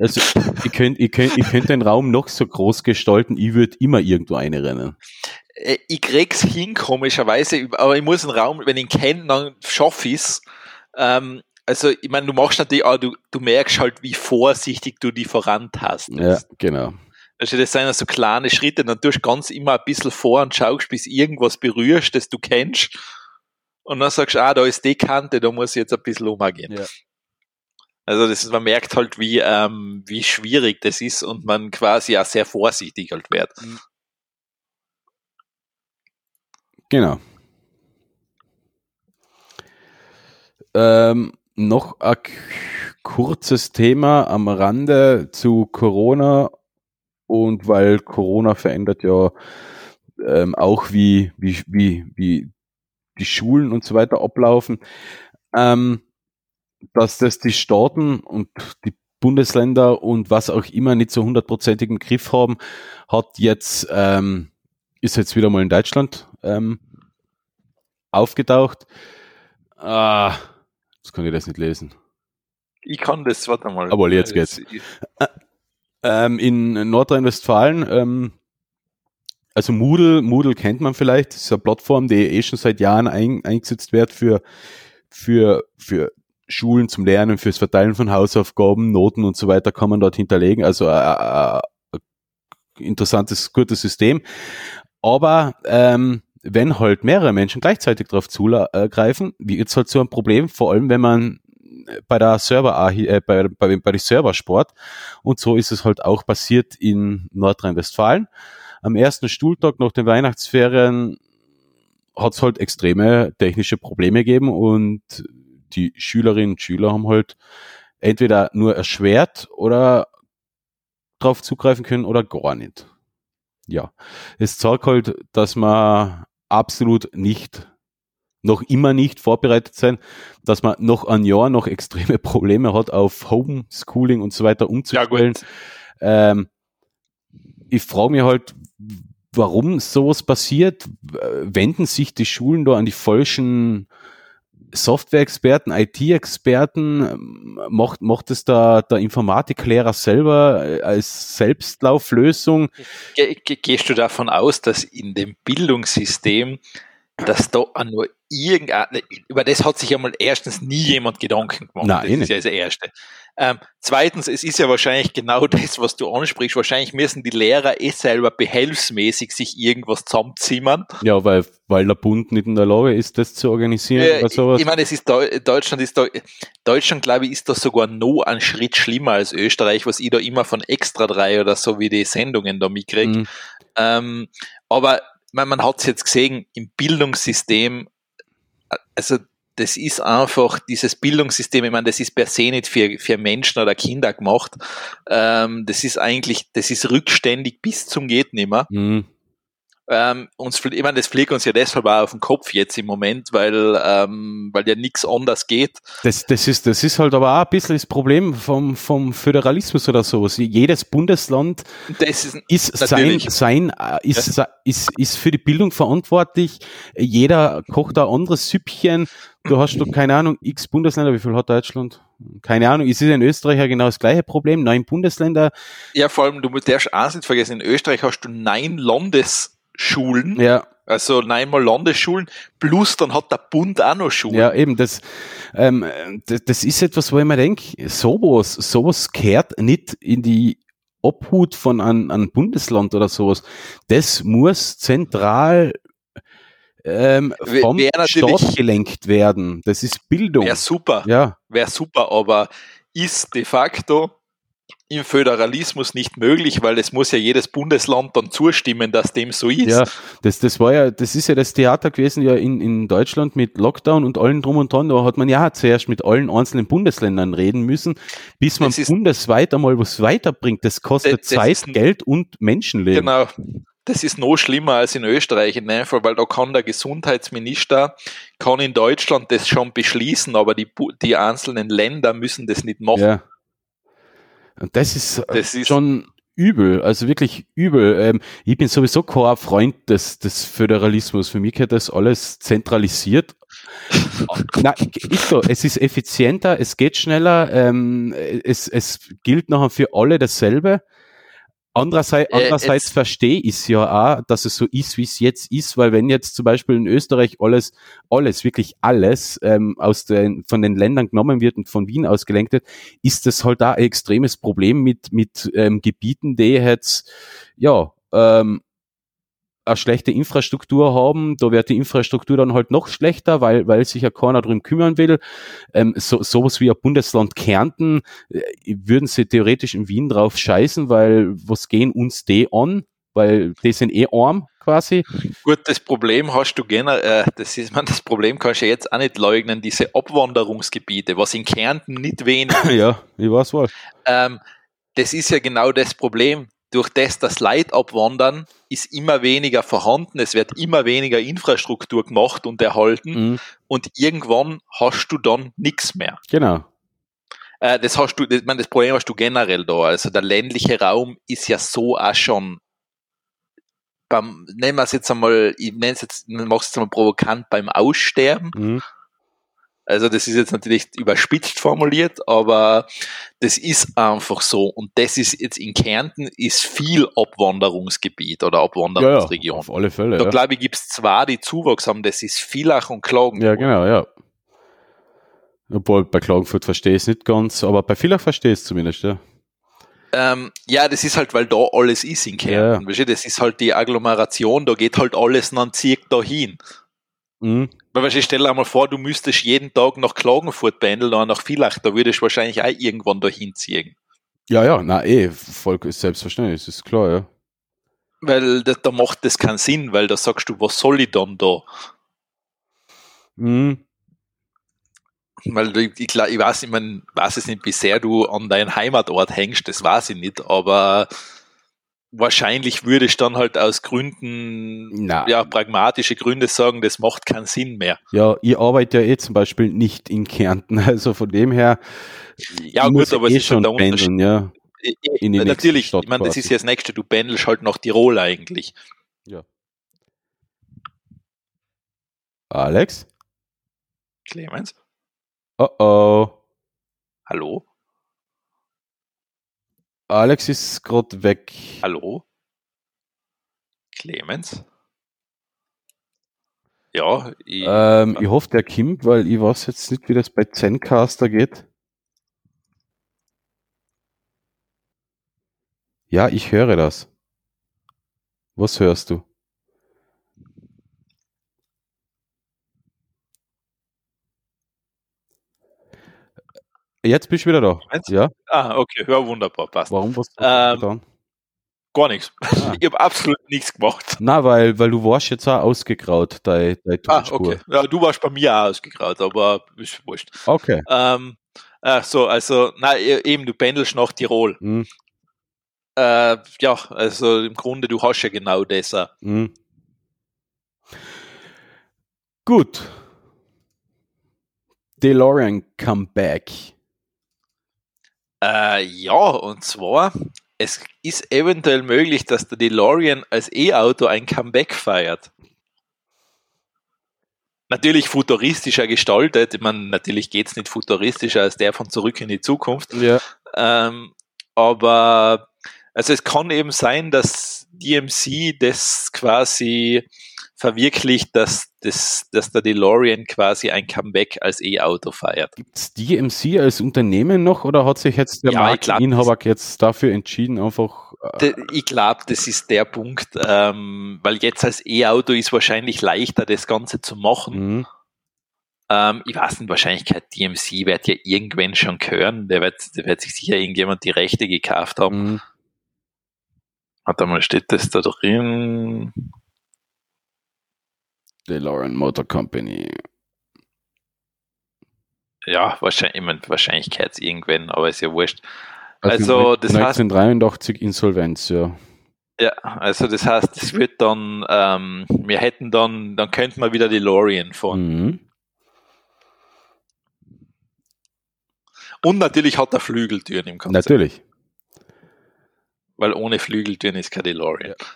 Also, ich könnte ich könnt, ich könnt den Raum noch so groß gestalten, ich würde immer irgendwo einrennen. Äh, ich krieg's hin, komischerweise, aber ich muss einen Raum, wenn ich ihn kenne, dann schaffe ich's. Ähm, also, ich meine, du machst natürlich auch, du, du merkst halt, wie vorsichtig du die vorantast. Ja, genau. Also das sind so kleine Schritte, dann tust du ganz immer ein bisschen vor und schaust, bis irgendwas berührst, das du kennst. Und dann sagst du, ah, da ist die Kante, da muss ich jetzt ein bisschen umgehen. Ja. Also das ist, man merkt halt, wie, ähm, wie schwierig das ist und man quasi auch sehr vorsichtig halt wird. Mhm. Genau. Ähm, noch ein kurzes Thema am Rande zu Corona und weil Corona verändert ja ähm, auch wie, wie, wie, wie die Schulen und so weiter ablaufen, ähm, dass das die Staaten und die Bundesländer und was auch immer nicht so hundertprozentig im Griff haben, hat jetzt, ähm, ist jetzt wieder mal in Deutschland ähm, aufgetaucht. Ah, jetzt kann ich das nicht lesen. Ich kann das, warte mal. Aber jetzt geht's. Ähm, in Nordrhein-Westfalen, ähm, also Moodle, Moodle kennt man vielleicht, das ist eine Plattform, die eh schon seit Jahren ein, eingesetzt wird für, für, für Schulen zum Lernen, fürs Verteilen von Hausaufgaben, Noten und so weiter kann man dort hinterlegen. Also äh, äh, interessantes, gutes System. Aber ähm, wenn halt mehrere Menschen gleichzeitig darauf zugreifen, wie jetzt halt so ein Problem, vor allem wenn man bei der Server, äh, bei, bei, bei die Serversport. Und so ist es halt auch passiert in Nordrhein-Westfalen. Am ersten Stuhltag nach den Weihnachtsferien hat es halt extreme technische Probleme gegeben und die Schülerinnen und Schüler haben halt entweder nur erschwert oder drauf zugreifen können oder gar nicht. Ja, es zeigt halt, dass man absolut nicht noch immer nicht vorbereitet sein, dass man noch ein Jahr noch extreme [laughs] Probleme hat, auf Homeschooling und so weiter umzustellen. Ja, ähm, ich frage mich halt, warum sowas passiert? Wenden sich die Schulen da an die falschen Software-Experten, IT-Experten? Macht, macht es da der Informatiklehrer selber äh, als Selbstlauflösung? Ge ge gehst du davon aus, dass in dem Bildungssystem dass da nur irgendeine, über das hat sich ja mal erstens nie jemand Gedanken gemacht. Nein, das eh ist nicht. ja das Erste. Ähm, zweitens, es ist ja wahrscheinlich genau [laughs] das, was du ansprichst. Wahrscheinlich müssen die Lehrer eh selber behelfsmäßig sich irgendwas zusammenzimmern. Ja, weil, weil der Bund nicht in der Lage ist, das zu organisieren Äh, oder sowas. ich meine, es ist Deu Deutschland ist da, Deutschland, glaube ich, ist da sogar noch einen Schritt schlimmer als Österreich, was ich da immer von Extra 3 oder so wie die Sendungen da mitkriege. Mhm. Ähm, aber man, man hat es jetzt gesehen, im Bildungssystem, also das ist einfach dieses Bildungssystem, ich meine, das ist per se nicht für, für Menschen oder Kinder gemacht. Ähm, das ist eigentlich, das ist rückständig bis zum geht nimmer. Mhm. Ähm, uns, ich meine, das fliegt uns ja deshalb auch auf den Kopf jetzt im Moment, weil, ähm, weil ja nichts anders geht. Das, das, ist, das ist halt aber auch ein bisschen das Problem vom, vom Föderalismus oder sowas. Jedes Bundesland Das ist, ist sein, Natürlich. sein äh, ist, ist, ist für die Bildung verantwortlich. Jeder kocht ein anderes Süppchen. Du hast doch keine Ahnung, x Bundesländer, wie viel hat Deutschland? Keine Ahnung, es ist in Österreich ja genau das gleiche Problem. Neun Bundesländer, ja, vor allem, du darfst eins nicht vergessen, in Österreich hast du neun Landesschulen, ja, also neunmal Landesschulen, plus dann hat der Bund auch noch Schulen. ja, eben, das, ähm, das, das ist etwas, wo ich mir denke, sowas, sowas kehrt nicht in die Obhut von einem, einem Bundesland oder sowas. Das muss zentral ähm, vom Staat gelenkt werden. Das ist Bildung. Wäre super, Ja, wäre super, aber ist de facto im Föderalismus nicht möglich, weil es muss ja jedes Bundesland dann zustimmen, dass dem so ist. ja, das, das war ja, das ist ja das Theater gewesen ja in, in Deutschland mit Lockdown und allen drum und dran. Da hat man ja zuerst mit allen einzelnen Bundesländern reden müssen, bis man ist- bundesweit einmal was weiterbringt. Das kostet Das- das Zeit, ein- Geld und Menschenleben. Genau. Das ist noch schlimmer als in Österreich in dem Fall, weil da kann der Gesundheitsminister, kann in Deutschland das schon beschließen, aber die, die einzelnen Länder müssen das nicht machen. Ja. Und das ist, Das ist- schon übel, also wirklich übel. Ähm, ich bin sowieso kein Freund des, des Föderalismus. Für mich gehört das alles zentralisiert. [laughs] Na, ist so, es ist effizienter, es geht schneller, ähm, es, es gilt nachher für alle dasselbe. Andererseits, Äh, andererseits jetzt- verstehe ich es ja auch, dass es so ist, wie es jetzt ist, weil wenn jetzt zum Beispiel in Österreich alles, alles, wirklich alles ähm, aus den, von den Ländern genommen wird und von Wien ausgelenkt wird, ist das halt da ein extremes Problem mit, mit ähm, Gebieten, die jetzt, ja, ähm, eine schlechte Infrastruktur haben, da wird die Infrastruktur dann halt noch schlechter, weil, weil sich ja keiner drum kümmern will. Ähm, so, sowas wie ein Bundesland Kärnten äh, würden sie theoretisch in Wien drauf scheißen, weil was gehen uns die an? Weil die sind eh arm quasi. Gut, das Problem hast du generell, äh, das ist [laughs] man, das Problem kannst du jetzt auch nicht leugnen, diese Abwanderungsgebiete, was in Kärnten nicht wenig [laughs] ja, ich weiß wohl. ähm, das ist ja genau das Problem. Durch das, das Leid abwandern, ist immer weniger vorhanden, es wird immer weniger Infrastruktur gemacht und erhalten Mhm, und irgendwann hast du dann nichts mehr. genau. Äh, das hast du, das, meine, das Problem hast du generell da. Also der ländliche Raum ist ja so auch schon beim, nennen wir es jetzt einmal, ich nenne es jetzt, mach es jetzt einmal provokant, beim Aussterben. Mhm. Also das ist jetzt natürlich überspitzt formuliert, aber das ist einfach so. Und das ist jetzt in Kärnten ist viel Abwanderungsgebiet oder Ja, ja, Abwanderungsregion. auf alle Fälle. Da Ja, glaube ich, gibt es zwei, die Zuwachs haben. Das ist Villach und Klagenfurt. ja genau, ja. Obwohl, bei Klagenfurt verstehe ich es nicht ganz, aber bei Villach verstehe ich es zumindest, ja. Ähm, ja, das ist halt, weil da alles ist in Kärnten. Du, das ist halt die Agglomeration, da geht halt alles dann zieht dahin. Mhm. Weil weißt du, stell dir mal vor, du müsstest jeden Tag nach Klagenfurt pendeln oder nach Villach, da würdest du wahrscheinlich auch irgendwann dahin ziehen. Ja, ja, na eh, voll ist selbstverständlich, das ist klar, ja. Weil da, da macht das keinen Sinn, weil da sagst du, was soll ich dann da? Mhm. Weil ich, ich, ich weiß, ich mein, weiß es nicht, wie sehr du an deinen Heimatort hängst, das weiß ich nicht, aber wahrscheinlich würde ich dann halt aus Gründen, Na. ja, pragmatische Gründe sagen, das macht keinen Sinn mehr. Ja, ich arbeite ja eh zum Beispiel nicht in Kärnten, [laughs] also von dem her Ja, ich gut, aber es eh ist halt schon der Unterschied. pendeln, ja. Die nächste Natürlich, ich meine, das ist ja das Nächste, du pendelst halt nach Tirol eigentlich. Ja. Alex? Clemens? Oh oh. Hallo? Alex ist gerade weg. Hallo? Clemens? Ja, ich, ähm, ich hoffe, der kommt, weil ich weiß jetzt nicht, wie das bei Zencaster geht. Ja, ich höre das. Was hörst du? Jetzt bist du wieder da. Meinst? Ja. Ah, okay, ja, wunderbar, passt. Warum was ähm, getan? Gar nichts. Ah. [laughs] Ich habe absolut nichts gemacht. Na, weil, weil du warst jetzt auch ausgegraut, deine, deine Ah, okay. Ja, du warst bei mir auch ausgegraut, aber ist wurscht. Okay. Ähm, äh, so, also, na, e, eben, du pendelst nach Tirol. Mhm. Äh, ja, also im Grunde, du hast ja genau das. Mhm. Gut. DeLorean Comeback. Äh, ja, und zwar, es ist eventuell möglich, dass der DeLorean als E-Auto ein Comeback feiert. Natürlich futuristischer gestaltet. Ich meine, natürlich geht es nicht futuristischer als der von Zurück in die Zukunft. Ja. Ähm, aber also es kann eben sein, dass DMC das quasi verwirklicht, dass, dass, dass der DeLorean quasi ein Comeback als E-Auto feiert. Gibt es DMC als Unternehmen noch oder hat sich jetzt der ja, Markeninhaber jetzt dafür entschieden, einfach. Äh ich glaube, das ist der Punkt, ähm, weil jetzt als E-Auto ist wahrscheinlich leichter, das Ganze zu machen. Mhm. Ähm, ich weiß nicht, Wahrscheinlichkeit, DMC wird ja irgendwann schon hören, der wird, der wird sich sicher irgendjemand die Rechte gekauft haben. Mhm. Warte mal, steht das da drin? DeLorean Motor Company. Ja, wahrscheinlich, ich meine, Wahrscheinlichkeit irgendwann, aber ist ja wurscht. Also, also das 1983 heißt, Insolvenz, ja. Ja, also das heißt, es wird dann, ähm, wir hätten dann, dann könnten wir wieder DeLorean fahren. Mhm. Und natürlich hat er Flügeltüren im Konzept. Natürlich. Weil ohne Flügeltüren ist kein DeLorean. Ja.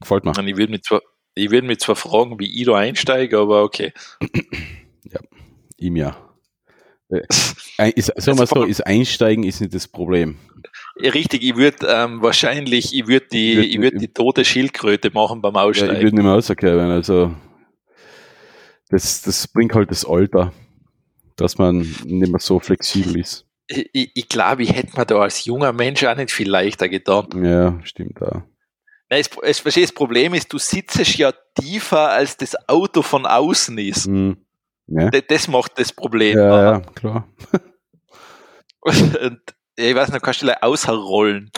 Gefällt mir. Und ich würde mich zwar, ich würde mich zwar fragen, wie ich da einsteige, aber okay. Ja, ihm ja. Äh, ist, sagen wir so, ist Einsteigen ist nicht das Problem. Richtig, ich würde ähm, wahrscheinlich, ich würde die, ich würd, würd die tote Schildkröte machen beim Aussteigen. Ja, ich würde nicht mehr rauskommen, also das, das bringt halt das Alter, dass man nicht mehr so flexibel ist. Ich, ich, glaube, ich hätte mir da als junger Mensch auch nicht viel leichter getan. Ja, stimmt auch. Nein, es, es, das Problem ist, du sitzt ja tiefer, als das Auto von außen ist. Mhm. Ja. Das, das, macht das Problem. Ja, ja klar. [laughs] Und ich weiß nicht, kannst du gleich ausrollen.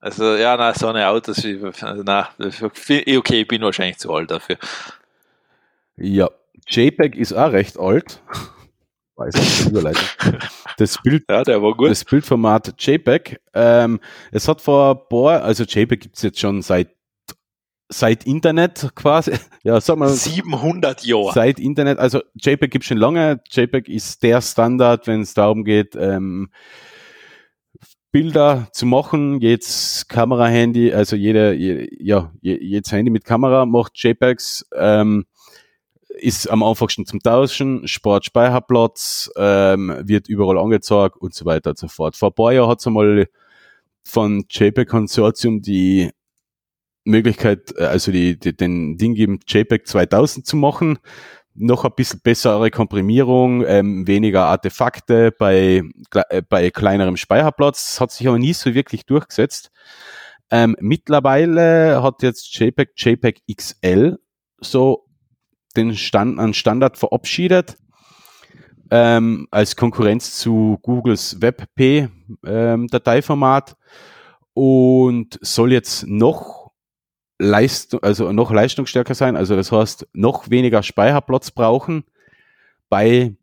Also, ja, na, so eine Autos, also, na, okay, ich bin wahrscheinlich zu alt dafür. Ja, JPEG ist auch recht alt [laughs] weiß nicht, Überleitung. Das Bild, ja, der war gut. Das Bildformat JPEG. Ähm, es hat vor ein paar, also JPEG gibt es jetzt schon seit seit Internet quasi, [laughs] ja, sag mal. 700 Jahre. Seit Internet, also JPEG gibt es schon lange. JPEG ist der Standard, wenn es darum geht, ähm, Bilder zu machen. Jetzt Kamera-Handy, also jeder, ja, jedes Handy mit Kamera macht JPEGs. Ähm, ist am einfachsten zum Tauschen, spart Speicherplatz, ähm, wird überall angezeigt und so weiter und so fort. Vor ein paar Jahren hat es einmal von JPEG Konsortium die Möglichkeit, äh, also die, die, den Ding geben, JPEG 2000 zu machen. Noch ein bisschen bessere Komprimierung, ähm, weniger Artefakte bei, äh, bei kleinerem Speicherplatz, hat sich aber nie so wirklich durchgesetzt. Ähm, mittlerweile hat jetzt JPEG JPEG XL so den Stand, an Standard verabschiedet ähm, als Konkurrenz zu Googles WebP ähm, und soll jetzt noch Leistung, also noch leistungsstärker sein, also das heißt noch weniger Speicherplatz brauchen bei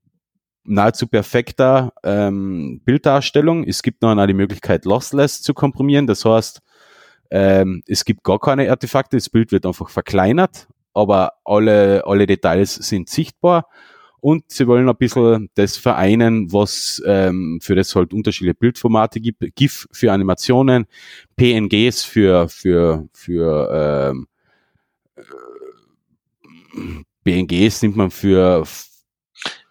nahezu perfekter ähm, Bilddarstellung. Es gibt noch die Möglichkeit, Lossless zu komprimieren. Das heißt, ähm, es gibt gar keine Artefakte, das Bild wird einfach verkleinert aber alle, alle Details sind sichtbar Und sie wollen ein bisschen das vereinen, was ähm, für das halt unterschiedliche Bildformate gibt. GIF für Animationen, PNGs für, für, für ähm, PNGs nimmt man für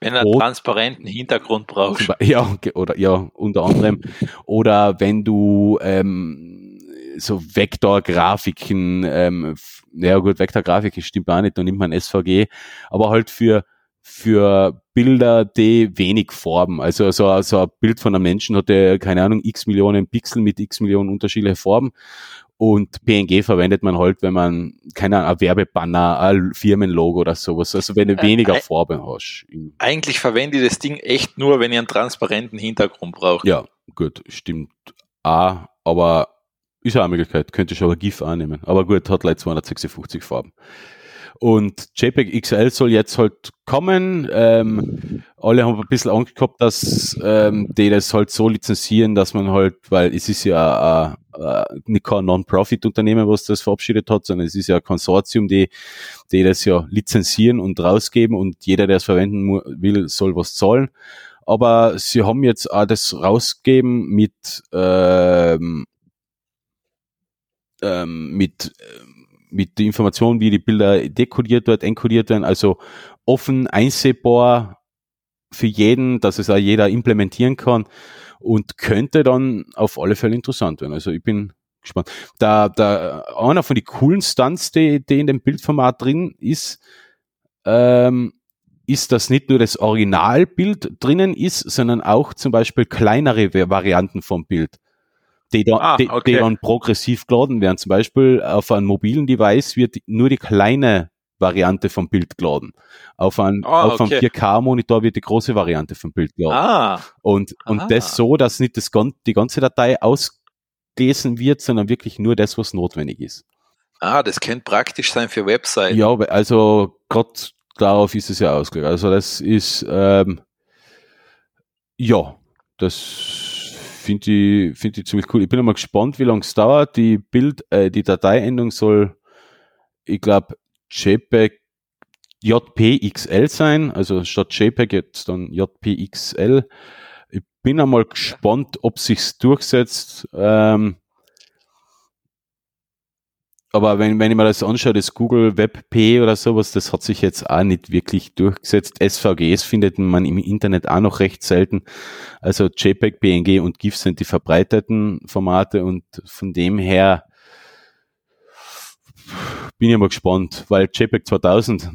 wenn er einen transparenten Hintergrund braucht. Ja, oder ja, unter anderem. oder wenn du ähm, so Vektorgrafiken, ähm, ja gut, Vektorgrafiken stimmt auch nicht, da nimmt man SVG, aber halt für für Bilder, die wenig Farben, also so, so ein Bild von einem Menschen hat ja, keine Ahnung, x Millionen Pixel mit x Millionen unterschiedliche Farben und PNG verwendet man halt, wenn man, keine Ahnung, ein Werbebanner, ein Firmenlogo oder sowas. Also wenn du äh, weniger äh, Farbe hast. Eigentlich verwende ich das Ding echt nur, wenn ich einen transparenten Hintergrund brauche. Ja, gut, stimmt. Ah, aber ist ja eine Möglichkeit. Könnte ich aber GIF annehmen. Aber gut, hat leider 256 Farben. Und JPEG XL soll jetzt halt kommen. Ähm, alle haben ein bisschen Angst gehabt, dass ähm, die das halt so lizenzieren, dass man halt, weil es ist ja äh, nicht kein Non-Profit-Unternehmen, was das verabschiedet hat, sondern es ist ja ein Konsortium, die, die das ja lizenzieren und rausgeben und jeder, der es verwenden will, soll was zahlen. Aber sie haben jetzt auch das rausgegeben mit ähm, ähm, mit mit der Information, wie die Bilder dekodiert wird, enkodiert werden, also offen einsehbar für jeden, dass es auch jeder implementieren kann und könnte dann auf alle Fälle interessant werden. Also ich bin gespannt. Da, da einer von den coolen Stunts, die, die in dem Bildformat drin ist, ähm, ist, dass nicht nur das Originalbild drinnen ist, sondern auch zum Beispiel kleinere Varianten vom Bild die dann, ah, okay. die, die dann progressiv geladen werden. Zum Beispiel auf einem mobilen Device wird nur die kleine Variante vom Bild geladen. Auf, ein, ah, auf okay. einem 4K-Monitor wird die große Variante vom Bild geladen. Ah. Und, und ah. das so, dass nicht das, die ganze Datei ausgelesen wird, sondern wirklich nur das, was notwendig ist. Ah, das könnte praktisch sein für Webseiten. Ja, also gerade darauf ist es ja ausgelegt. Also das ist, ähm, ja, das finde ich, finde ich ziemlich cool. Ich bin mal gespannt, wie lange es dauert. Die Bild, äh, die Dateiendung soll, ich glaube, JPEG JPXL sein, also statt JPEG jetzt dann JPXL. Ich bin einmal gespannt, ob sich's durchsetzt. Ähm, aber wenn, wenn ich mir das anschaue, das Google WebP oder sowas, das hat sich jetzt auch nicht wirklich durchgesetzt. SVGs findet man im Internet auch noch recht selten. Also JPEG, PNG und GIF sind die verbreiteten Formate und von dem her bin ich mal gespannt, weil JPEG 2000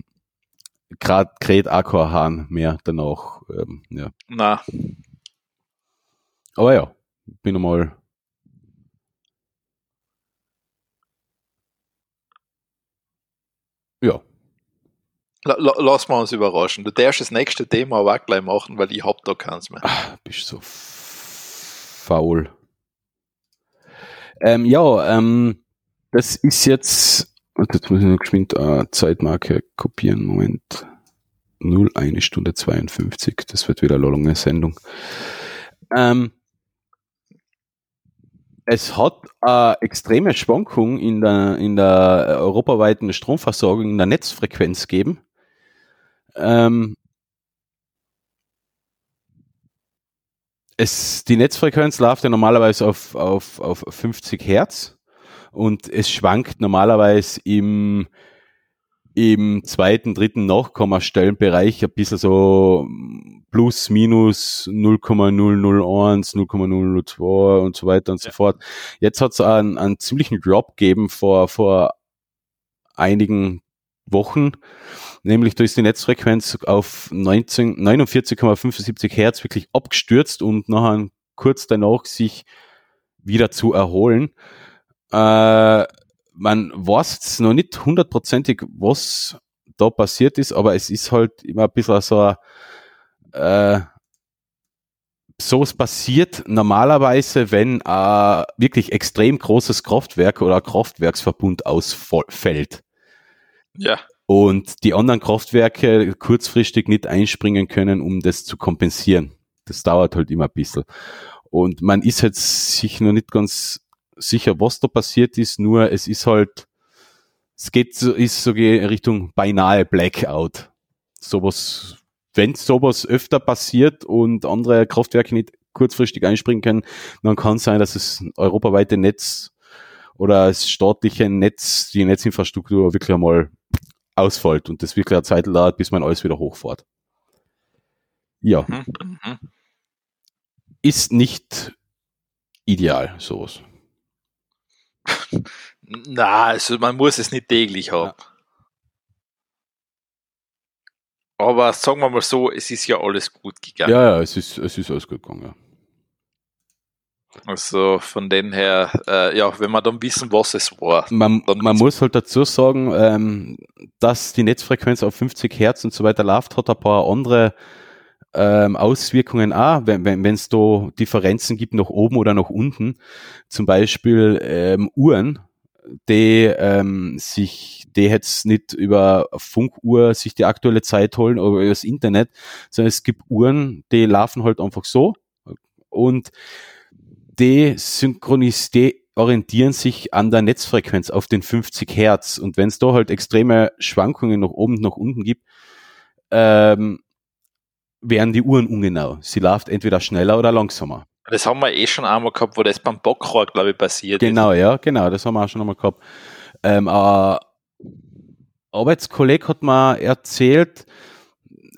gerade kräht auch Hahn mehr danach. Ähm, ja. Na. Aber ja, bin einmal Ja. lass mal uns überraschen. Du darfst das nächste Thema aber auch gleich machen, weil ich hab da keins mehr. Ach, bist so faul. Ähm, ja, ähm, das ist jetzt, jetzt muss ich noch geschwind äh, Zeitmarke kopieren. Moment. 0, 1 Stunde 52. Das wird wieder eine lange Sendung. Ähm, es hat eine extreme Schwankung in der, in der europaweiten Stromversorgung in der Netzfrequenz gegeben. Ähm, es, die Netzfrequenz läuft ja normalerweise auf, auf, auf 50 Hertz und es schwankt normalerweise im im zweiten, dritten Nachkommastellenbereich ein bisschen so plus, minus 0,001, 0,002 und so weiter und ja. so fort. Jetzt hat es einen, einen ziemlichen Drop gegeben vor, vor einigen Wochen, nämlich da ist die Netzfrequenz auf 49,75 Hertz wirklich abgestürzt und nachher kurz danach sich wieder zu erholen. Äh, man weiß noch nicht hundertprozentig, was da passiert ist, aber es ist halt immer ein bisschen so äh, so es passiert normalerweise, wenn äh, wirklich extrem großes Kraftwerk oder Kraftwerksverbund ausfällt. Ja. Und die anderen Kraftwerke kurzfristig nicht einspringen können, um das zu kompensieren. Das dauert halt immer ein bisschen. Und man ist jetzt sich noch nicht ganz sicher, was da passiert ist, nur es ist halt, es geht so, ist so Richtung beinahe Blackout. Sowas wenn sowas öfter passiert und andere Kraftwerke nicht kurzfristig einspringen können, dann kann es sein, dass es europaweite Netz oder das staatliche Netz, die Netzinfrastruktur wirklich einmal ausfällt und das wirklich eine Zeit dauert, bis man alles wieder hochfährt. Ja. Mhm, mhm. Ist nicht ideal, sowas. [laughs] Na, also man muss es nicht täglich haben. Ja. Aber sagen wir mal so, es ist ja alles gut gegangen. Ja, ja, es ist, es ist alles gut gegangen. Ja. Also von dem her, äh, ja, wenn wir dann wissen, was es war. Man, man muss halt dazu sagen, ähm, dass die Netzfrequenz auf 50 Hertz und so weiter läuft, hat ein paar andere ähm, Auswirkungen auch, wenn es wenn, da Differenzen gibt nach oben oder nach unten. Zum Beispiel ähm, Uhren, die ähm, sich, die jetzt nicht über Funkuhr sich die aktuelle Zeit holen oder über das Internet, sondern es gibt Uhren, die laufen halt einfach so und die synchronisieren orientieren sich an der Netzfrequenz auf den 50 Hertz. Und wenn es da halt extreme Schwankungen nach oben, nach unten gibt, ähm, werden die Uhren ungenau. Sie läuft entweder schneller oder langsamer. Das haben wir eh schon einmal gehabt, wo das beim Bockrohr, glaube ich, passiert genau, ist. Genau, ja, genau, das haben wir auch schon einmal gehabt. Ähm, ein Arbeitskollege hat mir erzählt,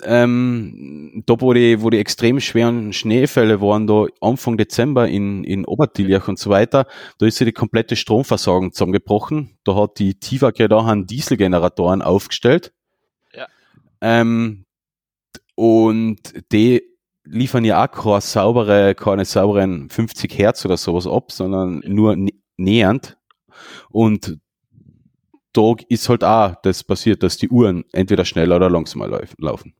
ähm, da wo die, wo die extrem schweren Schneefälle waren, da Anfang Dezember in, in Obertiljach und so weiter, da ist ja die komplette Stromversorgung zusammengebrochen. Da hat die TIFAG ja da einen Dieselgeneratoren aufgestellt. Ja. Ähm, und die liefern ja auch keine saubere, keine sauberen 50 Hertz oder sowas ab, sondern nur nähernd. Und da ist halt auch das passiert, dass die Uhren entweder schneller oder langsamer laufen.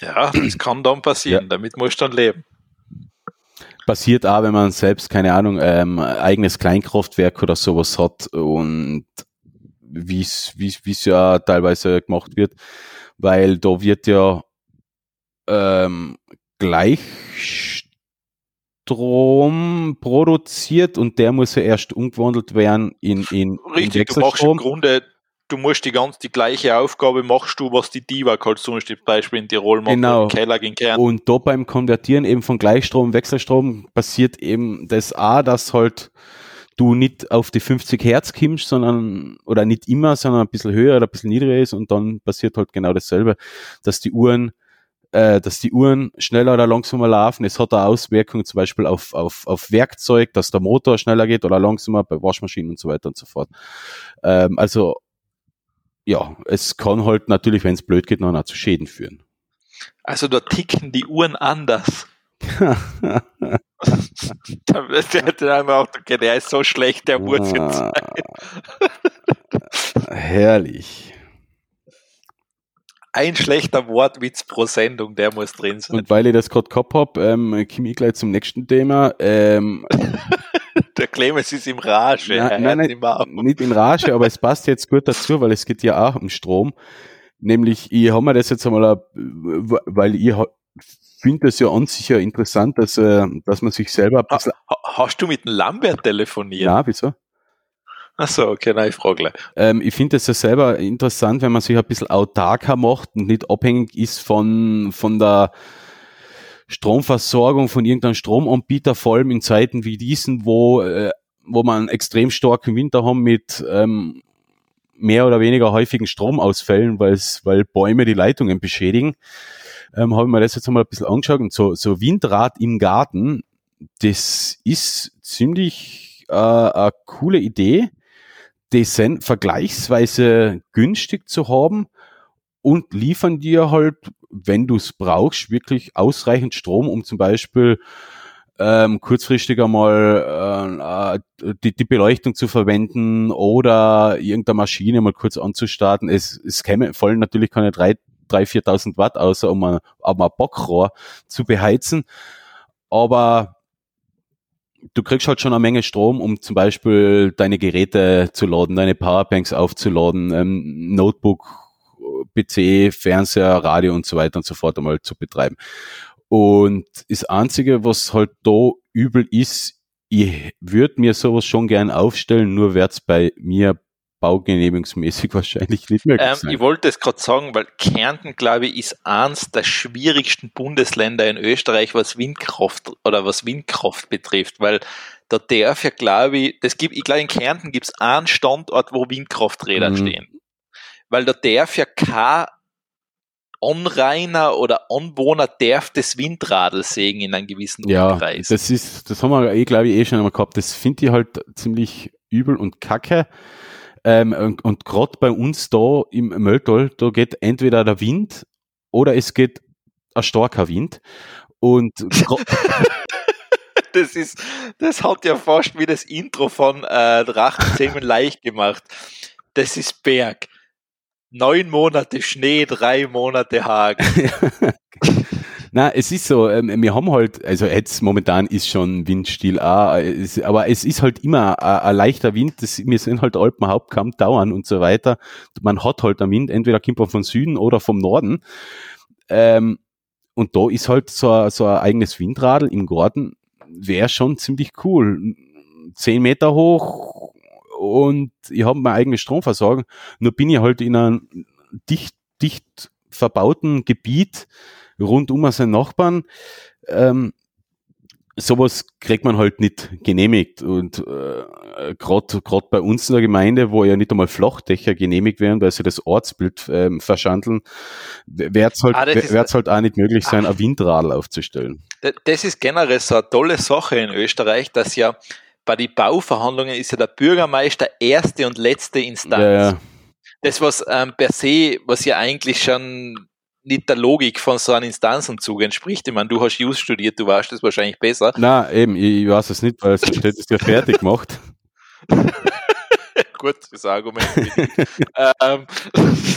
Ja, das kann dann passieren, ja. damit musst du dann leben. Passiert auch, wenn man selbst, keine Ahnung, ähm, eigenes Kleinkraftwerk oder sowas hat und wie es ja teilweise gemacht wird, weil da wird ja ähm, Gleichstrom produziert und der muss ja erst umgewandelt werden in, in, Richtig, in du machst im Grunde, du musst die ganz die gleiche Aufgabe machst du, was die Diva halt zum Beispiel in Tirol macht, genau. im Keller gegen Kern. Und da beim Konvertieren eben von Gleichstrom, Wechselstrom passiert eben das A, dass halt du nicht auf die 50 Hertz kommst, sondern, oder nicht immer, sondern ein bisschen höher oder ein bisschen niedriger ist und dann passiert halt genau dasselbe, dass die Uhren äh, dass die Uhren schneller oder langsamer laufen. Es hat auch Auswirkungen zum Beispiel auf, auf, auf Werkzeug, dass der Motor schneller geht oder langsamer bei Waschmaschinen und so weiter und so fort. Ähm, also ja, es kann halt natürlich, wenn es blöd geht, noch zu Schäden führen. Also da ticken die Uhren anders. [laughs] da wird der einfach auch, okay, der ist so schlecht, der muss jetzt sein. Herrlich. Ein schlechter Wortwitz pro Sendung, der muss drin sein. Und weil ich das gerade gehabt habe, ähm, komme ich gleich zum nächsten Thema. Ähm, [laughs] der Clemens ist im Rage. Nein, nein, nein nicht in Rage, aber es passt jetzt gut dazu, weil es geht ja auch um Strom. Nämlich, ich habe mir das jetzt einmal, weil ich finde es ja an sich ja interessant, dass, äh, dass man sich selber ein bisschen. Hast du mit dem Lambert telefoniert? Ja, wieso? Ach so, okay, nein, ich frage gleich. Ähm, ich finde es ja selber interessant, wenn man sich ein bisschen autarker macht und nicht abhängig ist von, von der Stromversorgung von irgendeinem Stromanbieter, vor allem in Zeiten wie diesen, wo, äh, wo man extrem starken Winter haben mit ähm, mehr oder weniger häufigen Stromausfällen, weil Bäume die Leitungen beschädigen ähm, habe ich mir das jetzt einmal ein bisschen angeschaut und so, so Windrad im Garten, das ist ziemlich äh, eine coole Idee, sind vergleichsweise günstig zu haben und liefern dir halt, wenn du es brauchst, wirklich ausreichend Strom, um zum Beispiel ähm, kurzfristig einmal äh, die, die Beleuchtung zu verwenden oder irgendeine Maschine mal kurz anzustarten. Es, es käme, fallen natürlich keine drei 3.000, 4.000 Watt aus, um ein, um ein Bockrohr zu beheizen. Aber du kriegst halt schon eine Menge Strom, um zum Beispiel deine Geräte zu laden, deine Powerbanks aufzuladen, ähm, Notebook, PC, Fernseher, Radio und so weiter und so fort einmal zu betreiben. Und das Einzige, was halt da übel ist, ich würde mir sowas schon gern aufstellen, nur wird's bei mir baugenehmigungsmäßig [laughs] wahrscheinlich nicht möglich Ähm, sein. ich wollte es gerade sagen, weil Kärnten, glaube ich, ist eins der schwierigsten Bundesländer in Österreich, was Windkraft oder was Windkraft betrifft, weil da darf ja, glaube ich, das gibt, ich glaube, in Kärnten gibt es einen Standort, wo Windkrafträder Mhm. stehen. Weil da darf ja kein Anrainer oder Anwohner darf das Windradl sägen in einem gewissen Ja, Umkreis. das ist, das haben wir eh, glaube ich, eh schon einmal gehabt. Das finde ich halt ziemlich übel und kacke. Ähm, und und gerade bei uns da im Mölltal, da geht entweder der Wind oder es geht ein starker Wind. Und [laughs] Das ist, das hat ja fast wie das Intro von äh, Drachenzähmen [laughs] leicht gemacht. Das ist Berg. Neun Monate Schnee, drei Monate Hagen. [laughs] Na, es ist so, ähm, wir haben halt, also jetzt momentan ist schon Windstill auch, äh, es, aber es ist halt immer ein, ein leichter Wind, das, wir sind halt Alpenhauptkamm dauern und so weiter. Man hat halt einen Wind, entweder kommt er von Süden oder vom Norden. Ähm, und da ist halt so, ein- so ein eigenes Windradl im Garten, wäre schon ziemlich cool. Zehn Meter hoch und ich habe meine eigene Stromversorgung. Nur bin ich halt in einem dicht, dicht verbauten Gebiet rund um seinen Nachbarn. Ähm, sowas kriegt man halt nicht genehmigt. Und äh, gerade bei uns in der Gemeinde, wo ja nicht einmal Flachdächer genehmigt werden, weil sie das Ortsbild ähm, verschandeln, wird es halt, Ah, wird's halt auch nicht möglich sein, ein Windradl aufzustellen. Das ist generell so eine tolle Sache in Österreich, dass ja bei den Bauverhandlungen ist ja der Bürgermeister erste und letzte Instanz. Ja, ja. Das, was ähm, per se, was ja eigentlich schon nicht der Logik von so einem Instanzenzug entspricht. Ich meine, du hast Jus studiert, du weißt das wahrscheinlich besser. Na, eben, ich, ich weiß es nicht, weil sonst hätte es ja fertig gemacht. [laughs] gut, das Argument. ähm, [laughs]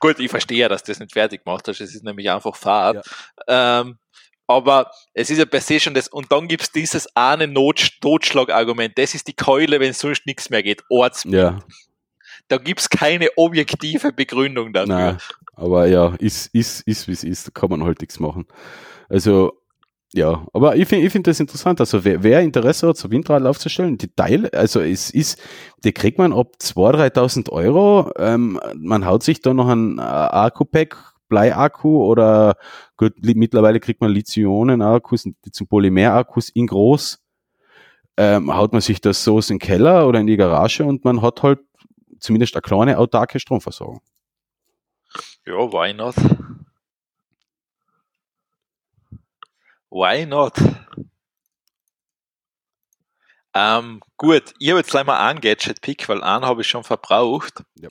gut, ich verstehe, dass du das nicht fertig gemacht hast. Es ist nämlich einfach Fahrt. Ähm, aber es ist ja per se schon das, und dann gibt's dieses eine Not. Das ist die Keule, wenn sonst nichts mehr geht. Orts. Ja, Da gibt's keine objektive Begründung dafür. na, aber ja, ist, ist, ist wie es ist, da kann man halt nichts machen. Also, ja, aber ich finde ich find das interessant. Also, wer, wer Interesse hat, so Windradl aufzustellen, die Teile, also es ist, die kriegt man ab 2.000, 3.000 Euro. Ähm, man haut sich da noch ein äh, Akku-Pack, Bleiakku oder gut, mittlerweile kriegt man Lithium-Akkus, die zum Polymer-Akkus in groß. Ähm, haut man sich das so in den Keller oder in die Garage und man hat halt zumindest eine kleine autarke Stromversorgung. Ja, why not? Why not? Ähm, gut, ich habe jetzt gleich mal einen Gadget-Pick, weil einen habe ich schon verbraucht. Ja.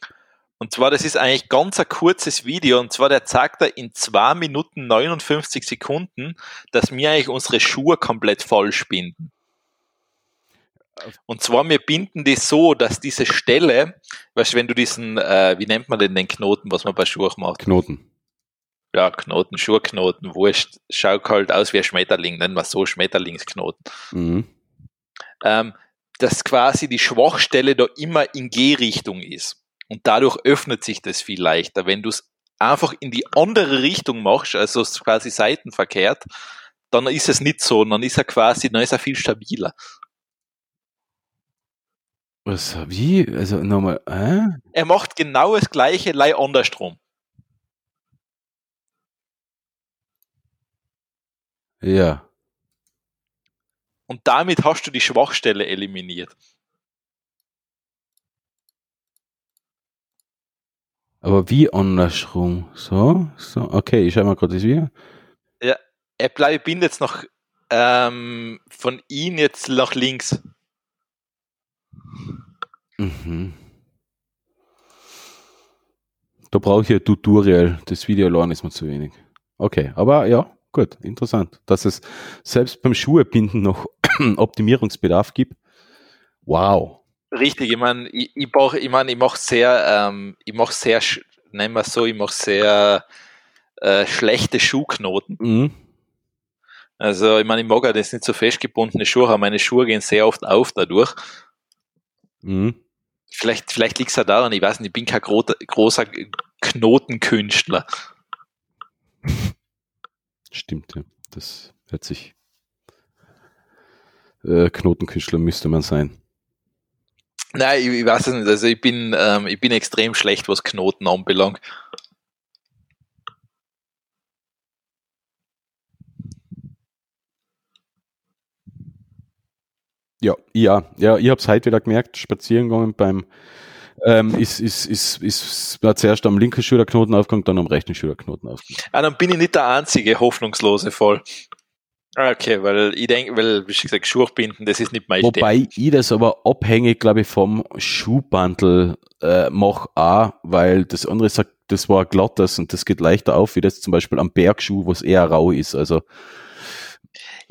Und zwar, das ist eigentlich ganz ein kurzes Video, und zwar der zeigt er in 2 Minuten 59 Sekunden, dass wir eigentlich unsere Schuhe komplett falsch binden. Und zwar, wir binden die so, dass diese Stelle, weißt du, wenn du diesen, äh, wie nennt man denn den Knoten, was man bei Schuhen macht? Knoten. ja, Knoten, Schuhknoten, wurscht, schaut halt aus wie ein Schmetterling, nennen wir es so, Schmetterlingsknoten. Mhm. Ähm, dass quasi die Schwachstelle da immer in Gehrichtung ist. Und dadurch öffnet sich das viel leichter. Wenn du es einfach in die andere Richtung machst, also es quasi seitenverkehrt, dann ist es nicht so, dann ist er quasi, dann ist er viel stabiler. Was, wie? Also nochmal, äh? Er macht genau das gleiche, lei andersrum. Ja. Und damit hast du die Schwachstelle eliminiert. Aber wie andersrum? So, so, okay, ich schau mal gerade das Video. Er bleibt, bindet jetzt noch ähm, von ihm jetzt nach links. Mhm. Da brauche ich ein Tutorial. Das Video allein ist mir zu wenig. Okay, aber ja, gut, interessant. Dass es selbst beim Schuhebinden noch [clears throat] Optimierungsbedarf gibt. Wow. Richtig, ich meine, ich, ich, brauch, ich, mein, ich mache sehr, ähm, ich mache sehr, nennen wir es so, ich mache sehr äh, schlechte Schuhknoten. Mhm. Also, ich meine, ich mag ja das nicht so festgebundene Schuhe, aber meine Schuhe gehen sehr oft auf dadurch. Mhm. Vielleicht, vielleicht liegt es ja daran, ich weiß nicht, ich bin kein gro großer Knotenkünstler. Stimmt, ja. Das hört sich. Äh, Knotenkünstler müsste man sein. Nein, ich, ich weiß es nicht. Also ich bin, ähm, ich bin extrem schlecht, was Knoten anbelangt. Ja, ja, ja, ich habe es heute wieder gemerkt, spazieren gegangen beim ähm, ist, ist, ist, ist, war zuerst am linken Schulterknoten aufgegangen, dann am rechten Schulterknoten aufgegangen. Ah, dann bin ich nicht der einzige hoffnungslose Fall. Ah, okay, weil ich denke, weil, wie schon gesagt, Schuhbinden, das ist nicht mein Wobei Thema. ich das aber abhängig, glaube ich, vom Schuhbandel äh, mache auch, weil das andere sagt, das war glattes und das geht leichter auf, wie das zum Beispiel am Bergschuh, wo es eher rau ist. Also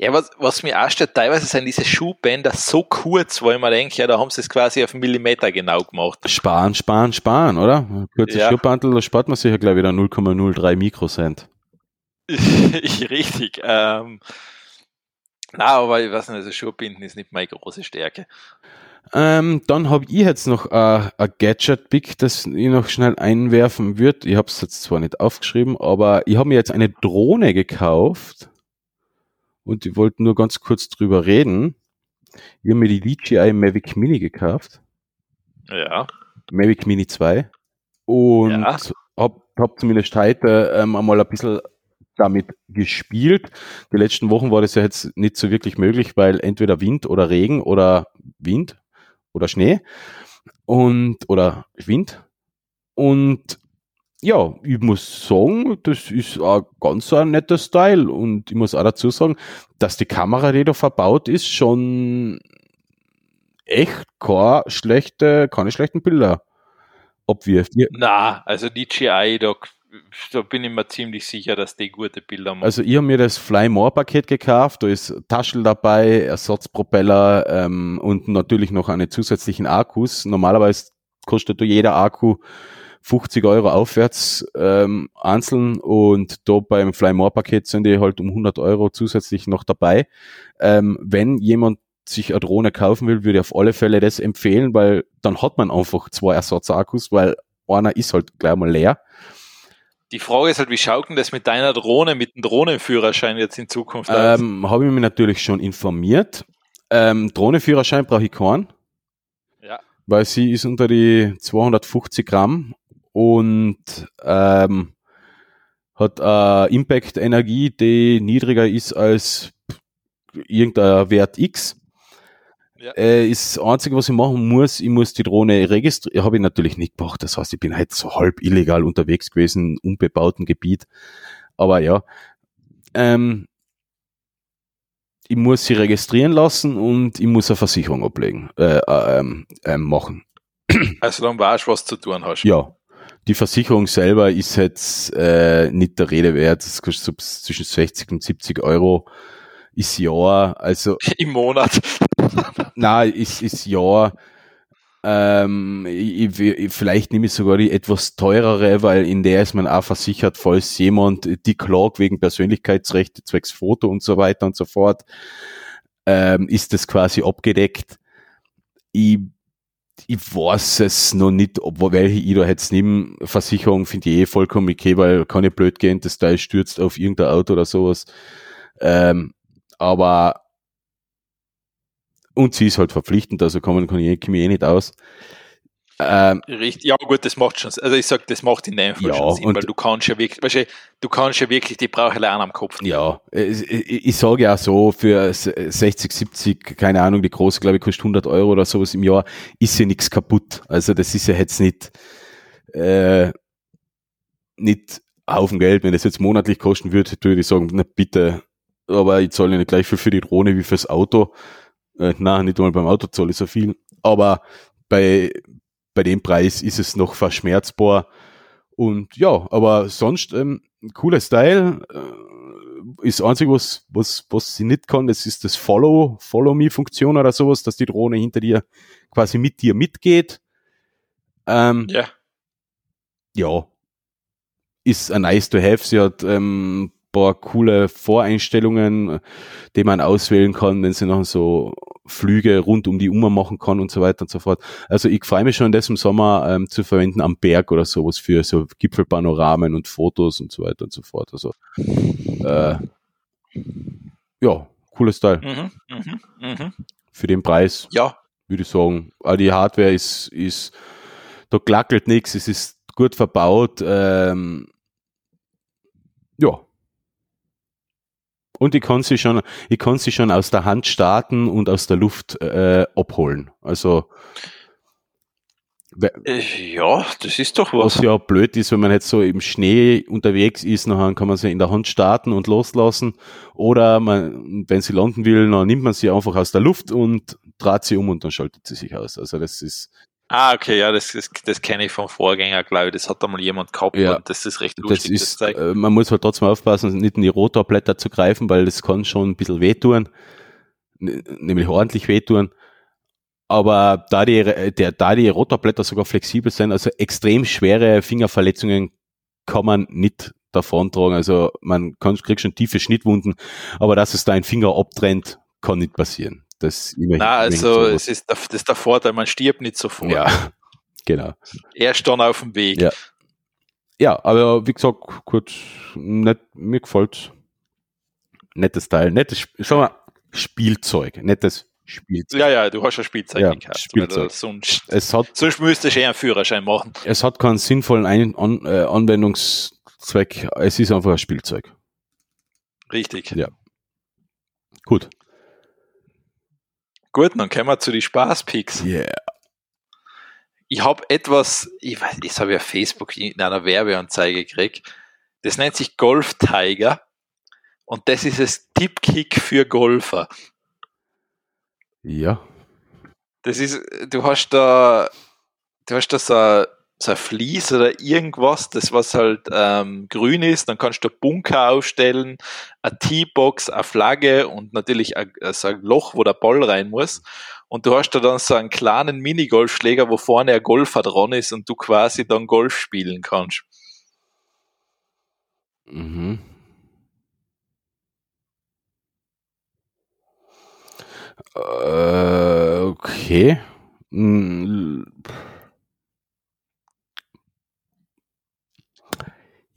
ja, was, was mir auch stört, teilweise sind diese Schuhbänder so kurz, wo ich mir denke, ja, da haben sie es quasi auf Millimeter genau gemacht. Sparen, sparen, sparen, oder? Kurzes ja. Schuhbandel, da spart man sich ja gleich wieder 0,03 Mikrocent. [laughs] Richtig. Ähm, na, aber ich weiß nicht, also Schuhbinden ist nicht meine große Stärke. Ähm, dann habe ich jetzt noch ein Gadget-Pick, das ich noch schnell einwerfen würde. Ich habe es jetzt zwar nicht aufgeschrieben, aber ich habe mir jetzt eine Drohne gekauft und ich wollte nur ganz kurz drüber reden. Ich habe mir die DJI Mavic Mini gekauft. Ja. Mavic Mini 2. Und ja. habe hab zumindest heute ähm, einmal ein bisschen damit gespielt. Die letzten Wochen war das ja jetzt nicht so wirklich möglich, weil entweder Wind oder Regen oder Wind oder Schnee und oder Wind. Und ja, ich muss sagen, das ist ein ganz ein netter Style und ich muss auch dazu sagen, dass die Kamera, die da verbaut ist, schon echt keine schlechte, keine schlechten Bilder abwirft. Na, also DJI, da, da bin ich mir ziemlich sicher, dass die gute Bilder machen. Also ich habe mir das Fly More Paket gekauft, da ist Taschel dabei, Ersatzpropeller ähm, und natürlich noch eine zusätzlichen Akkus. Normalerweise kostet jeder Akku 50 Euro aufwärts ähm, einzeln und da beim Fly More Paket sind die halt um 100 Euro zusätzlich noch dabei. Ähm, wenn jemand sich eine Drohne kaufen will, würde ich auf alle Fälle das empfehlen, weil dann hat man einfach zwei Ersatzakkus, weil einer ist halt gleich mal leer. Die Frage ist halt, wie schaut denn das mit deiner Drohne, mit dem Drohnenführerschein jetzt in Zukunft aus? Ähm, Habe ich mich natürlich schon informiert. Ähm, Drohnenführerschein brauche ich keinen. Ja. Weil sie ist unter die 250 Gramm und ähm, hat äh, Impact-Energie, die niedriger ist als irgendein Wert X. Ja. Äh, ist das Einzige, was ich machen muss, ich muss die Drohne registrieren. Habe ich natürlich nicht gemacht. Das heißt, ich bin halt so halb illegal unterwegs gewesen, unbebauten Gebiet. Aber ja, ähm, ich muss sie registrieren lassen und ich muss eine Versicherung ablegen, äh, äh, ähm, äh, machen. Also dann weißt du, was zu tun hast. Ja, die Versicherung selber ist jetzt äh, nicht der Rede wert. Das kostet zwischen 60 und 70 Euro ist Jahr. Also [laughs] im Monat. Nein, ist, ist Jahr. Ähm, ich, ich, vielleicht nehme ich sogar die etwas teurere, weil in der ist man auch versichert, falls jemand die klagt wegen Persönlichkeitsrechte, zwecks Foto und so weiter und so fort, ähm, ist das quasi abgedeckt. Ich ich weiß es noch nicht, ob welche ich da jetzt nehme. Versicherung finde ich eh vollkommen okay, weil kann ja blöd gehen, das Teil stürzt auf irgendein Auto oder sowas. Ähm, aber und sie ist halt verpflichtend, also man kann ich, kann ich eh nicht aus. Ähm, Richtig, ja gut, das macht schon, also ich sag, das macht in dem Fall ja, schon Sinn, weil du kannst ja wirklich, weißt du, du kannst ja wirklich die Brauche lernen am Kopf. Ja, ich, ich, ich sage ja so, für 60, 70, keine Ahnung, die große, glaube ich, kostet 100 Euro oder sowas im Jahr, ist ja nichts kaputt. Also das ist ja jetzt nicht, äh, nicht Haufen Geld. Wenn das jetzt monatlich kosten würde, würde ich sagen, na bitte, aber ich zahle nicht gleich viel für die Drohne wie fürs Auto. Äh, na, nicht mal beim Auto zahle ich so viel. Aber bei, bei dem Preis ist es noch verschmerzbar. Und ja, aber sonst ähm, cooler Style. Äh, ist einzig, was, was, was sie nicht kann, das ist das Follow, Follow Me Funktion oder sowas, dass die Drohne hinter dir quasi mit dir mitgeht. Ähm, ja. Ja. Ist ein nice to have. Sie hat ähm, paar coole Voreinstellungen, die man auswählen kann, wenn sie noch so Flüge rund um die Uhr machen kann und so weiter und so fort. Also ich freue mich schon, das im Sommer ähm, zu verwenden am Berg oder sowas für so Gipfelpanoramen und Fotos und so weiter und so fort. Also äh, ja, cooles Teil. Mhm, mh, mh. Für den Preis. Ja. würde ich sagen. Aber die Hardware ist, ist, da klackelt nichts, es ist gut verbaut. Ähm, ja. Und ich kann sie schon, ich kann sie schon aus der Hand starten und aus der Luft äh, abholen. Also äh, ja, das ist doch was. Was ja blöd ist, wenn man jetzt so im Schnee unterwegs ist, dann kann man sie in der Hand starten und loslassen. Oder man, wenn sie landen will, dann nimmt man sie einfach aus der Luft und dreht sie um und dann schaltet sie sich aus. Also das ist. Ah, okay, ja, das, das, das kenne ich vom Vorgänger, glaube ich. Das hat einmal jemand gehabt Ja. und das ist recht lustig. Das ist, äh, man muss halt trotzdem aufpassen, nicht in die Rotorblätter zu greifen, weil das kann schon ein bisschen wehtun. Nämlich ordentlich wehtun. Aber da die, der, da die Rotorblätter sogar flexibel sind, also extrem schwere Fingerverletzungen kann man nicht davontragen. Also man kann, kriegt schon tiefe Schnittwunden, aber dass es da ein Finger abtrennt, kann nicht passieren. Das immerhin, Na, also es ist der, das ist der Vorteil, man stirbt nicht sofort. ja, [laughs] genau. Erst dann auf dem Weg. Ja. Ja, aber wie gesagt, gut, nicht, mir gefällt nettes Teil, nettes, schau mal, Spielzeug, nettes Spielzeug. Ja, ja, du hast ein Spielzeug Ja, gekauft. Spielzeug. Sonst, Es hat, sonst müsstest du eh einen Führerschein machen. es hat keinen sinnvollen Ein An äh, Anwendungszweck, es ist einfach ein Spielzeug. Richtig. Ja. Gut. Gut, dann kommen wir zu den Spaßpicks. Yeah. Ich habe etwas, ich weiß, das habe ich auf Facebook in einer Werbeanzeige gekriegt. Das nennt sich Golf Tiger. Und das ist das Tippkick für Golfer. Ja. Das ist, du hast da, du hast da so so ein Vlies oder irgendwas, das was halt ähm, grün ist, dann kannst du einen Bunker aufstellen, eine Teebox, eine Flagge und natürlich ein, so ein Loch, wo der Ball rein muss. Und du hast da dann so einen kleinen Minigolfschläger, wo vorne ein Golfer dran ist und du quasi dann Golf spielen kannst. Mhm. Äh, okay. Mm,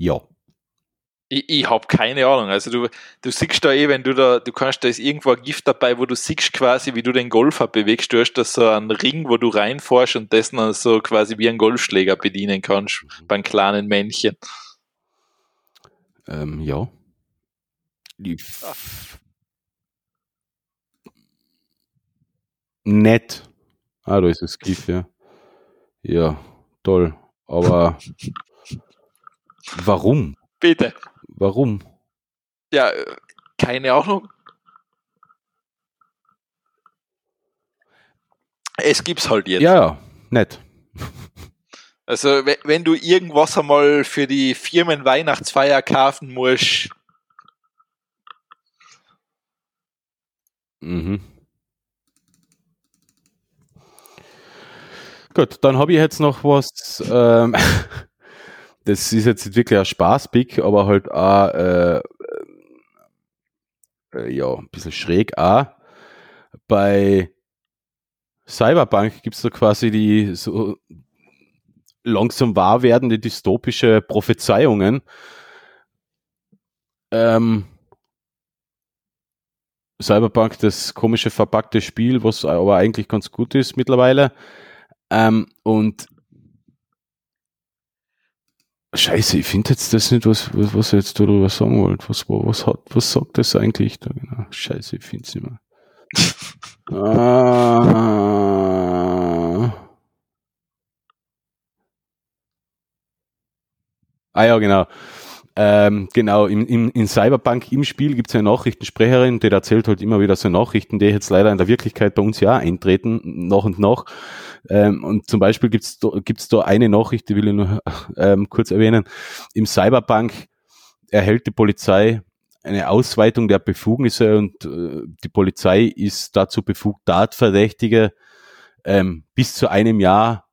Ja. Ich, ich habe keine Ahnung. Also du, du siehst da eh, wenn du da, du kannst, da ist irgendwo ein Gift dabei, wo du siehst quasi, wie du den Golfer bewegst. Du hast da so einen Ring, wo du reinfährst und das dann so quasi wie ein Golfschläger bedienen kannst beim kleinen Männchen. Ähm, ja. Die f- Nett. Ah, da ist das GIF, ja. Ja, toll. Aber [laughs] warum? Bitte. Warum? Ja, äh, keine Ahnung. Es gibt's halt jetzt. Ja, ja, nett. [laughs] Also we- wenn du irgendwas einmal für die Firmen Weihnachtsfeier kaufen musst, Mhm. Gut, dann habe ich jetzt noch was. Ähm, [laughs] das ist jetzt nicht wirklich ein Spaßpick, aber halt auch, äh, äh, ja, ein bisschen schräg auch. Bei Cyberpunk gibt es da quasi die so langsam wahr werdende dystopische Prophezeiungen. Ähm, Cyberpunk, das komische verpackte Spiel, was aber eigentlich ganz gut ist mittlerweile. Ähm, und Scheiße, ich finde jetzt das nicht, was, was, was ihr jetzt darüber sagen wollt. Was, was, hat, was sagt das eigentlich da genau? Scheiße, ich finde es nicht mehr. [laughs] ah. ah ja, genau. Ähm, genau, im, im, in Cyberpunk im Spiel gibt es eine Nachrichtensprecherin, die erzählt halt immer wieder so Nachrichten, die jetzt leider in der Wirklichkeit bei uns ja eintreten, nach und nach. Ähm, und zum Beispiel gibt es da, gibt's da eine Nachricht, die will ich nur [laughs] ähm, kurz erwähnen. Im Cyberpunk erhält die Polizei eine Ausweitung der Befugnisse und äh, die Polizei ist dazu befugt, Tatverdächtige ähm, bis zu einem Jahr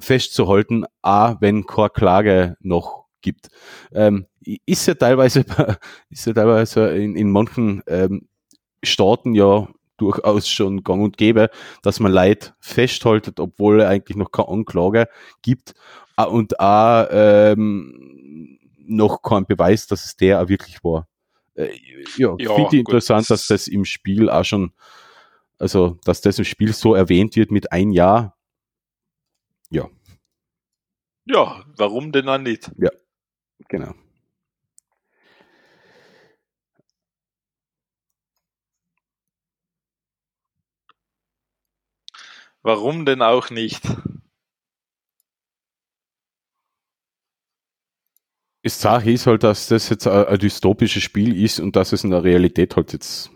festzuhalten, a, wenn keine Klage noch gibt. Ähm, ist ja teilweise, [laughs] ist ja teilweise in, in manchen ähm, Staaten ja durchaus schon gang und gäbe, dass man Leid festhaltet, obwohl eigentlich noch keine Anklage gibt Ah, und auch ähm, noch kein Beweis, dass es der auch wirklich war. Äh, ja, Ja, finde ich interessant, dass das- im Spiel auch schon also dass das im Spiel so erwähnt wird mit ein Jahr, ja. Ja, warum denn auch nicht? Ja, genau. Warum denn auch nicht? Das Sache ist halt, dass das jetzt ein, ein dystopisches Spiel ist und dass es in der Realität halt jetzt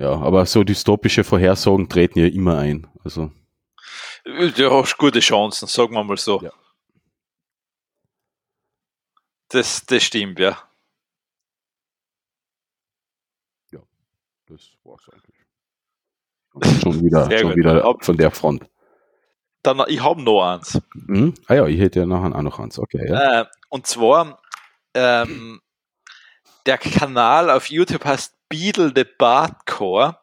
ja, aber so dystopische Vorhersagen treten ja immer ein. Also. Du hast gute Chancen, sagen wir mal so. Ja. Das, das stimmt, ja. Ja, das war's eigentlich. Schon wieder, schon wieder von der Front. Dann, ich habe noch eins. Mhm. Ah ja, ich hätte ja nachher auch noch eins. Okay, ja. Äh, und zwar, ähm, der Kanal auf YouTube heißt Beetle the Bardcore.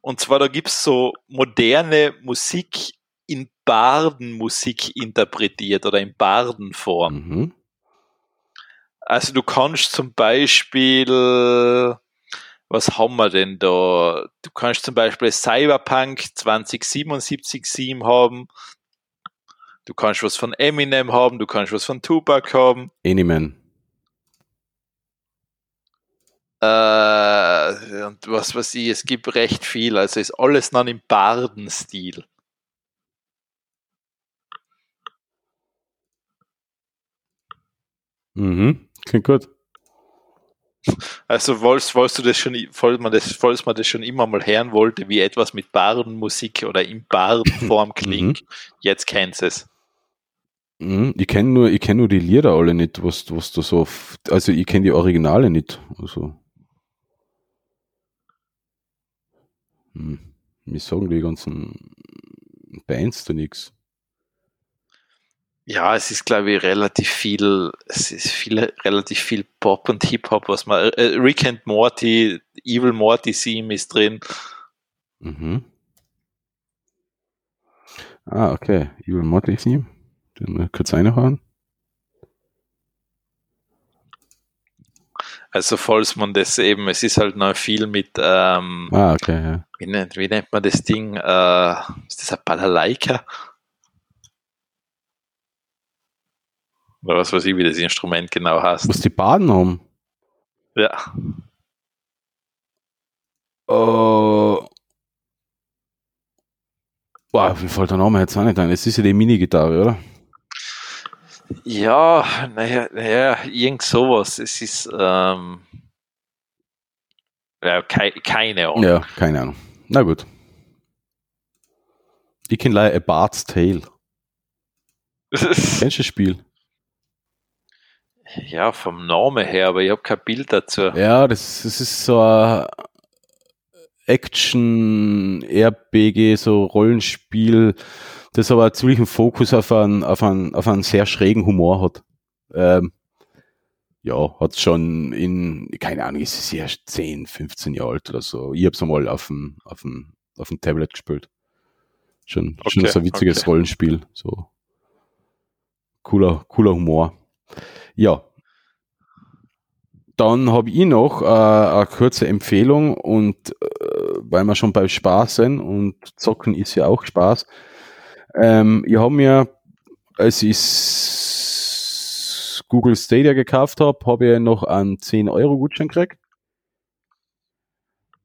Und zwar, da gibt es so moderne Musik in Bardenmusik interpretiert oder in Bardenform. Mhm. Also du kannst zum Beispiel, was haben wir denn da? Du kannst zum Beispiel Cyberpunk 2077 haben. Du kannst was von Eminem haben, du kannst was von Tupac haben. Eminem. Äh, und was weiß ich, es gibt recht viel. Also ist alles dann im Bardenstil. Mhm, klingt gut. Also falls, falls du das schon, falls man das, falls man das schon immer mal hören wollte, wie etwas mit Bardenmusik oder in Bardenform [laughs] klingt, mhm. jetzt kennst es. Mhm, ich kenne nur, ich kenne nur die Lieder alle nicht, was, was du so, also ich kenne die Originale nicht. Also. Hm. Mir sagen die ganzen Bands da nichts. Ja, es ist, glaube ich, relativ viel, es ist viel, relativ viel Pop und Hip-Hop, was man, äh, Rick and Morty, Evil Morty Theme ist drin. Mhm. Ah, okay. Evil Morty Theme. Den kurz reinhauen. Also falls man das eben, es ist halt noch viel mit, ähm, ah, okay, ja. wie, nennt, wie nennt man das Ding? Äh, ist das ein Balalaika? Oder was weiß ich, wie das Instrument genau heißt. Was die Baden haben? Ja. Uh, boah, wie fällt der Name jetzt auch nicht ein? Es ist ja die Mini-Gitarre, oder? Ja, naja, naja, irgend sowas. Es ist, ähm, ja, kei keine Ahnung. Ja, keine Ahnung. Na gut. Ich kenne leider A Bard's Tale. [laughs] Kennst du das Spiel? Ja, vom Namen her, aber ich habe kein Bild dazu. Ja, das, das ist so ein Action, RPG, so Rollenspiel das aber ziemlich einen Fokus auf einen, auf einen, auf einen sehr schrägen Humor hat. Ähm, ja, hat schon in, keine Ahnung, ist es erst 10, 15 Jahre alt oder so. Ich habe es einmal auf dem, auf dem, auf dem Tablet gespielt. Schon, okay, schon so ein witziges okay. Rollenspiel. So cooler, cooler Humor. Ja. Dann habe ich noch äh, eine kurze Empfehlung und äh, weil wir schon bei Spaß sind und Zocken ist ja auch Spaß, ähm, ich habe mir, als ich Google Stadia gekauft habe, habe ich noch einen 10-Euro-Gutschein gekriegt.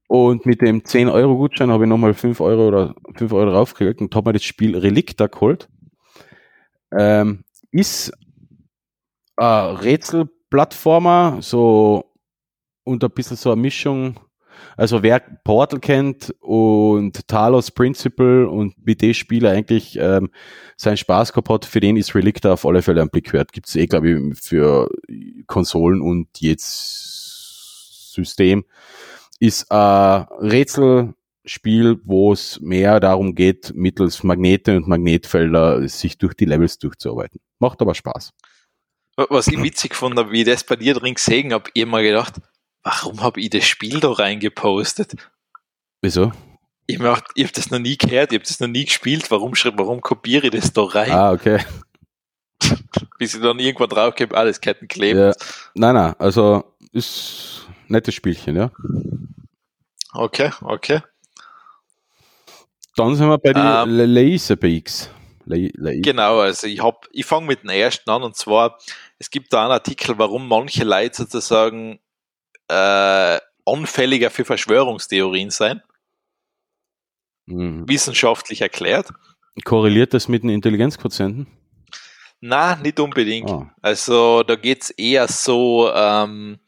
Und mit dem 10-Euro-Gutschein habe ich nochmal 5 Euro oder 5 Euro draufgekriegt und habe mir das Spiel Relicta geholt. Ähm, ist ein Rätselplattformer, so und ein bisschen so eine Mischung also wer Portal kennt und Talos Principle und mit dem Spieler eigentlich ähm, seinen Spaß hat, für den ist Relicta auf alle Fälle ein Blick wert. Gibt es eh, glaube ich, für Konsolen und jetzt System. Ist ein Rätselspiel, wo es mehr darum geht, mittels Magnete und Magnetfelder sich durch die Levels durchzuarbeiten. Macht aber Spaß. Was ich witzig fand, wie ich das bei dir drin gesehen habe, ich immer gedacht, warum habe ich das Spiel da reingepostet? Wieso? Ich, habe das noch nie gehört, ich habe das noch nie gespielt. Warum, warum kopiere ich das da rein? Ah, okay. [laughs] Bis ich dann irgendwann draufgebe, alles Ketten kleben. Ja. Nein, nein, also ist ein nettes Spielchen, ja. Okay, okay. Dann sind wir bei den ähm, Laserbeaks. Genau, also ich hab, ich fange mit dem ersten an und zwar, es gibt da einen Artikel, warum manche Leute sozusagen äh, anfälliger für Verschwörungstheorien sein. Mhm. Wissenschaftlich erklärt. Korreliert das mit dem Intelligenzquotienten? Na, nicht unbedingt. Oh. Also da geht es eher so, ähm,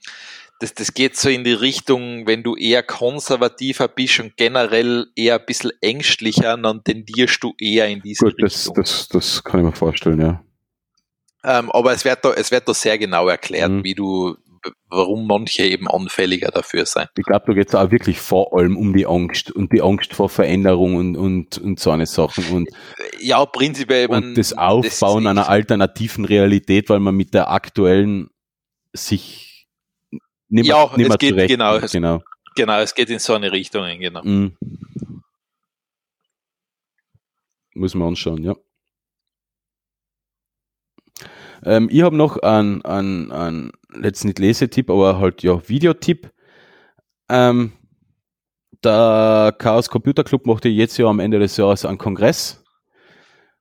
das, das geht so in die Richtung, wenn du eher konservativer bist und generell eher ein bisschen ängstlicher, dann tendierst du eher in diese Gut, Richtung. Das, das, das kann ich mir vorstellen, ja. Ähm, aber es wird da, es wird da sehr genau erklärt, mhm. wie du, warum manche eben anfälliger dafür sein. Ich glaube, da geht es auch wirklich vor allem um die Angst und die Angst vor Veränderung und, und, und so eine Sachen. Und, ja, prinzipiell. Und man, das Aufbauen das einer alternativen Realität, weil man mit der aktuellen sich nicht mehr, ja, nicht mehr es geht, genau, es, genau. Genau, es geht in so eine Richtung, genau. Mhm. Muss man anschauen, ja. Ähm, ich habe noch einen, einen, jetzt nicht Lesetipp, aber halt ja Videotipp. Ähm, der Chaos Computer Club macht ja jetzt ja am Ende des Jahres einen Kongress.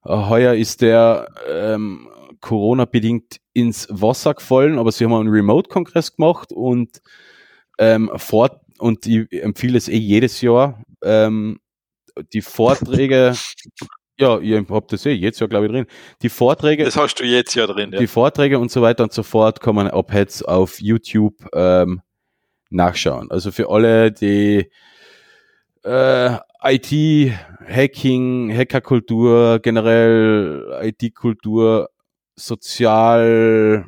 Äh, heuer ist der ähm, Corona-bedingt ins Wasser gefallen, aber sie haben einen Remote-Kongress gemacht und ähm, fort und ich empfehle es eh jedes Jahr. Ähm, die Vorträge [laughs] ja, ihr habt das eh jetzt ja, glaube ich, drin. Die Vorträge. Das hast du jetzt ja drin, ja. Die Vorträge und so weiter und so fort kann man ab jetzt auf YouTube ähm, nachschauen. Also für alle, die äh, IT, Hacking, Hackerkultur, generell IT-Kultur, sozial,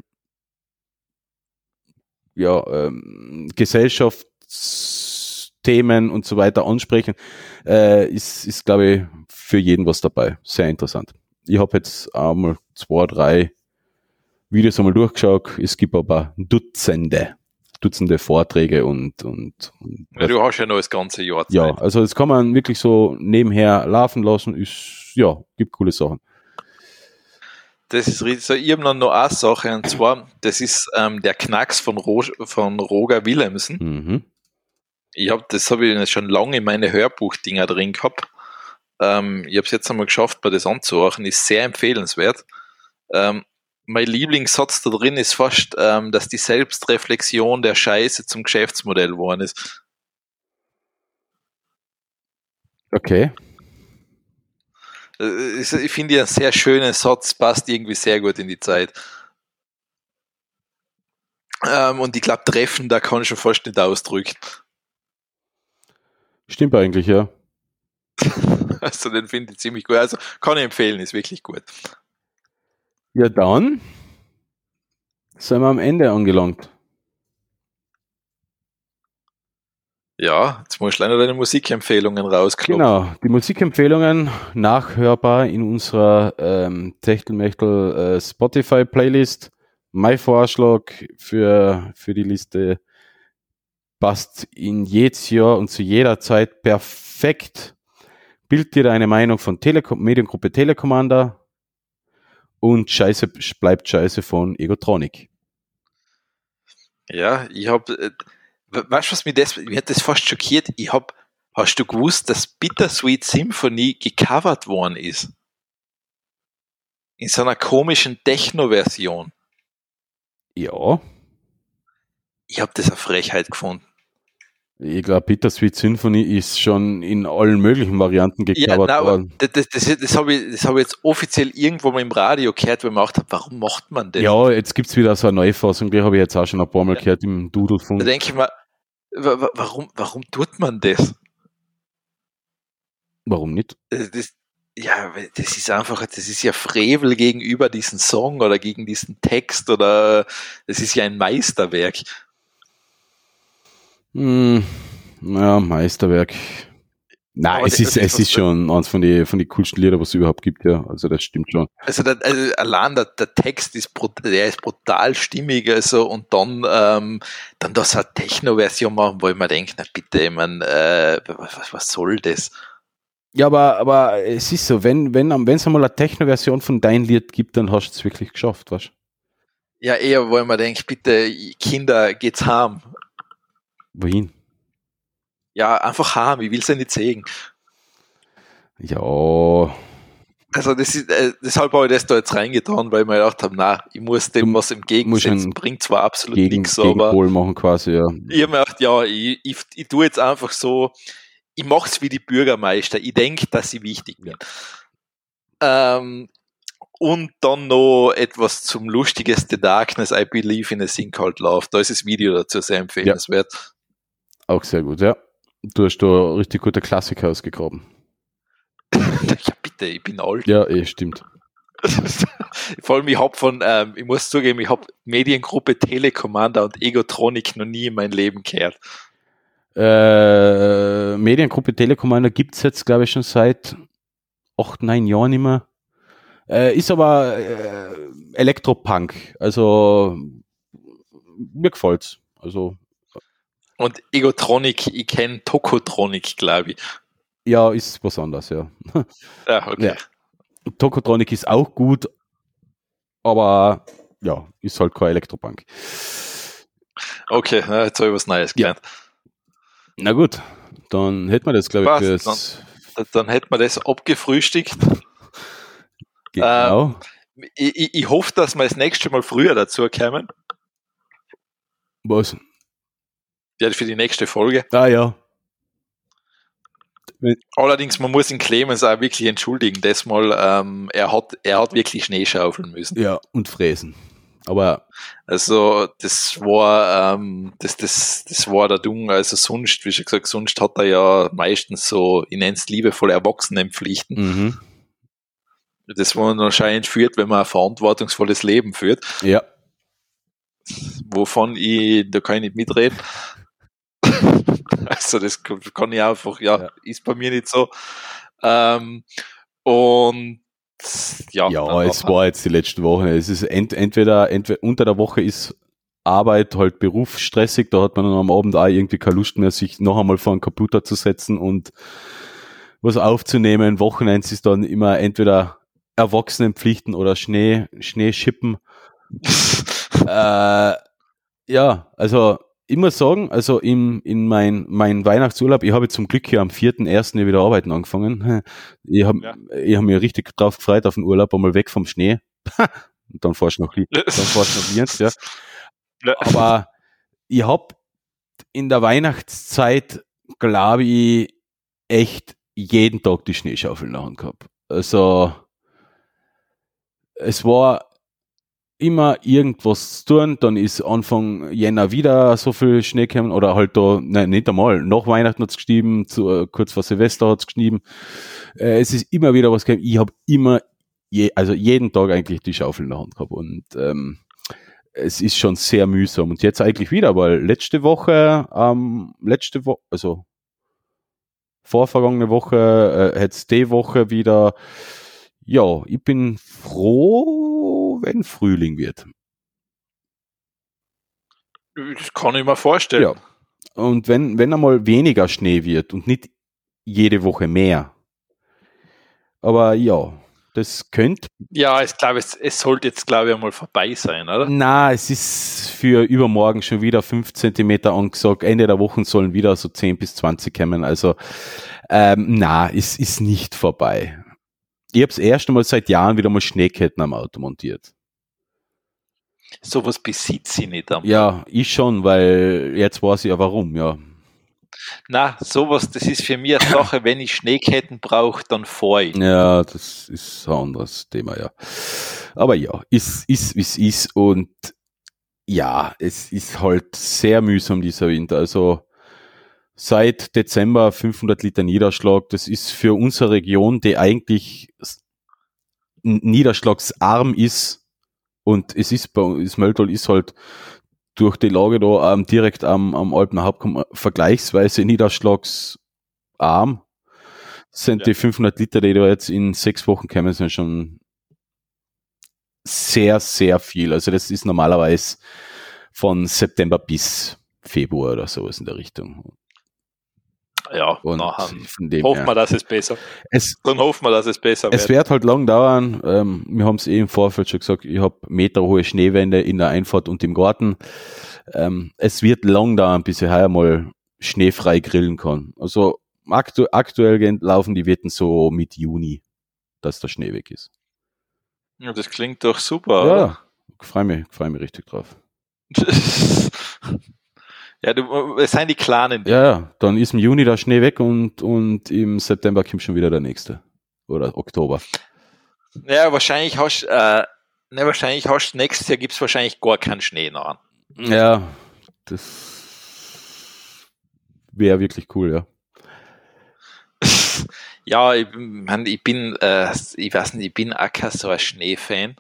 ja, ähm, Gesellschaftsthemen und so weiter ansprechen, äh, ist, ist glaube ich, für jeden was dabei. Sehr interessant. Ich habe jetzt einmal zwei, drei Videos einmal durchgeschaut. Es gibt aber Dutzende, Dutzende Vorträge und, und, und ja, du hast ja noch das ganze Jahr Zeit. Ja, also das kann man wirklich so nebenher laufen lassen. Ist, ja, gibt coole Sachen. Das ist richtig so. Ich habe noch, noch eine Sache, und zwar, das ist ähm, der Knacks von, Ro von Roger Willemsen. Mhm. Ich hab, das habe ich schon lange in meine Hörbuchdinger drin gehabt. Ähm, ich habe es jetzt einmal geschafft, bei das anzuhören, ist sehr empfehlenswert. Ähm, mein Lieblingssatz da drin ist fast, ähm, dass die Selbstreflexion der Scheiße zum Geschäftsmodell geworden ist. Okay. Äh, ich finde ja einen sehr schönen Satz, passt irgendwie sehr gut in die Zeit. Ähm, und ich glaube, treffen, da kann ich schon fast nicht ausdrücken. Stimmt eigentlich, ja. [laughs] Also den finde ich ziemlich gut. Also kann ich empfehlen, ist wirklich gut. Ja, dann sind wir am Ende angelangt. Ja, jetzt muss ich leider deine Musikempfehlungen rauskloppen. Genau, die Musikempfehlungen nachhörbar in unserer ähm, Techtelmechtel äh, Spotify Playlist. Mein Vorschlag für, für die Liste passt in jedes Jahr und zu jeder Zeit perfekt Bild dir eine Meinung von Telekom Mediengruppe Telekommander und Scheiße bleibt Scheiße von Egotronic. Ja, ich habe, äh, weißt du, was mich das, mich hat das fast schockiert? Ich habe, hast du gewusst, dass Bittersweet Symphony gecovert worden ist? In so einer komischen Techno-Version. Ja. Ich habe das eine Frechheit gefunden. Ich glaube, Bittersweet Symphony ist schon in allen möglichen Varianten gecovert ja, worden. Das, das, das, das habe ich, das hab ich jetzt offiziell irgendwo mal im Radio gehört, weil ich mir gedacht habe, warum macht man das? Ja, jetzt gibt es wieder so eine Neufassung, die habe ich jetzt auch schon ein paar Mal ja. gehört im Doodle von. Da denke ich mal, warum, warum tut man das? Warum nicht? Das, ja, das ist einfach, das ist ja Frevel gegenüber diesem Song oder gegen diesen Text oder das ist ja ein Meisterwerk. Hm, ja, Meisterwerk. Nein, es ist, es ist schon eins von den von die coolsten Lieder, was es überhaupt gibt, ja. Also das stimmt schon. Also, der, also allein der, der Text ist, der ist brutal stimmig, also und dann, ähm, dann das eine Techno-Version machen, wo ich mir denke, na bitte, ich mein, äh, was, was soll das? Ja, aber, aber es ist so, wenn wenn wenn es einmal eine Techno-Version von dein Lied gibt, dann hast du es wirklich geschafft, was? Ja, eher, wo ich mir denke, bitte, Kinder, geht's heim. Wohin? Ja, einfach heim, ich will es ja nicht sehen. Ja. Also das ist, äh, deshalb habe ich das da jetzt reingetan, weil ich mir gedacht habe, na, ich muss dem was entgegensetzen, bringt zwar absolut Gegen, nichts, aber machen quasi, ja. ich habe mir gedacht, ja, ich, ich, ich tue jetzt einfach so, ich mache es wie die Bürgermeister, ich denke, dass ich wichtig bin. Ähm, und dann noch etwas zum lustigeste Darkness, I Believe in a Sink Called Love. Da ist das Video dazu sehr empfehlenswert. Auch sehr gut, ja. Du hast da richtig gute Klassiker ausgegraben. [laughs] ja, bitte, ich bin alt. Ja, eh, stimmt. [laughs] Vor allem, ich habe von, ähm, ich muss zugeben, ich habe Mediengruppe Telekommander und Egotronic noch nie in mein Leben gehört. Äh, Mediengruppe Telekommander gibt es jetzt, glaube ich, schon seit acht, neun Jahren mehr. Äh, ist aber äh, Elektropunk. Also mir gefällt's. Also Und Egotronic, ich kenne Tokotronic, glaube ich. ja, ist was anderes, ja. Ja, okay. Ja. Tokotronic ist auch gut, aber ja, ist halt kein Elektropunk. Okay, na, jetzt habe ich was Neues gelernt. Na gut, dann hätten wir das, glaube ich, Passt, Dann, dann hätten wir das abgefrühstückt. genau. Ich, ich, ich hoffe, dass wir das nächste Mal früher dazu kommen. Was? Ja, für die nächste Folge. Ah ja. Allerdings, man muss den Clemens auch wirklich entschuldigen. Das Mal, ähm, er, hat, er hat wirklich Schnee schaufeln müssen. Ja, und Fräsen. Aber Also, das war, ähm, das, das, das war der Dung. Also, sonst, wie schon gesagt, sonst hat er ja meistens so, ich nenne es liebevoll Erwachsenenpflichten. mhm. Das, wo man anscheinend führt, wenn man ein verantwortungsvolles Leben führt, ja, wovon ich, da kann ich nicht mitreden. [laughs] also, das kann ich einfach, ja, Ja. ist bei mir nicht so. Ähm, und, ja, ja, es war jetzt die letzten Wochen. Es ist ent, entweder, entweder unter der Woche ist Arbeit halt berufsstressig, da hat man dann am Abend auch irgendwie keine Lust mehr, sich noch einmal vor den Computer zu setzen und was aufzunehmen. Wochenends ist dann immer entweder Erwachsenenpflichten oder Schnee, Schneeschippen. [laughs] äh, ja, also muss sagen, also in, in mein, mein Weihnachtsurlaub, ich habe zum Glück hier am 4.1. wieder arbeiten angefangen. [laughs] Ich habe Ja. ich hab mich richtig drauf gefreut auf den Urlaub, einmal weg vom Schnee. [laughs] Und dann fahrst du noch, dann fahrst du noch Lienz. [laughs] Ja. Aber ich habe in der Weihnachtszeit, glaube ich, echt jeden Tag die Schneeschaufel in der Hand gehabt. Also es war immer irgendwas zu tun, dann ist Anfang Jänner wieder so viel Schnee gekommen oder halt da, nein, nicht einmal, nach Weihnachten hat's geschrieben, zu, äh, kurz vor Silvester hat's geschrieben. Äh, es ist immer wieder was gekommen. Ich habe immer, je, also jeden Tag eigentlich die Schaufel in der Hand gehabt und ähm, es ist schon sehr mühsam. Und jetzt eigentlich wieder, weil letzte Woche, ähm, letzte Woche, also vorvergangene Woche, äh, jetzt die Woche wieder, ja, ich bin froh, wenn Frühling wird. Das kann ich mir vorstellen. Ja. Und wenn, wenn einmal weniger Schnee wird und nicht jede Woche mehr. Aber ja, das könnte. Ja, ich glaube, es, es sollte jetzt, glaube ich, einmal vorbei sein, oder? Na, es ist für übermorgen schon wieder 5 Zentimeter angesagt. Ende der Woche sollen wieder so 10 bis 20 kommen. Also, ähm, na, es ist nicht vorbei. Ich habe das erste Mal seit Jahren wieder mal Schneeketten am Auto montiert. Sowas besitze ich nicht. Am Ja, ich schon, weil jetzt weiß ich ja warum, ja. Na, sowas, das ist für mich eine Sache, [coughs] wenn ich Schneeketten brauche, dann fahre ich. Ja, das ist ein anderes Thema, ja. Aber ja, ist, ist, wie es ist und ja, es ist halt sehr mühsam dieser Winter. Also seit Dezember 500 Liter Niederschlag, das ist für unsere Region, die eigentlich niederschlagsarm ist und es ist bei uns, Mölltal ist halt durch die Lage da ähm, direkt am, am Alpener Hauptkamm vergleichsweise niederschlagsarm sind Ja. die 500 Liter, die da jetzt in sechs Wochen kommen, sind schon sehr, sehr viel. Also das ist normalerweise von September bis Februar oder sowas in der Richtung. Ja, Und nachher von dem hoffen wir, dass es besser Es, Dann hoffen wir, dass es besser es wird. wird halt lang dauern. Ähm, wir haben es eh im Vorfeld schon gesagt, ich habe meterhohe Schneewände in der Einfahrt und im Garten. Ähm, es wird lang dauern, bis ich heuer mal schneefrei grillen kann. Also aktu aktuell laufen die Wetten so mit Juni, dass der Schnee weg ist. Ja, das klingt doch super, ja. Freue mich, freu mich richtig drauf. [laughs] ja, du, es sind die Kleinen. Ja, ja, dann ist im Juni der Schnee weg und, und im September kommt schon wieder der nächste. Oder Oktober. Ja, wahrscheinlich hast äh, ne, wahrscheinlich hast nächstes Jahr gibt's wahrscheinlich gar keinen Schnee noch. Ja, das wäre wirklich cool, ja. [laughs] ja, ich, mein, ich bin, äh, ich weiß nicht, ich bin auch kein so ein Schneefan.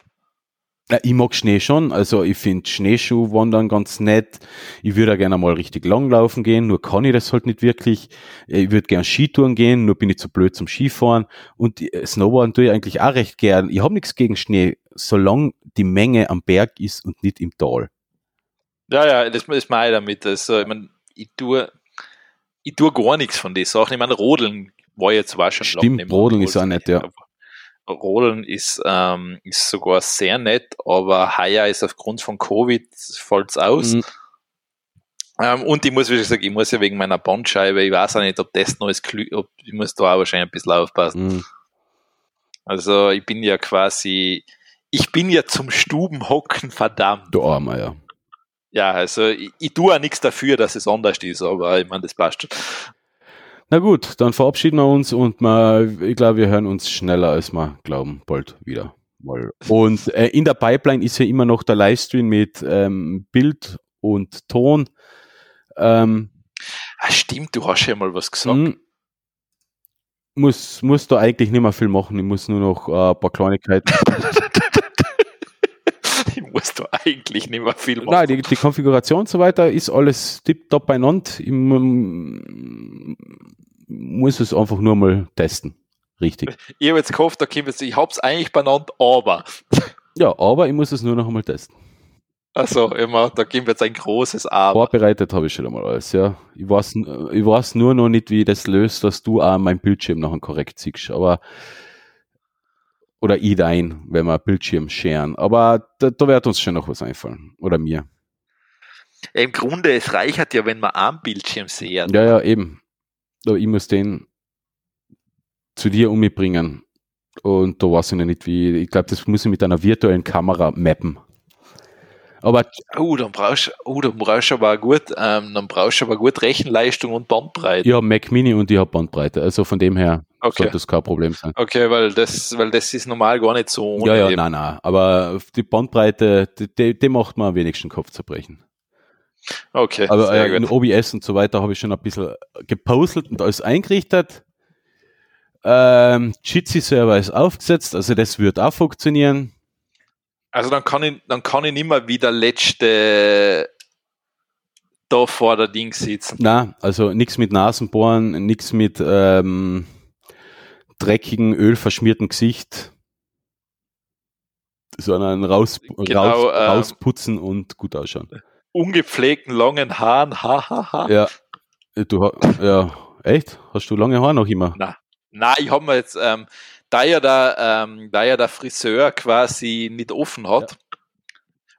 Ja, ich mag Schnee schon, also ich finde Schneeschuhwandern ganz nett. Ich würde auch gerne mal richtig langlaufen gehen, nur kann ich das halt nicht wirklich. Ich würde gern Skitouren gehen, nur bin ich zu blöd zum Skifahren. Und äh, Snowboarden tue ich eigentlich auch recht gern. Ich habe nichts gegen Schnee, solange die Menge am Berg ist und nicht im Tal. Ja, ja, das ist meine damit. Also, ich mein, ich tue, ich tue gar nichts von den Sachen. Ich meine, Rodeln war jetzt war schon Stimmt, nicht. Rodeln ist auch nett, ja. Rodeln ist, ähm, ist sogar sehr nett, aber heuer ist aufgrund von Covid fällt's aus. Mhm. Ähm, und ich muss, wie gesagt, ich muss ja wegen meiner Bandscheibe, ich weiß auch nicht, ob das noch ist, ob, ich muss da auch wahrscheinlich ein bisschen aufpassen. Mhm. Also ich bin ja quasi, ich bin ja zum Stubenhocken verdammt. Du Armer, ja. Ja, also ich, ich tue auch nichts dafür, dass es anders ist, aber ich meine, das passt schon. Na gut, dann verabschieden wir uns und mal, ich glaube, wir hören uns schneller, als wir glauben, bald wieder. Mal. Und äh, in der Pipeline ist ja immer noch der Livestream mit ähm, Bild und Ton. Ähm, Ah, stimmt, du hast ja mal was gesagt. mh, muss, muss da eigentlich nicht mehr viel machen. Ich muss nur noch äh, ein paar Kleinigkeiten. [laughs] ich muss da eigentlich nicht mehr viel machen. Nein, die, die Konfiguration und so weiter ist alles tipptopp beieinander. Ich muss es einfach nur mal testen. Richtig. [laughs] Ich habe jetzt gehofft, jetzt, ich hab's eigentlich benannt, aber. [laughs] Ja, aber ich muss es nur noch einmal testen. Also immer, da gibt jetzt ein großes Aber. Vorbereitet habe ich schon einmal alles, ja. Ich weiß, ich weiß nur noch nicht, wie ich das löst, dass du auch mein Bildschirm nachher korrekt siehst, aber oder ich dein, wenn wir Bildschirm scheren. Aber da, da wird uns schon noch was einfallen. Oder mir. Ja, Im Grunde, es reicht ja, wenn man am Bildschirm sehen. Ja, ja, eben. Aber ich muss den zu dir umbringen. Und da weiß ich noch nicht, wie. Ich glaube, das muss ich mit einer virtuellen Kamera mappen. Aber Oh, dann brauchst oh, dann brauchst du aber gut, ähm, dann brauchst du aber gut Rechenleistung und Bandbreite. habe Mac Mini und ich habe Bandbreite. Also von dem her okay. sollte das kein Problem sein. Okay, weil das, weil das ist normal gar nicht so Ja, ja, eben. nein, nein. Aber die Bandbreite, die, die, macht mir am wenigsten Kopfzerbrechen. Okay, Aber sehr äh, in. OBS und so weiter habe ich schon ein bisschen gepostet und alles eingerichtet. Ähm, Jitsi-Server ist aufgesetzt, also das wird auch funktionieren. Also dann kann ich, dann kann ich nicht mehr wie der letzte da vor der Ding sitzen. Na, also nichts mit Nasenbohren, nichts mit ähm, dreckigen, ölverschmierten Gesicht, sondern raus, Genau, raus, ähm, rausputzen und gut ausschauen. Ungepflegten langen Haaren, hahaha. Ja, du, ha- ja, echt? Hast du lange Haare noch immer? Na, na, ich habe mir jetzt, ähm, da ja der, ähm, da ja der Friseur quasi nicht offen hat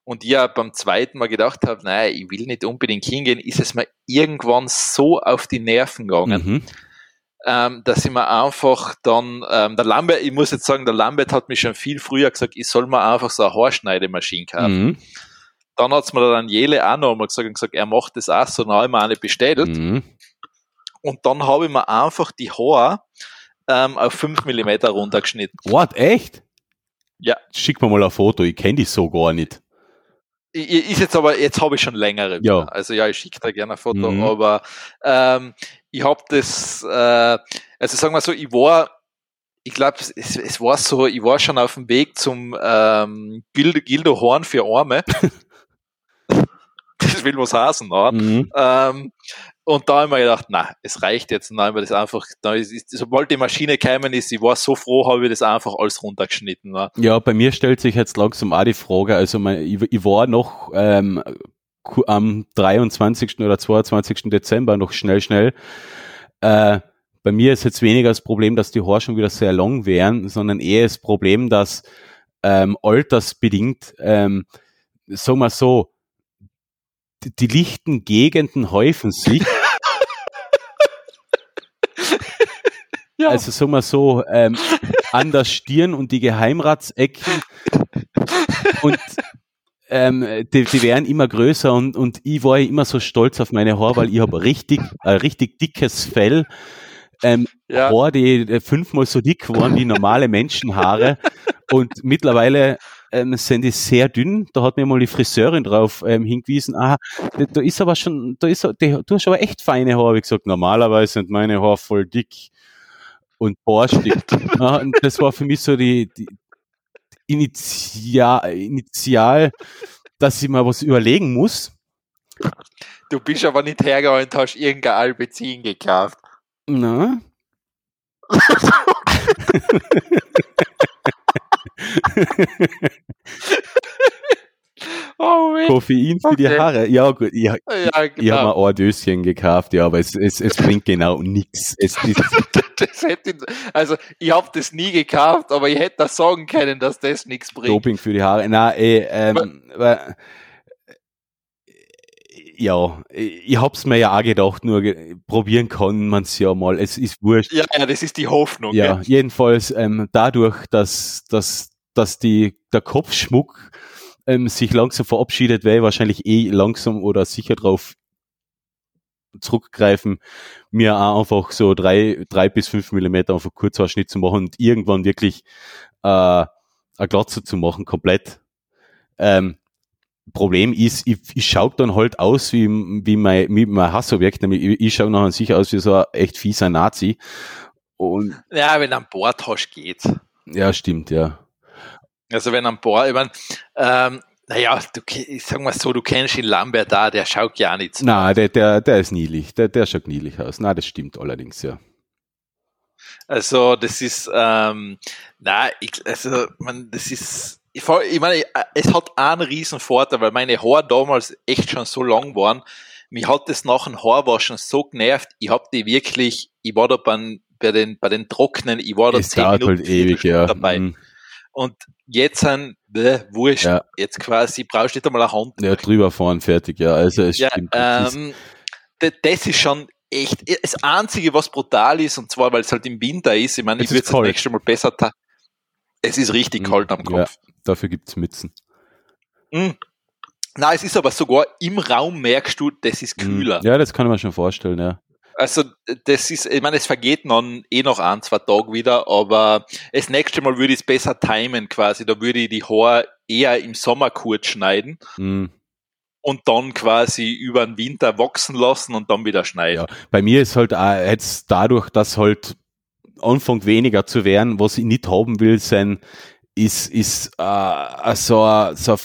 und ich ja beim zweiten Mal gedacht habe, nein, ich will nicht unbedingt hingehen, ist es mir irgendwann so auf die Nerven gegangen, Mhm. Ähm, dass ich mir einfach dann, ähm, der Lambert, ich muss jetzt sagen, der Lambert hat mich schon viel früher gesagt, ich soll mir einfach so eine Haarschneidemaschine kaufen. Mhm. Dann hat's mir der Daniele auch noch einmal gesagt und gesagt, er macht das auch so, dann habe ich mir eine bestellt. Mhm. Und dann habe ich mir einfach die Haare ähm, auf 5 mm runtergeschnitten. What, echt? Ja. Schick mir mal ein Foto, ich kenne dich so gar nicht. Ist jetzt aber, jetzt habe ich schon längere. Ja. wieder. Also ja, ich schicke da gerne ein Foto, Mhm. aber ähm, ich habe das, äh, also sagen wir so, ich war, ich glaube, es, es war so, ich war schon auf dem Weg zum ähm, Gildo, Gildo Horn für Arme. [laughs] das will was heißen, ne? Mhm. Ähm, und da habe ich mir gedacht, na, es reicht jetzt. Und dann habe ich das einfach, da ist, sobald die Maschine gekommen ist, ich war so froh, habe ich das einfach alles runtergeschnitten. Ne? Ja, bei mir stellt sich jetzt langsam auch die Frage, also mein, ich, ich war noch ähm, am 23. oder 22. Dezember noch schnell, schnell. Äh, bei mir ist jetzt weniger das Problem, dass die Haare schon wieder sehr lang wären, sondern eher das Problem, dass ähm, altersbedingt, ähm, sagen wir so, die, die lichten Gegenden häufen sich [laughs] ja. also sagen wir so, ähm, an der Stirn und die Geheimratsecken [laughs] und ähm, die, die werden immer größer und, und ich war immer so stolz auf meine Haare, weil ich habe richtig, ein richtig dickes Fell. Ähm, ja. Haare, die fünfmal so dick waren wie normale Menschenhaare. Und mittlerweile ähm, sind die sehr dünn. Da hat mir mal die Friseurin drauf ähm, hingewiesen, ah, da, da ist aber schon, da ist, die, du hast aber echt feine Haare. Ich gesagt, normalerweise sind meine Haare voll dick und borstig. ja, [laughs] und das war für mich so die, die Initial, Initial, dass ich mal was überlegen muss. Du bist aber nicht hergegangen und hast irgendein Albezin gekauft. Na? [laughs] oh, Koffein für okay. die Haare. Ja, gut. Ich, ja, genau. ich habe mir ein Döschen gekauft, ja, aber es, es, es bringt genau nichts. [laughs] [laughs] also, ich habe das nie gekauft, aber ich hätte das sagen können, dass das nichts bringt. Doping für die Haare. Na, eh, ähm, weil, ja, ich hab's mir ja auch gedacht, nur probieren kann man es ja mal. Es ist wurscht. Ja, ja, das ist die Hoffnung. Ja, ja. jedenfalls ähm, dadurch, dass, dass, dass die, der Kopfschmuck ähm, sich langsam verabschiedet, ich wahrscheinlich eh langsam oder sicher drauf zurückgreifen, mir auch einfach so drei, drei bis fünf Millimeter einfach Kurzhaarschnitt zu machen und irgendwann wirklich äh, eine Glatze zu machen, komplett. Ähm, Problem ist, ich, ich schaue dann halt aus wie, wie, mein, wie mein Hassobjekt, nämlich ich, ich schaue nachher sicher aus wie so ein echt fieser Nazi. Und ja, wenn du Bord hast, geht's. Ja, stimmt, ja. Also wenn an Bord, ich mein, ähm, naja, du, ich sag mal so, du kennst ihn Lambert da, der schaut ja nicht so. Nein, der, der, der ist niedlich, der, der schaut niedlich aus. Na, das stimmt allerdings, ja. Also das ist, ähm, na, ich, also man, das ist ich, ich meine, es hat einen riesen Vorteil, weil meine Haare damals echt schon so lang waren. Mich hat das nach dem Haarwaschen so genervt. Ich habe die wirklich, ich war da bei, bei, den, bei den Trocknen, ich war da es zehn Minuten halt ewig, ja. dabei. Mhm. Und jetzt bäh, wurscht, ja. jetzt quasi brauchst du nicht einmal eine Hand. Ja, drüber fahren, fertig, ja. Also es ja, stimmt. Ähm, das, das ist schon echt, das Einzige, was brutal ist, und zwar, weil es halt im Winter ist, ich meine, ich würde es das nächste Mal besser, es ist richtig mhm. kalt am Kopf. Ja dafür gibt es Mützen. Mhm. Na, es ist aber sogar im Raum merkst du, das ist mhm. kühler. Ja, das kann man schon vorstellen, ja. Also, das ist, ich meine, es vergeht dann eh noch ein, zwei Tage wieder, aber das nächste Mal würde ich es besser timen quasi. Da würde ich die Haare eher im Sommer kurz schneiden. Mhm. Und dann quasi über den Winter wachsen lassen und dann wieder schneiden. Ja, bei mir ist halt auch jetzt dadurch, dass halt Anfang weniger zu werden, was ich nicht haben will, sein ist, ist äh, so, so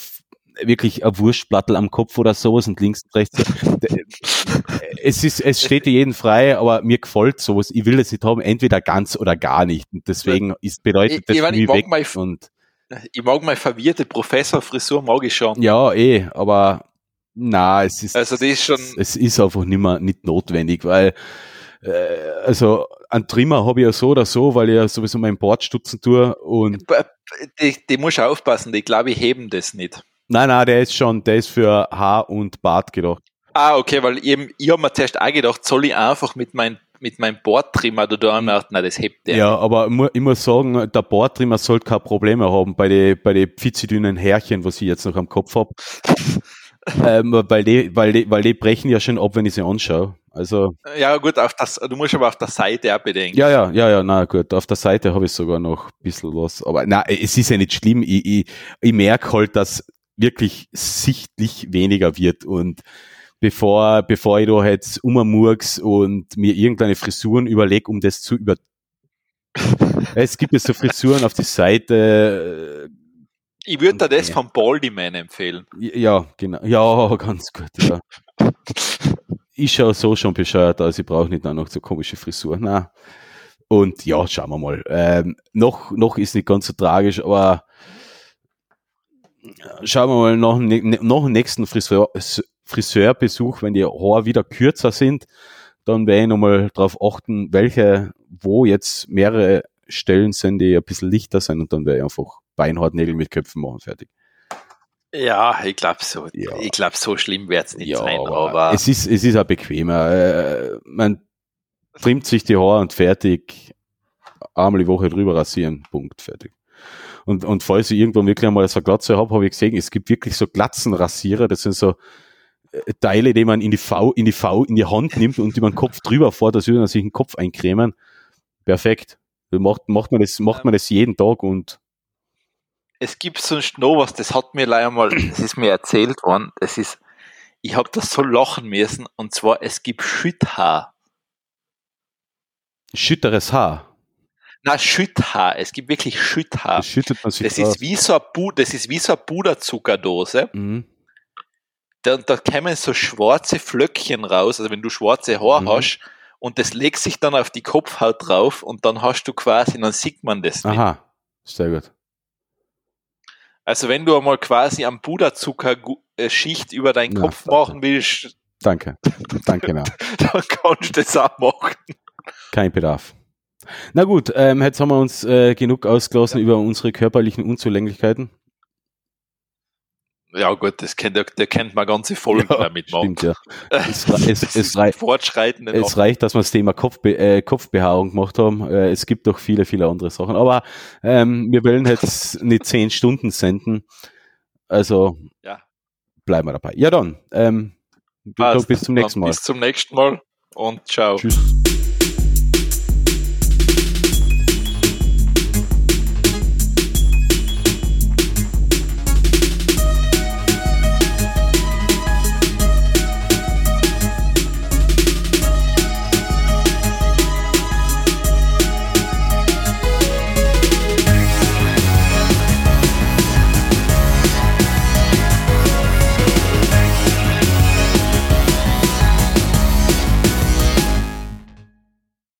wirklich ein Wurstplattel am Kopf oder sowas und links und rechts. [laughs] es ist, es steht jeden frei, aber mir gefällt sowas. Ich will das nicht haben, entweder ganz oder gar nicht. Und deswegen ist, bedeutet das ich, mich weg. Mein, und ich mag meine verwirrte Professorfrisur, mag ich schon. Ja, eh, aber na, es ist, also das ist schon, es ist einfach nicht mehr, nicht notwendig, weil, äh, also, ein Trimmer habe ich ja so oder so, weil ich ja sowieso meinen Bord stutzen tue und. Die, die muss aufpassen, die glaube ich heben das nicht. Nein, nein, der ist schon, der ist für Haar und Bart gedacht. Ah, okay, weil eben, ich habe mir zuerst auch gedacht, soll ich einfach mit meinem mit meinem Bordtrimmer da da gedacht, nein, das hebt der. Ja, aber ich muss sagen, der Bordtrimmer sollte keine Probleme haben bei den bei die pfitzidünnen Härchen, was ich jetzt noch am Kopf habe. [laughs] ähm, weil, die, weil, die, weil die brechen ja schon ab, wenn ich sie anschaue. Also ja gut, auf das, du musst aber auf der Seite auch bedenken. Ja, ja, ja, ja, na gut, auf der Seite habe ich sogar noch ein bisschen was. Aber na, es ist ja nicht schlimm. Ich, ich, ich merke halt, dass wirklich sichtlich weniger wird und bevor, bevor ich da jetzt ummurks und mir irgendeine Frisuren überlege, um das zu über [laughs] es gibt ja so Frisuren auf die Seite. Ich würde da das von Baldyman empfehlen. Ja, genau. Ja, ganz gut, ja. ich schaue so schon bescheuert aus, ich brauche nicht noch so komische Frisur. Na. Und ja, schauen wir mal. Ähm, noch, noch ist nicht ganz so tragisch, aber schauen wir mal noch, noch nächsten Friseur, Friseurbesuch, wenn die Haare wieder kürzer sind, dann werde ich nochmal darauf achten, welche, wo jetzt mehrere Stellen sind, die ein bisschen lichter sind und dann werde ich einfach beinhart Nägel mit Köpfen machen, fertig. Ja, ich glaube so. Ja. Ich glaube, so schlimm wird es nicht ja, sein. Aber, aber, es ist, es ist auch bequemer. Äh, man trimmt sich die Haare und fertig. einmal die Woche drüber rasieren, Punkt, fertig. Und, und falls ich irgendwann wirklich einmal so eine Glatze habe, habe ich gesehen, es gibt wirklich so Glatzenrasierer, das sind so äh, Teile, die man in die V, in die V, in die Hand nimmt und über den Kopf drüber fährt, als würde man sich den Kopf eincremen. Perfekt. Macht, macht man das, macht man das jeden Tag und es gibt sonst noch was, das hat mir leider mal, das ist mir erzählt worden, das ist, ich habe das so lachen müssen, und zwar, es gibt Schütthaar. Schütteres Haar. Na, Schütthaar. Es gibt wirklich Schütthaar. Das schüttet man sich Das ist wie so eine, Bu das ist wie so eine Puderzuckerdose. Mhm. Da, da kommen so schwarze Flöckchen raus, also wenn du schwarze Haare Mhm. hast, und das legt sich dann auf die Kopfhaut drauf und dann hast du quasi, dann sieht man das nicht. Aha, sehr gut. Also wenn du einmal quasi am Puderzucker-Schicht über deinen Ja, Kopf danke. machen willst, Danke. Danke, na. [laughs] dann kannst du das auch machen. Kein Bedarf. Na gut, ähm, jetzt haben wir uns äh, genug ausgelassen über unsere körperlichen Unzulänglichkeiten. Ja gut, das kennt, der, der kennt man ganze Folgen damit machen. Stimmt, ja. Es, [laughs] es, es, rei es reicht, dass wir das Thema Kopfbe äh, Kopfbehaarung gemacht haben. Äh, es gibt noch viele, viele andere Sachen. Aber ähm, wir wollen jetzt [laughs] nicht zehn Stunden senden. Also Ja. bleiben wir dabei. Ja dann, ähm, bis zum nächsten Mal. Bis zum nächsten Mal und ciao. Tschüss.